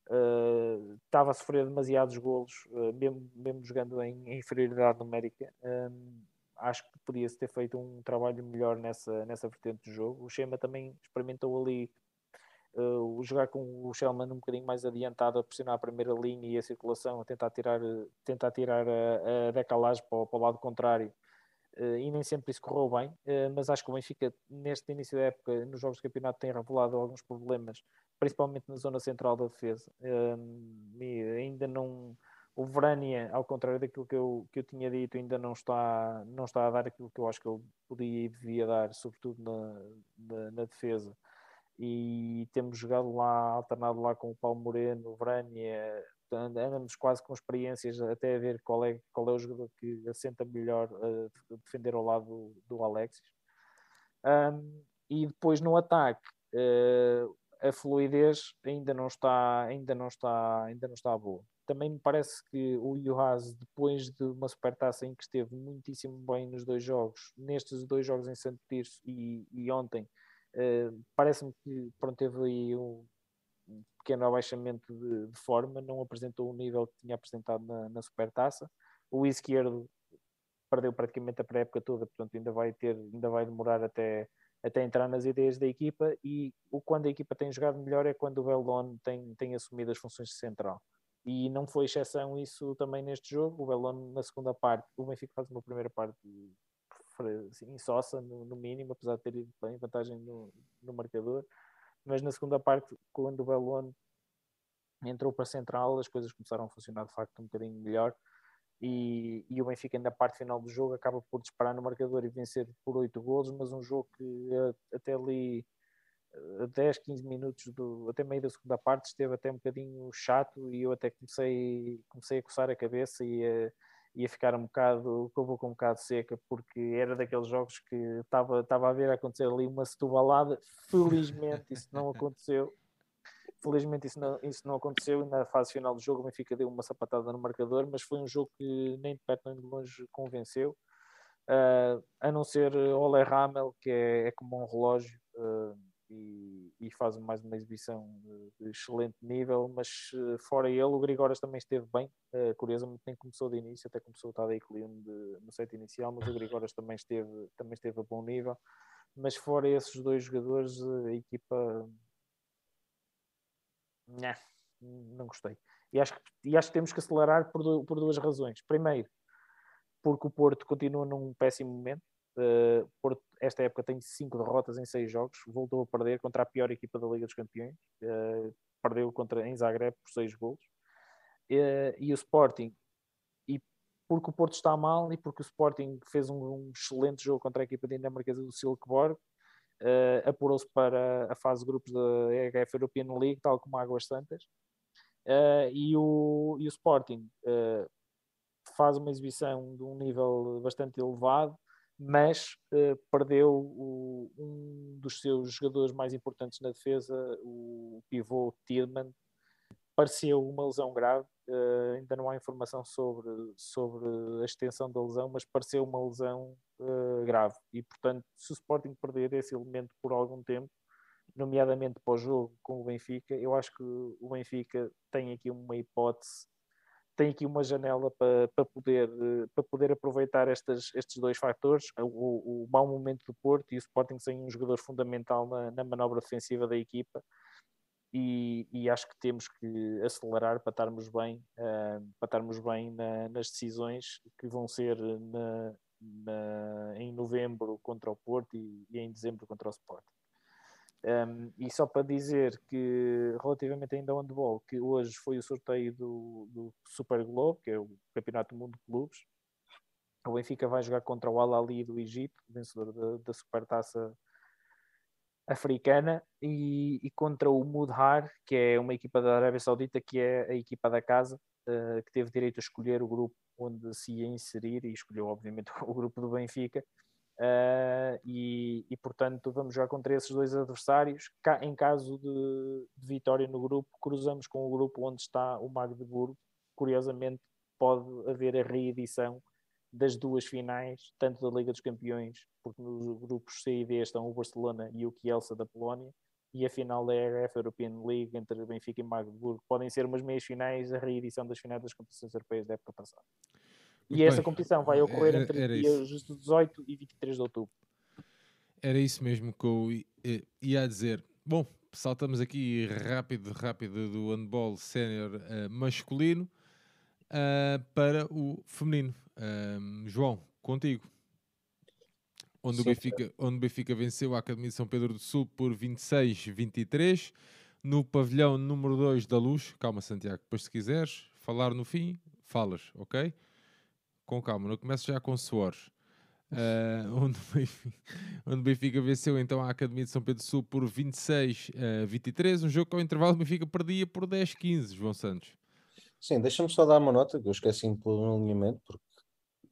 uh, estava a sofrer demasiados golos, mesmo, mesmo jogando em, em inferioridade numérica. Um, acho que podia-se ter feito um trabalho melhor nessa, nessa vertente do jogo. O Schema também experimentou ali uh, jogar com o Shellman um bocadinho mais adiantado a pressionar a primeira linha e a circulação, a tentar tirar, tentar tirar a, a decalagem para, para o lado contrário. Uh, e nem sempre isso correu bem, uh, mas acho que o Benfica, neste início da época, nos jogos de campeonato, tem revelado alguns problemas, principalmente na zona central da defesa. e ainda não. O Vrania, ao contrário daquilo que eu, que eu tinha dito, ainda não está, não está a dar aquilo que eu acho que ele podia e devia dar, sobretudo na, na, na defesa. E temos jogado lá, alternado lá com o Paulo Moreno, o Vrania, andamos quase com experiências até a ver qual é, qual é o jogador que assenta melhor a defender ao lado do, do Alexis. Um, e depois no ataque, uh, a fluidez ainda não está, ainda não está, ainda não está boa. Também me parece que o Juhaz, depois de uma supertaça em que esteve muitíssimo bem nos dois jogos, nestes dois jogos em Santo Tirso e, e ontem, uh, parece-me que pronto, teve aí um, um pequeno abaixamento de, de, forma, não apresentou o nível que tinha apresentado na, na supertaça. O esquerdo perdeu praticamente a pré-época toda, portanto ainda vai ter, ainda vai demorar até até entrar nas ideias da equipa e o quando a equipa tem jogado melhor é quando o Belon tem, tem assumido as funções de central. E não foi exceção isso também neste jogo. O Belon na segunda parte, o Benfica faz uma primeira parte assim, insossa no, no mínimo, apesar de ter ido bem vantagem no, no marcador. Mas na segunda parte, quando o Belon entrou para a central, as coisas começaram a funcionar de facto um bocadinho melhor e, e, o Benfica na parte final do jogo acaba por disparar no marcador e vencer por 8 golos, mas um jogo que eh, até ali 10, eh, 15 minutos do, até meio da segunda parte esteve até um bocadinho chato e eu até comecei, comecei a coçar a cabeça e a, e a ficar um bocado, com a boca um bocado seca, porque era daqueles jogos que estava, estava a ver acontecer ali uma setubalada, felizmente isso não aconteceu. Felizmente isso não, isso não aconteceu. E na fase final do jogo o Benfica deu uma sapatada no marcador, mas foi um jogo que nem de perto nem de longe convenceu. Uh, a não ser Ole Ramel, que é, é como um relógio uh, e, e, faz mais uma exibição de, de excelente nível, mas uh, fora ele, o Grigoras também esteve bem, curiosamente nem começou de início, até começou o Tadei Klium no set inicial, mas o Grigoras também esteve, também esteve a bom nível, mas fora esses dois jogadores, a equipa não, não gostei. E acho, que, e acho que temos que acelerar por, do, por duas razões. Primeiro, porque o Porto continua num péssimo momento. Uh, Porto, esta época, tem cinco derrotas em seis jogos. Voltou a perder contra a pior equipa da Liga dos Campeões. Uh, perdeu contra, em Zagreb por seis golos. Uh, e o Sporting, e porque o Porto está mal e porque o Sporting fez um, excelente jogo contra a equipa dinamarquesa do Silkeborg, apurou-se para a fase de grupos da EHF European League, tal como Águas Santas, e, o, e o Sporting faz uma exibição de um nível bastante elevado, mas perdeu o, um dos seus jogadores mais importantes na defesa, o pivô Tillman, pareceu uma lesão grave, uh, ainda não há informação sobre, sobre a extensão da lesão, mas pareceu uma lesão uh, grave. E, portanto, se o Sporting perder esse elemento por algum tempo, nomeadamente para o jogo com o Benfica, eu acho que o Benfica tem aqui uma hipótese, tem aqui uma janela para, para, poder, para poder aproveitar estas, estes dois fatores, o, o mau momento do Porto e o Sporting sem um jogador fundamental na, na manobra defensiva da equipa, e, e, acho que temos que acelerar para estarmos bem, uh, para estarmos bem na, nas decisões que vão ser na, na, em novembro contra o Porto e, e, em dezembro contra o Sport. Um, e só para dizer que relativamente ainda ao handball, que hoje foi o sorteio do, do Super Globo, que é o Campeonato do Mundo de Clubes. O Benfica vai jogar contra o Al-Ali do Egito, vencedor da, da Supertaça africana e, e, contra o Mudhar, que é uma equipa da Arábia Saudita, que é a equipa da casa, uh, que teve direito a escolher o grupo onde se ia inserir e escolheu, obviamente, o grupo do Benfica. Uh, e, e, portanto, vamos jogar contra esses dois adversários. Em caso de, de, vitória no grupo, cruzamos com o grupo onde está o Magdeburgo. Curiosamente, pode haver a reedição das duas finais, tanto da Liga dos Campeões, porque nos grupos C e D estão o Barcelona e o Kielce da Polónia, e a final da ERF European League entre Benfica e Magdeburgo. Podem ser umas meias finais, a reedição das finais das competições europeias da época passada. E Muito essa competição vai ocorrer era, entre era dias isso. 18 e 23 de outubro. Era isso mesmo que eu ia dizer. Bom, saltamos aqui rápido, rápido do handball sénior uh, masculino uh, para o feminino. João, contigo. Onde o, Benfica, onde o Benfica venceu a Academia de São Pedro do Sul por 26-23. No pavilhão número 2 da Luz, calma Santiago, depois se quiseres falar no fim, falas, ok? Com calma, não começo já com suores. Uh, onde, o Benfica, onde o Benfica venceu então a Academia de São Pedro do Sul por 26 a 23, um jogo que ao intervalo o Benfica perdia por 10-15, João Santos. Sim, deixa-me só dar uma nota, que eu esqueci pelo alinhamento, porque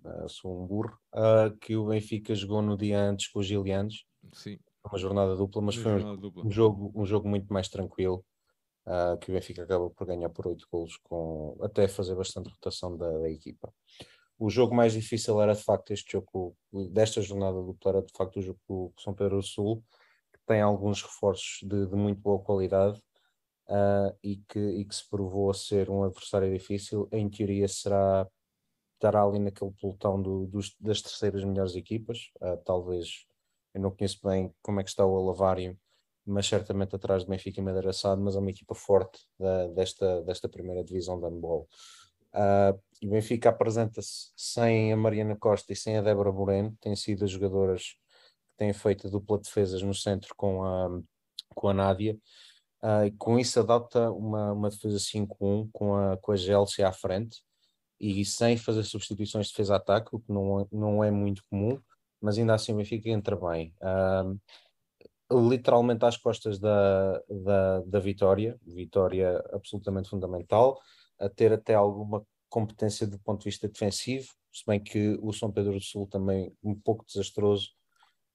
uh, sou um burro, uh, que o Benfica jogou no dia antes com os Gilianos, Sim. uma jornada dupla, mas Uma foi um, dupla. um jogo, um jogo muito mais tranquilo, uh, que o Benfica acaba por ganhar por 8 golos, com, até fazer bastante rotação da, da equipa. O jogo mais difícil era de facto este jogo, desta jornada dupla, era de facto o jogo com São Pedro do Sul, que tem alguns reforços de, de muito boa qualidade, uh, e, que, e que se provou a ser um adversário difícil, em teoria será estará ali naquele pelotão do, dos, das terceiras melhores equipas, uh, talvez eu não conheço bem como é que está o Alavário, mas certamente atrás de Benfica e Madeira Sado, mas é uma equipa forte da, desta, desta primeira divisão de handball. Uh, o Benfica apresenta-se sem a Mariana Costa e sem a Débora Moreno, têm sido as jogadoras que têm feito dupla defesas no centro com a, com a Nádia, Uh, e com isso adota uma, uma defesa 5-1 com a, com a Chelsea à frente e sem fazer substituições de defesa-ataque, o que não, não é muito comum, mas ainda assim o Benfica entra bem. Uh, literalmente às costas da, da, da vitória, vitória absolutamente fundamental, a ter até alguma competência do ponto de vista defensivo, se bem que o São Pedro do Sul também um pouco desastroso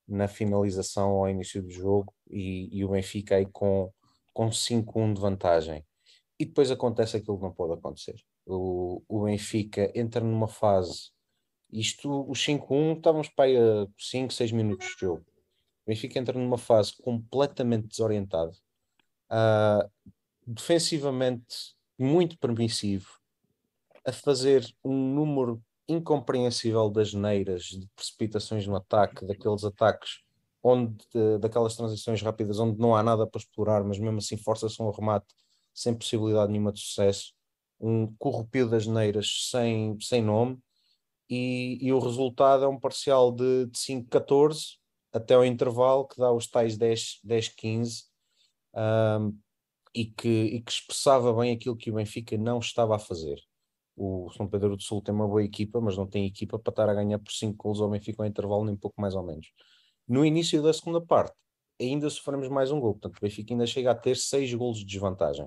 na finalização ao início do jogo e, e o Benfica aí com com 5-1 de vantagem. E depois acontece aquilo que não pode acontecer. O, o Benfica entra numa fase. Isto, os 5-1, estávamos para aí a 5, 6 minutos de jogo. O Benfica entra numa fase completamente desorientado, uh, defensivamente muito permissivo, a fazer um número incompreensível das neiras, de precipitações no ataque, daqueles ataques onde daquelas transições rápidas onde não há nada para explorar, mas mesmo assim força-se um remate sem possibilidade nenhuma de sucesso, um corrupio das neiras sem, sem nome, e, e o resultado é um parcial de, de 5-14 até o intervalo que dá os tais 10-15 um, e, que, e que expressava bem aquilo que o Benfica não estava a fazer. O São Pedro do Sul tem uma boa equipa, mas não tem equipa para estar a ganhar por 5 gols ao Benfica ao intervalo, nem pouco mais ou menos. No início da segunda parte, ainda sofremos mais um gol, portanto o Benfica ainda chega a ter seis golos de desvantagem.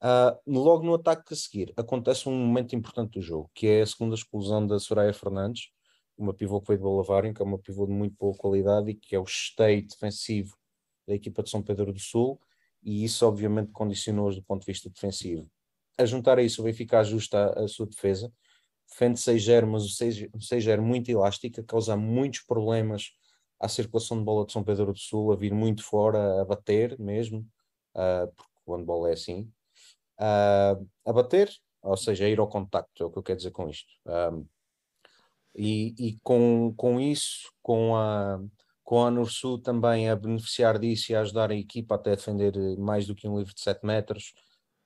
Uh, logo no ataque a seguir, acontece um momento importante do jogo, que é a segunda exclusão da Soraya Fernandes, uma pivô que veio do Balavário, que é uma pivô de muito boa qualidade e que é o esteio defensivo da equipa de São Pedro do Sul, e isso obviamente condicionou-os do ponto de vista defensivo. A juntar a isso, o Benfica ajusta a, a sua defesa, defende 6-0, mas o 6-0 é muito elástica, causa muitos problemas à circulação de bola de São Pedro do Sul, a vir muito fora, a bater mesmo, uh, porque o handball é assim, uh, a bater, ou seja, a ir ao contacto, é o que eu quero dizer com isto. Um, e, e com, com isso, com a, com a Nursul também a beneficiar disso e a ajudar a equipa até a defender mais do que um livro de 7 metros.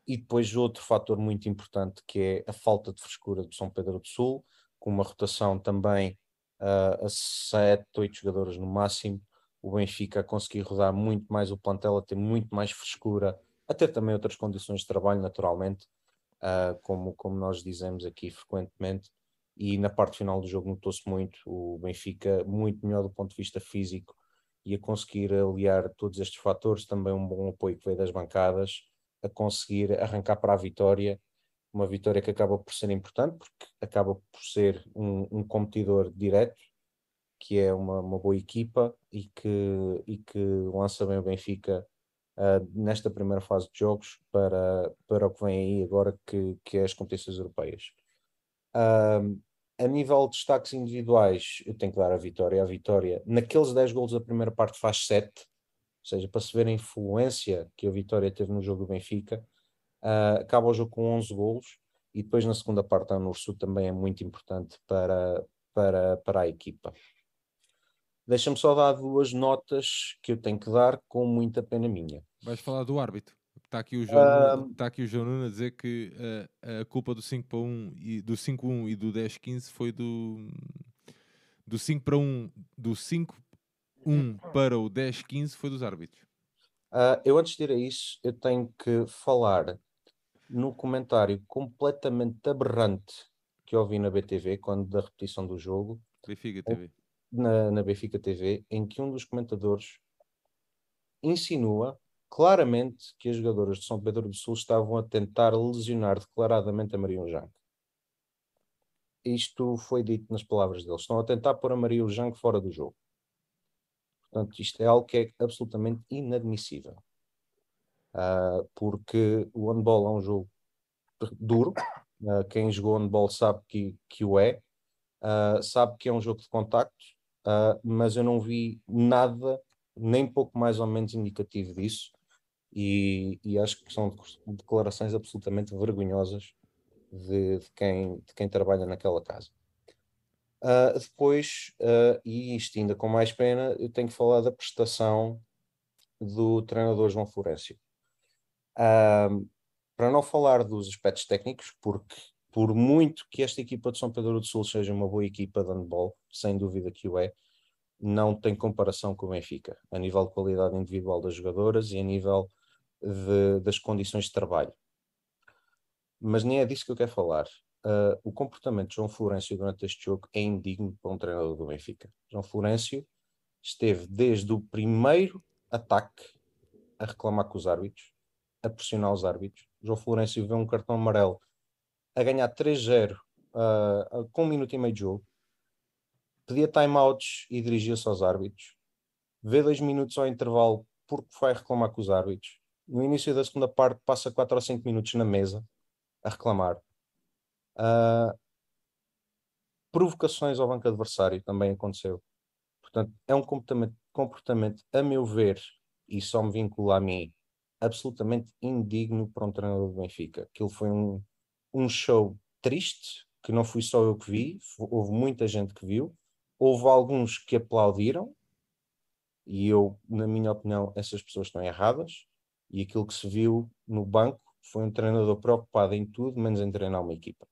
E depois outro fator muito importante que é a falta de frescura do São Pedro do Sul, com uma rotação também uh, a 7, 8 jogadores no máximo. O Benfica a conseguir rodar muito mais o plantel, a ter muito mais frescura, a ter também outras condições de trabalho, naturalmente, uh, como, como nós dizemos aqui frequentemente. E na parte final do jogo notou-se muito o Benfica muito melhor do ponto de vista físico e a conseguir aliar todos estes fatores, também um bom apoio que veio das bancadas, a conseguir arrancar para a vitória uma vitória que acaba por ser importante, porque acaba por ser um, um competidor direto, que é uma, uma, boa equipa e que, e que lança bem o Benfica uh, nesta primeira fase de jogos para, para o que vem aí agora, que, que é as competições europeias. Uh, a nível de destaques individuais, eu tenho que dar a vitória. A vitória, naqueles 10 gols da primeira parte, faz 7, ou seja, para se ver a influência que a vitória teve no jogo do Benfica. Uh, acaba o jogo com 11 golos e depois na segunda parte a Nursul também é muito importante para, para, para a equipa. Deixa-me só dar duas notas que eu tenho que dar com muita pena minha. Vais falar do árbitro. Está aqui o João, está aqui o João Nuno a dizer que uh, a culpa do 5 para 1 e do 5-1 e do 10-15 foi do do 5 para 1, do 5 1 para o 10-15 foi dos árbitros. Uh, eu antes de ir a isso, eu tenho que falar no comentário completamente aberrante que ouvi na BTV, quando da repetição do jogo. Benfica TV. Na, na Benfica TV, em que um dos comentadores insinua claramente que as jogadoras de São Pedro do Sul estavam a tentar lesionar declaradamente a Maria Ujang. Isto foi dito nas palavras deles. Estão a tentar pôr a Maria Ujang fora do jogo. Portanto, isto é algo que é absolutamente inadmissível. Uh, porque o handball é um jogo duro. Uh, quem jogou handball sabe que, que o é. Uh, sabe que é um jogo de contacto, mas eu não vi nada, nem pouco mais ou menos indicativo disso. E, e acho que são declarações absolutamente vergonhosas de, de, quem, de quem trabalha naquela casa. Uh, depois, uh, e isto ainda com mais pena, eu tenho que falar da prestação do treinador João Florencio. Uh, para não falar dos aspectos técnicos, porque por muito que esta equipa de São Pedro do Sul seja uma boa equipa de handball, sem dúvida que o é, não tem comparação com o Benfica, a nível de qualidade individual das jogadoras e a nível de, das condições de trabalho. Mas nem é disso que eu quero falar uh, o comportamento de João Florencio durante este jogo é indigno para um treinador do Benfica. João Florencio esteve desde o primeiro ataque a reclamar com os árbitros, a pressionar os árbitros. João Florencio vê um cartão amarelo a ganhar 3-0 uh, com um minuto e meio de jogo, pedia timeouts e dirigia-se aos árbitros, vê dois minutos ao intervalo porque foi reclamar com os árbitros. No início da segunda parte, passa 4 ou 5 minutos na mesa a reclamar. Uh, provocações ao banco adversário também aconteceu. Portanto, é um comportamento, comportamento, a meu ver, e só me vincula a mim, absolutamente indigno para um treinador do Benfica. Aquilo foi um, um show triste, que não fui só eu que vi, houve muita gente que viu, houve alguns que aplaudiram, e eu, na minha opinião, essas pessoas estão erradas, e aquilo que se viu no banco foi um treinador preocupado em tudo, menos em treinar uma equipa.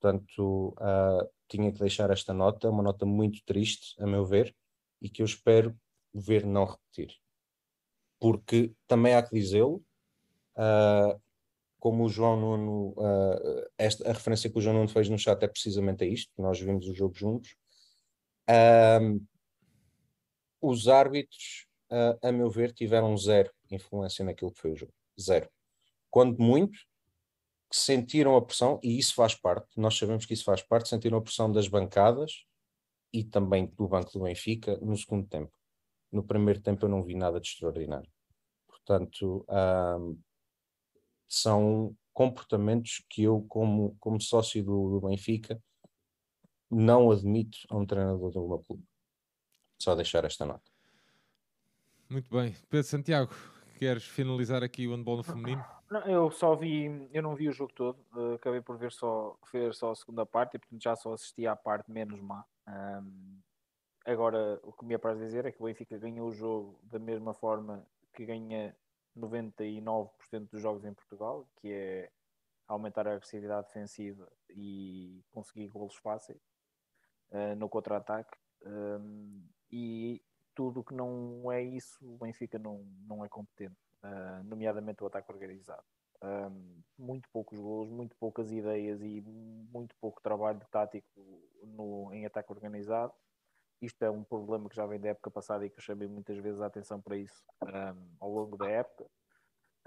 Portanto, uh, tinha que deixar esta nota, uma nota muito triste, a meu ver, e que eu espero ver não repetir. Porque também há que dizê-lo, uh, como o João Nuno, uh, esta, a referência que o João Nuno fez no chat é precisamente a isto, nós vimos o jogo juntos. os árbitros, a meu ver, tiveram zero influência naquilo que foi o jogo. Zero. Quando muito, sentiram a pressão, e isso faz parte, nós sabemos que isso faz parte, sentiram a pressão das bancadas e também do Banco do Benfica no segundo tempo. No primeiro tempo eu não vi nada de extraordinário. Portanto, são comportamentos que eu, como, como sócio do, do Benfica, não admito a um treinador do meu clube. Só deixar esta nota. Muito bem. Pedro Santiago, queres finalizar aqui o handball no feminino? Não, eu só vi, eu não vi o jogo todo, uh, acabei por ver só, ver só a segunda parte e portanto já só assisti à parte menos má. Um, agora, o que me apraz dizer é que o Benfica ganhou o jogo da mesma forma que ganha 99% dos jogos em Portugal, que é aumentar a agressividade defensiva e conseguir golos fáceis uh, no contra-ataque. Um, e tudo que não é isso, o Benfica não, não é competente uh, nomeadamente o ataque organizado. Um, muito poucos gols, muito poucas ideias e muito pouco trabalho tático no, em ataque organizado. Isto é um problema que já vem da época passada e que eu chamei muitas vezes a atenção para isso um, ao longo da época.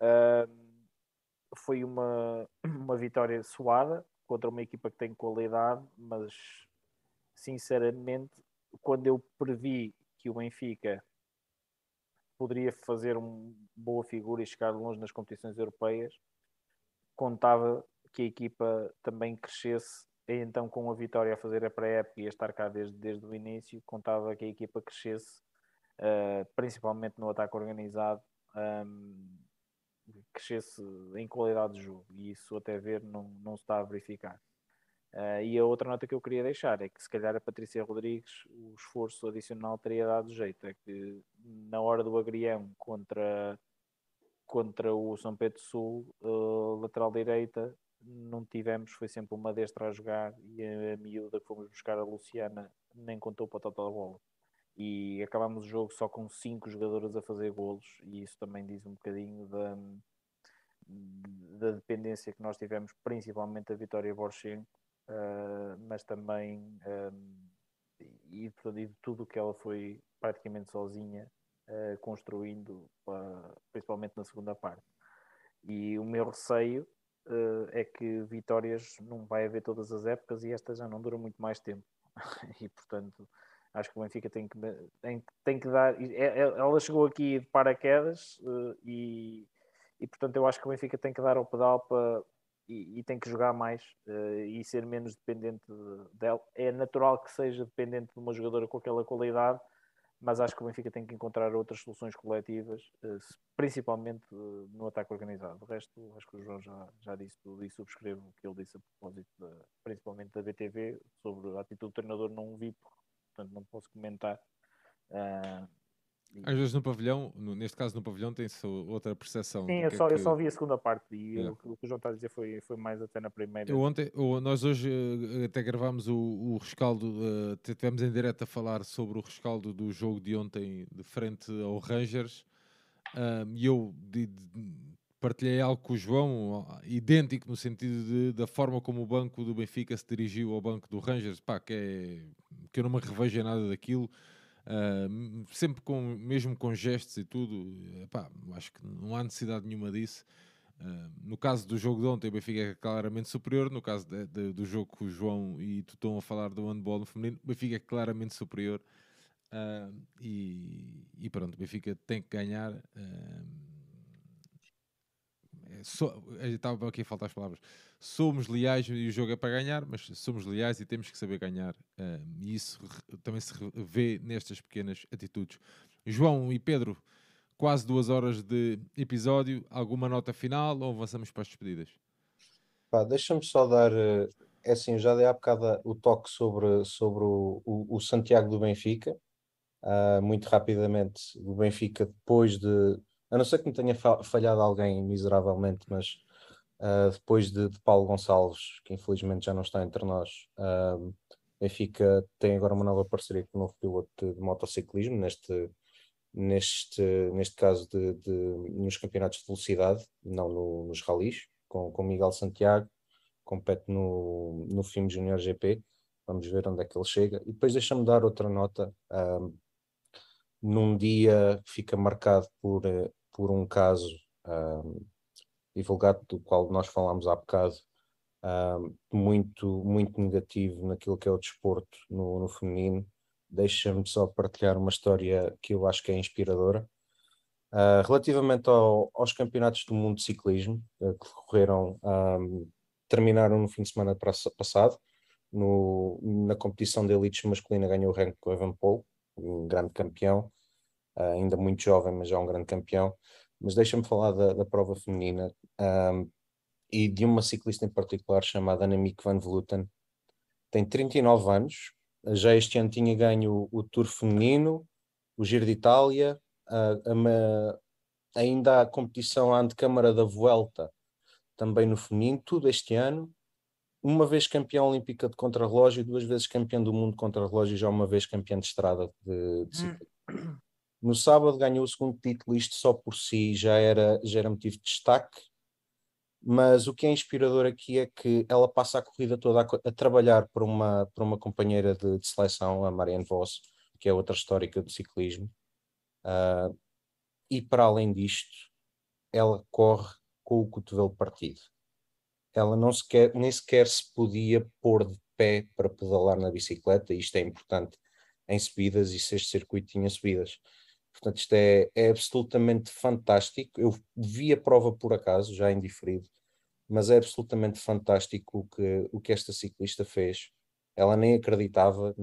Um, foi uma, uma vitória suada contra uma equipa que tem qualidade, mas sinceramente, quando eu previ que o Benfica poderia fazer uma boa figura e chegar longe nas competições europeias, contava que a equipa também crescesse, e então com a vitória a fazer a pré-época e a estar cá desde, desde o início, contava que a equipa crescesse, uh, principalmente no ataque organizado, um, crescesse em qualidade de jogo, e isso até ver não, não se está a verificar. Uh, e a outra nota que eu queria deixar é que se calhar a Patrícia Rodrigues o esforço adicional teria dado jeito. É que na hora do agrião contra, contra o São Pedro Sul, uh, lateral direita, não tivemos, foi sempre uma destra a jogar e a, a miúda que fomos buscar a Luciana nem contou para a total bola. E acabámos o jogo só com cinco jogadores a fazer golos, e isso também diz um bocadinho da, da dependência que nós tivemos, principalmente da Vitória Borchenko, uh, mas também um, e, e, de tudo o que ela foi praticamente sozinha uh, construindo, uh, principalmente na segunda parte. E o meu receio uh, é que vitórias não vai haver todas as épocas e esta já não dura muito mais tempo. e portanto, acho que o Benfica tem que, tem, tem que dar. É, é, ela chegou aqui de paraquedas e, e portanto eu acho que o Benfica tem que dar ao pedal para. E, e tem que jogar mais e ser menos dependente dela. É natural que seja dependente de uma jogadora com aquela qualidade, mas acho que o Benfica tem que encontrar outras soluções coletivas, eh, principalmente eh, no ataque organizado. O resto, acho que o João já, já disse tudo e subscrevo o que ele disse a propósito, de, principalmente da BTV, sobre a atitude do treinador não vi, portanto não posso comentar. Às vezes no pavilhão, neste caso no pavilhão, tem-se outra percepção. Sim, eu só, é que... eu só vi a segunda parte e é. o, o, que o João está a dizer foi, foi mais até na primeira. Eu ontem, nós hoje uh, até gravámos o, o rescaldo, uh, tivemos em direto a falar sobre o rescaldo do jogo de ontem de frente ao Rangers e eu de, de, partilhei algo com o João, idêntico no sentido de, da forma como o banco do Benfica se dirigiu ao banco do Rangers, pá, que, é, que eu não me revejo nada daquilo. Uh, sempre com, mesmo com gestos e tudo, epá, acho que não há necessidade nenhuma disso. Uh, no caso do jogo de ontem, o Benfica é claramente superior. No caso de, de, do jogo que o João e tu estão a falar do handball no feminino, o Benfica é claramente superior. Uh, e, e, pronto, o Benfica tem que ganhar. So, estava aqui a faltar as palavras. Somos leais e o jogo é para ganhar, mas somos leais e temos que saber ganhar. Uh, e isso também se vê nestas pequenas atitudes. João e Pedro, quase duas horas de episódio. Alguma nota final ou avançamos para as despedidas? Deixa-me só dar. Eh, é assim, já dei há bocado o toque sobre, sobre o, o, o Santiago do Benfica. Uh, muito rapidamente, o Benfica, depois de a não ser que me tenha falhado alguém miseravelmente, mas uh, depois de, de, Paulo Gonçalves, que infelizmente já não está entre nós, uh, Benfica tem agora uma nova parceria com o novo piloto de, de motociclismo, neste, neste, neste caso de, de, nos campeonatos de velocidade, não no, nos ralis, com, com Miguel Santiago, compete no, no FIM Junior GP. Vamos ver onde é que ele chega. E depois deixa-me dar outra nota. Um, ah, num dia que fica marcado por, eh, por um caso um, divulgado, do qual nós falámos há bocado, um, muito, muito negativo naquilo que é o desporto no, no feminino. Deixa-me só partilhar uma história que eu acho que é inspiradora. Uh, relativamente ao, aos campeonatos do mundo de ciclismo, uh, que decorreram, um, terminaram no fim de semana passado, no, na competição de elites masculina ganhou o Renko Evanpol, um grande campeão, ainda muito jovem, mas já um grande campeão. Mas deixa-me falar da, da, prova feminina um, e de uma ciclista em particular chamada Annemiek van Vleuten. Tem 39 anos, já este ano tinha ganho o, o Tour feminino, o Giro de Itália, ainda a competição à antecâmara da Vuelta, também no feminino, tudo este ano. Uma vez campeã olímpica de contrarrelógio, duas vezes campeã do mundo de contrarrelógio e já uma vez campeã de estrada de, de ciclismo. No sábado ganhou o segundo título, isto só por si já era, já era motivo de destaque, mas o que é inspirador aqui é que ela passa a corrida toda a, a trabalhar para uma, para uma companheira de, de, seleção, a Marianne Voss, que é outra histórica do ciclismo, uh, e para além disto, ela corre com o cotovelo partido. Ela não sequer, nem sequer se podia pôr de pé para pedalar na bicicleta, isto é importante em subidas, e se este circuito tinha subidas. Portanto, isto é, é absolutamente fantástico. Eu vi a prova por acaso, já indiferido, mas é absolutamente fantástico o que, o que esta ciclista fez. Ela nem acreditava,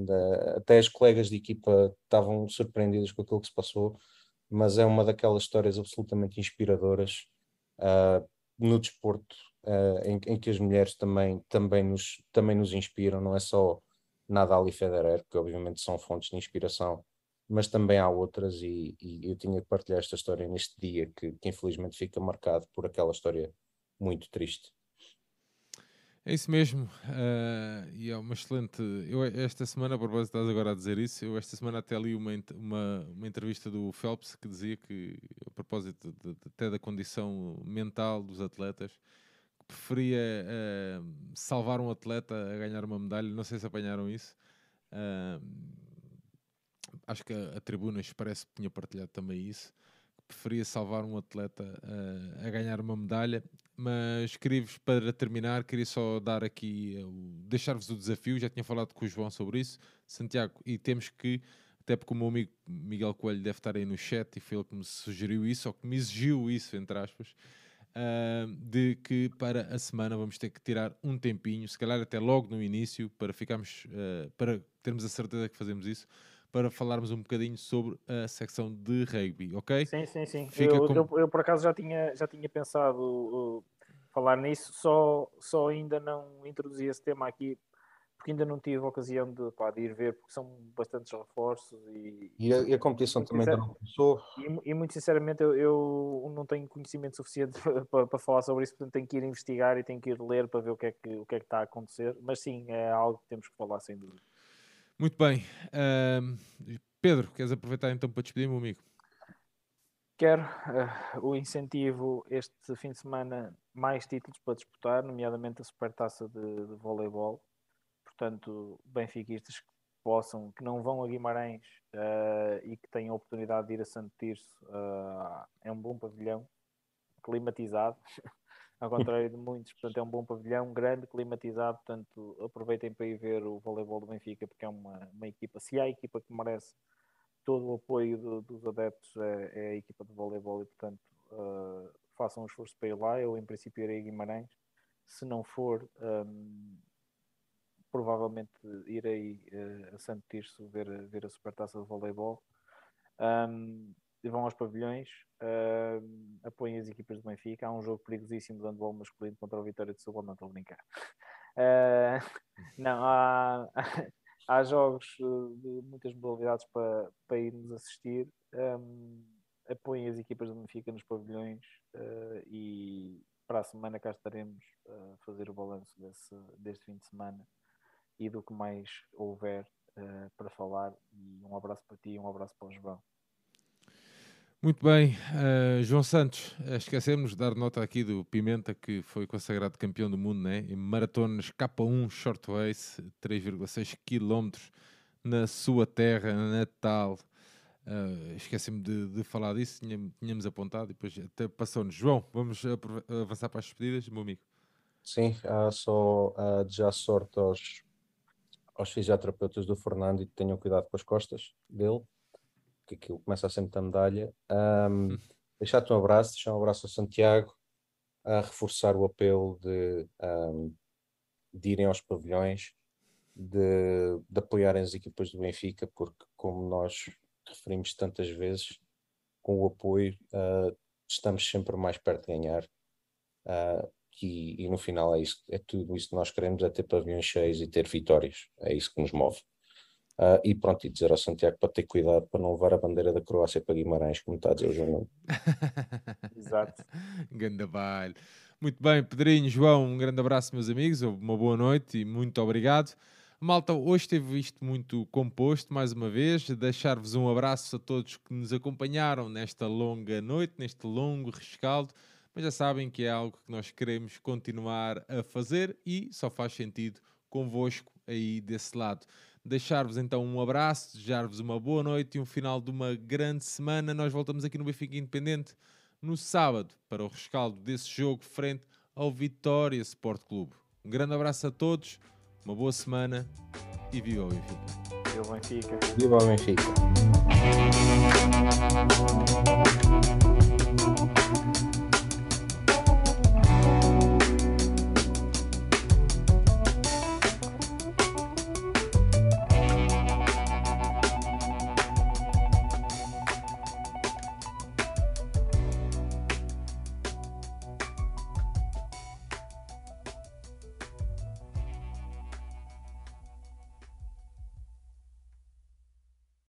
até as colegas de equipa estavam surpreendidas com aquilo que se passou, mas é uma daquelas histórias absolutamente inspiradoras uh, no desporto, uh, em, em, que as mulheres também, também, nos, também nos inspiram, não é só Nadal e Federer, que obviamente são fontes de inspiração, mas também há outras, e, e, eu tinha que partilhar esta história neste dia, que, que, infelizmente fica marcado por aquela história muito triste. É isso mesmo, uh, e é uma excelente. Eu, esta semana, por propósito, estás agora a dizer isso. Eu, esta semana, até li uma, uma, uma entrevista do Phelps que dizia que, a propósito de, de, até da condição mental dos atletas, que preferia uh, salvar um atleta a ganhar uma medalha. Não sei se apanharam isso. Uh, acho que a, a Tribuna parece que tinha partilhado também isso preferia salvar um atleta uh, a ganhar uma medalha, mas queria-vos, para terminar, queria só dar aqui, uh, deixar-vos o desafio, já tinha falado com o João sobre isso, Santiago, e temos que, até porque o meu amigo Miguel Coelho deve estar aí no chat, e foi ele que me sugeriu isso, ou que me exigiu isso, entre aspas, uh, de que para a semana vamos ter que tirar um tempinho, se calhar até logo no início, para ficarmos, para termos a certeza que fazemos isso, para falarmos um bocadinho sobre a secção de rugby, ok? Sim, sim, sim. Eu, com... eu, eu, por acaso já tinha, já tinha pensado uh, falar nisso, só, só ainda não introduzi esse tema aqui porque ainda não tive a ocasião de, pá, de ir ver, porque são bastantes reforços e, e, a, e a competição também ainda não começou. E, e, muito sinceramente eu, eu, não tenho conhecimento suficiente para, para, falar sobre isso, portanto tenho que ir investigar e tenho que ir ler para ver o que é que, o que, é que está a acontecer, mas sim, é algo que temos que falar sem dúvida. Muito bem. Uh, Pedro, queres aproveitar então para despedir, meu amigo? Quero uh, o incentivo este fim de semana, mais títulos para disputar, nomeadamente a Supertaça de, de voleibol. Portanto, benfiquistas que possam, que não vão a Guimarães uh, e que tenham a oportunidade de ir a Santo Tirso, uh, é um bom pavilhão, climatizado. ao contrário de muitos, portanto é um bom pavilhão, grande, climatizado, portanto aproveitem para ir ver o voleibol do Benfica, porque é uma, uma equipa, se há equipa que merece todo o apoio do, dos adeptos, é, é, a equipa de voleibol e portanto uh, façam um esforço para ir lá, eu em princípio irei a Guimarães, se não for, um, provavelmente irei uh, a Santo Tirso ver, ver a supertaça de voleibol. Um, vão aos pavilhões, uh, apoiem as equipas do Benfica. Há um jogo perigosíssimo de handball masculino contra o Vitória de Setúbal, não estou a brincar. Uh, não, há, há jogos de muitas modalidades para, para irmos assistir. Um, apoiem as equipas do Benfica nos pavilhões uh, e para a semana cá estaremos a fazer o balanço desse, deste fim de semana e do que mais houver uh, para falar. E um abraço para ti e um abraço para o João. Muito bem, uh, João Santos, uh, esquecemos de dar nota aqui do Pimenta, que foi consagrado campeão do mundo né? em maratonas K1 Short Race, 3,6 km na sua terra natal. Uh, Esqueci-me de, de, falar disso, tínhamos, apontado e depois até passou-nos. João, vamos avançar para as despedidas, meu amigo. Sim, uh, só uh, desejar sorte aos, aos fisioterapeutas do Fernando e tenham cuidado com as costas dele que aquilo começa a ser muita medalha. Um. Deixar-te um abraço, deixar um abraço ao Santiago, a reforçar o apelo de, um, de irem aos pavilhões, de, de apoiarem as equipas do Benfica, porque, como nós referimos tantas vezes, com o apoio uh, estamos sempre mais perto de ganhar. Uh, e, e, no final é, isso, é tudo isso que nós queremos, é ter pavilhões cheios e ter vitórias. É isso que nos move. Uh, e pronto, e dizer ao Santiago para ter cuidado para não levar a bandeira da Croácia para Guimarães, como está a dizer o João. Exato. Baile. Muito bem, Pedrinho, João, um grande abraço, meus amigos, uma boa noite e muito obrigado. Malta, hoje teve isto muito composto, mais uma vez. Deixar-vos um abraço a todos que nos acompanharam nesta longa noite, neste longo rescaldo. Mas já sabem que é algo que nós queremos continuar a fazer e só faz sentido convosco aí desse lado. Deixar-vos então um abraço, desejar-vos uma boa noite e um final de uma grande semana. Nós voltamos aqui no Benfica Independente no sábado para o rescaldo desse jogo frente ao Vitória Sport Clube. Um grande abraço a todos, uma boa semana e viva o Benfica. Viva o Benfica. Viva o Benfica.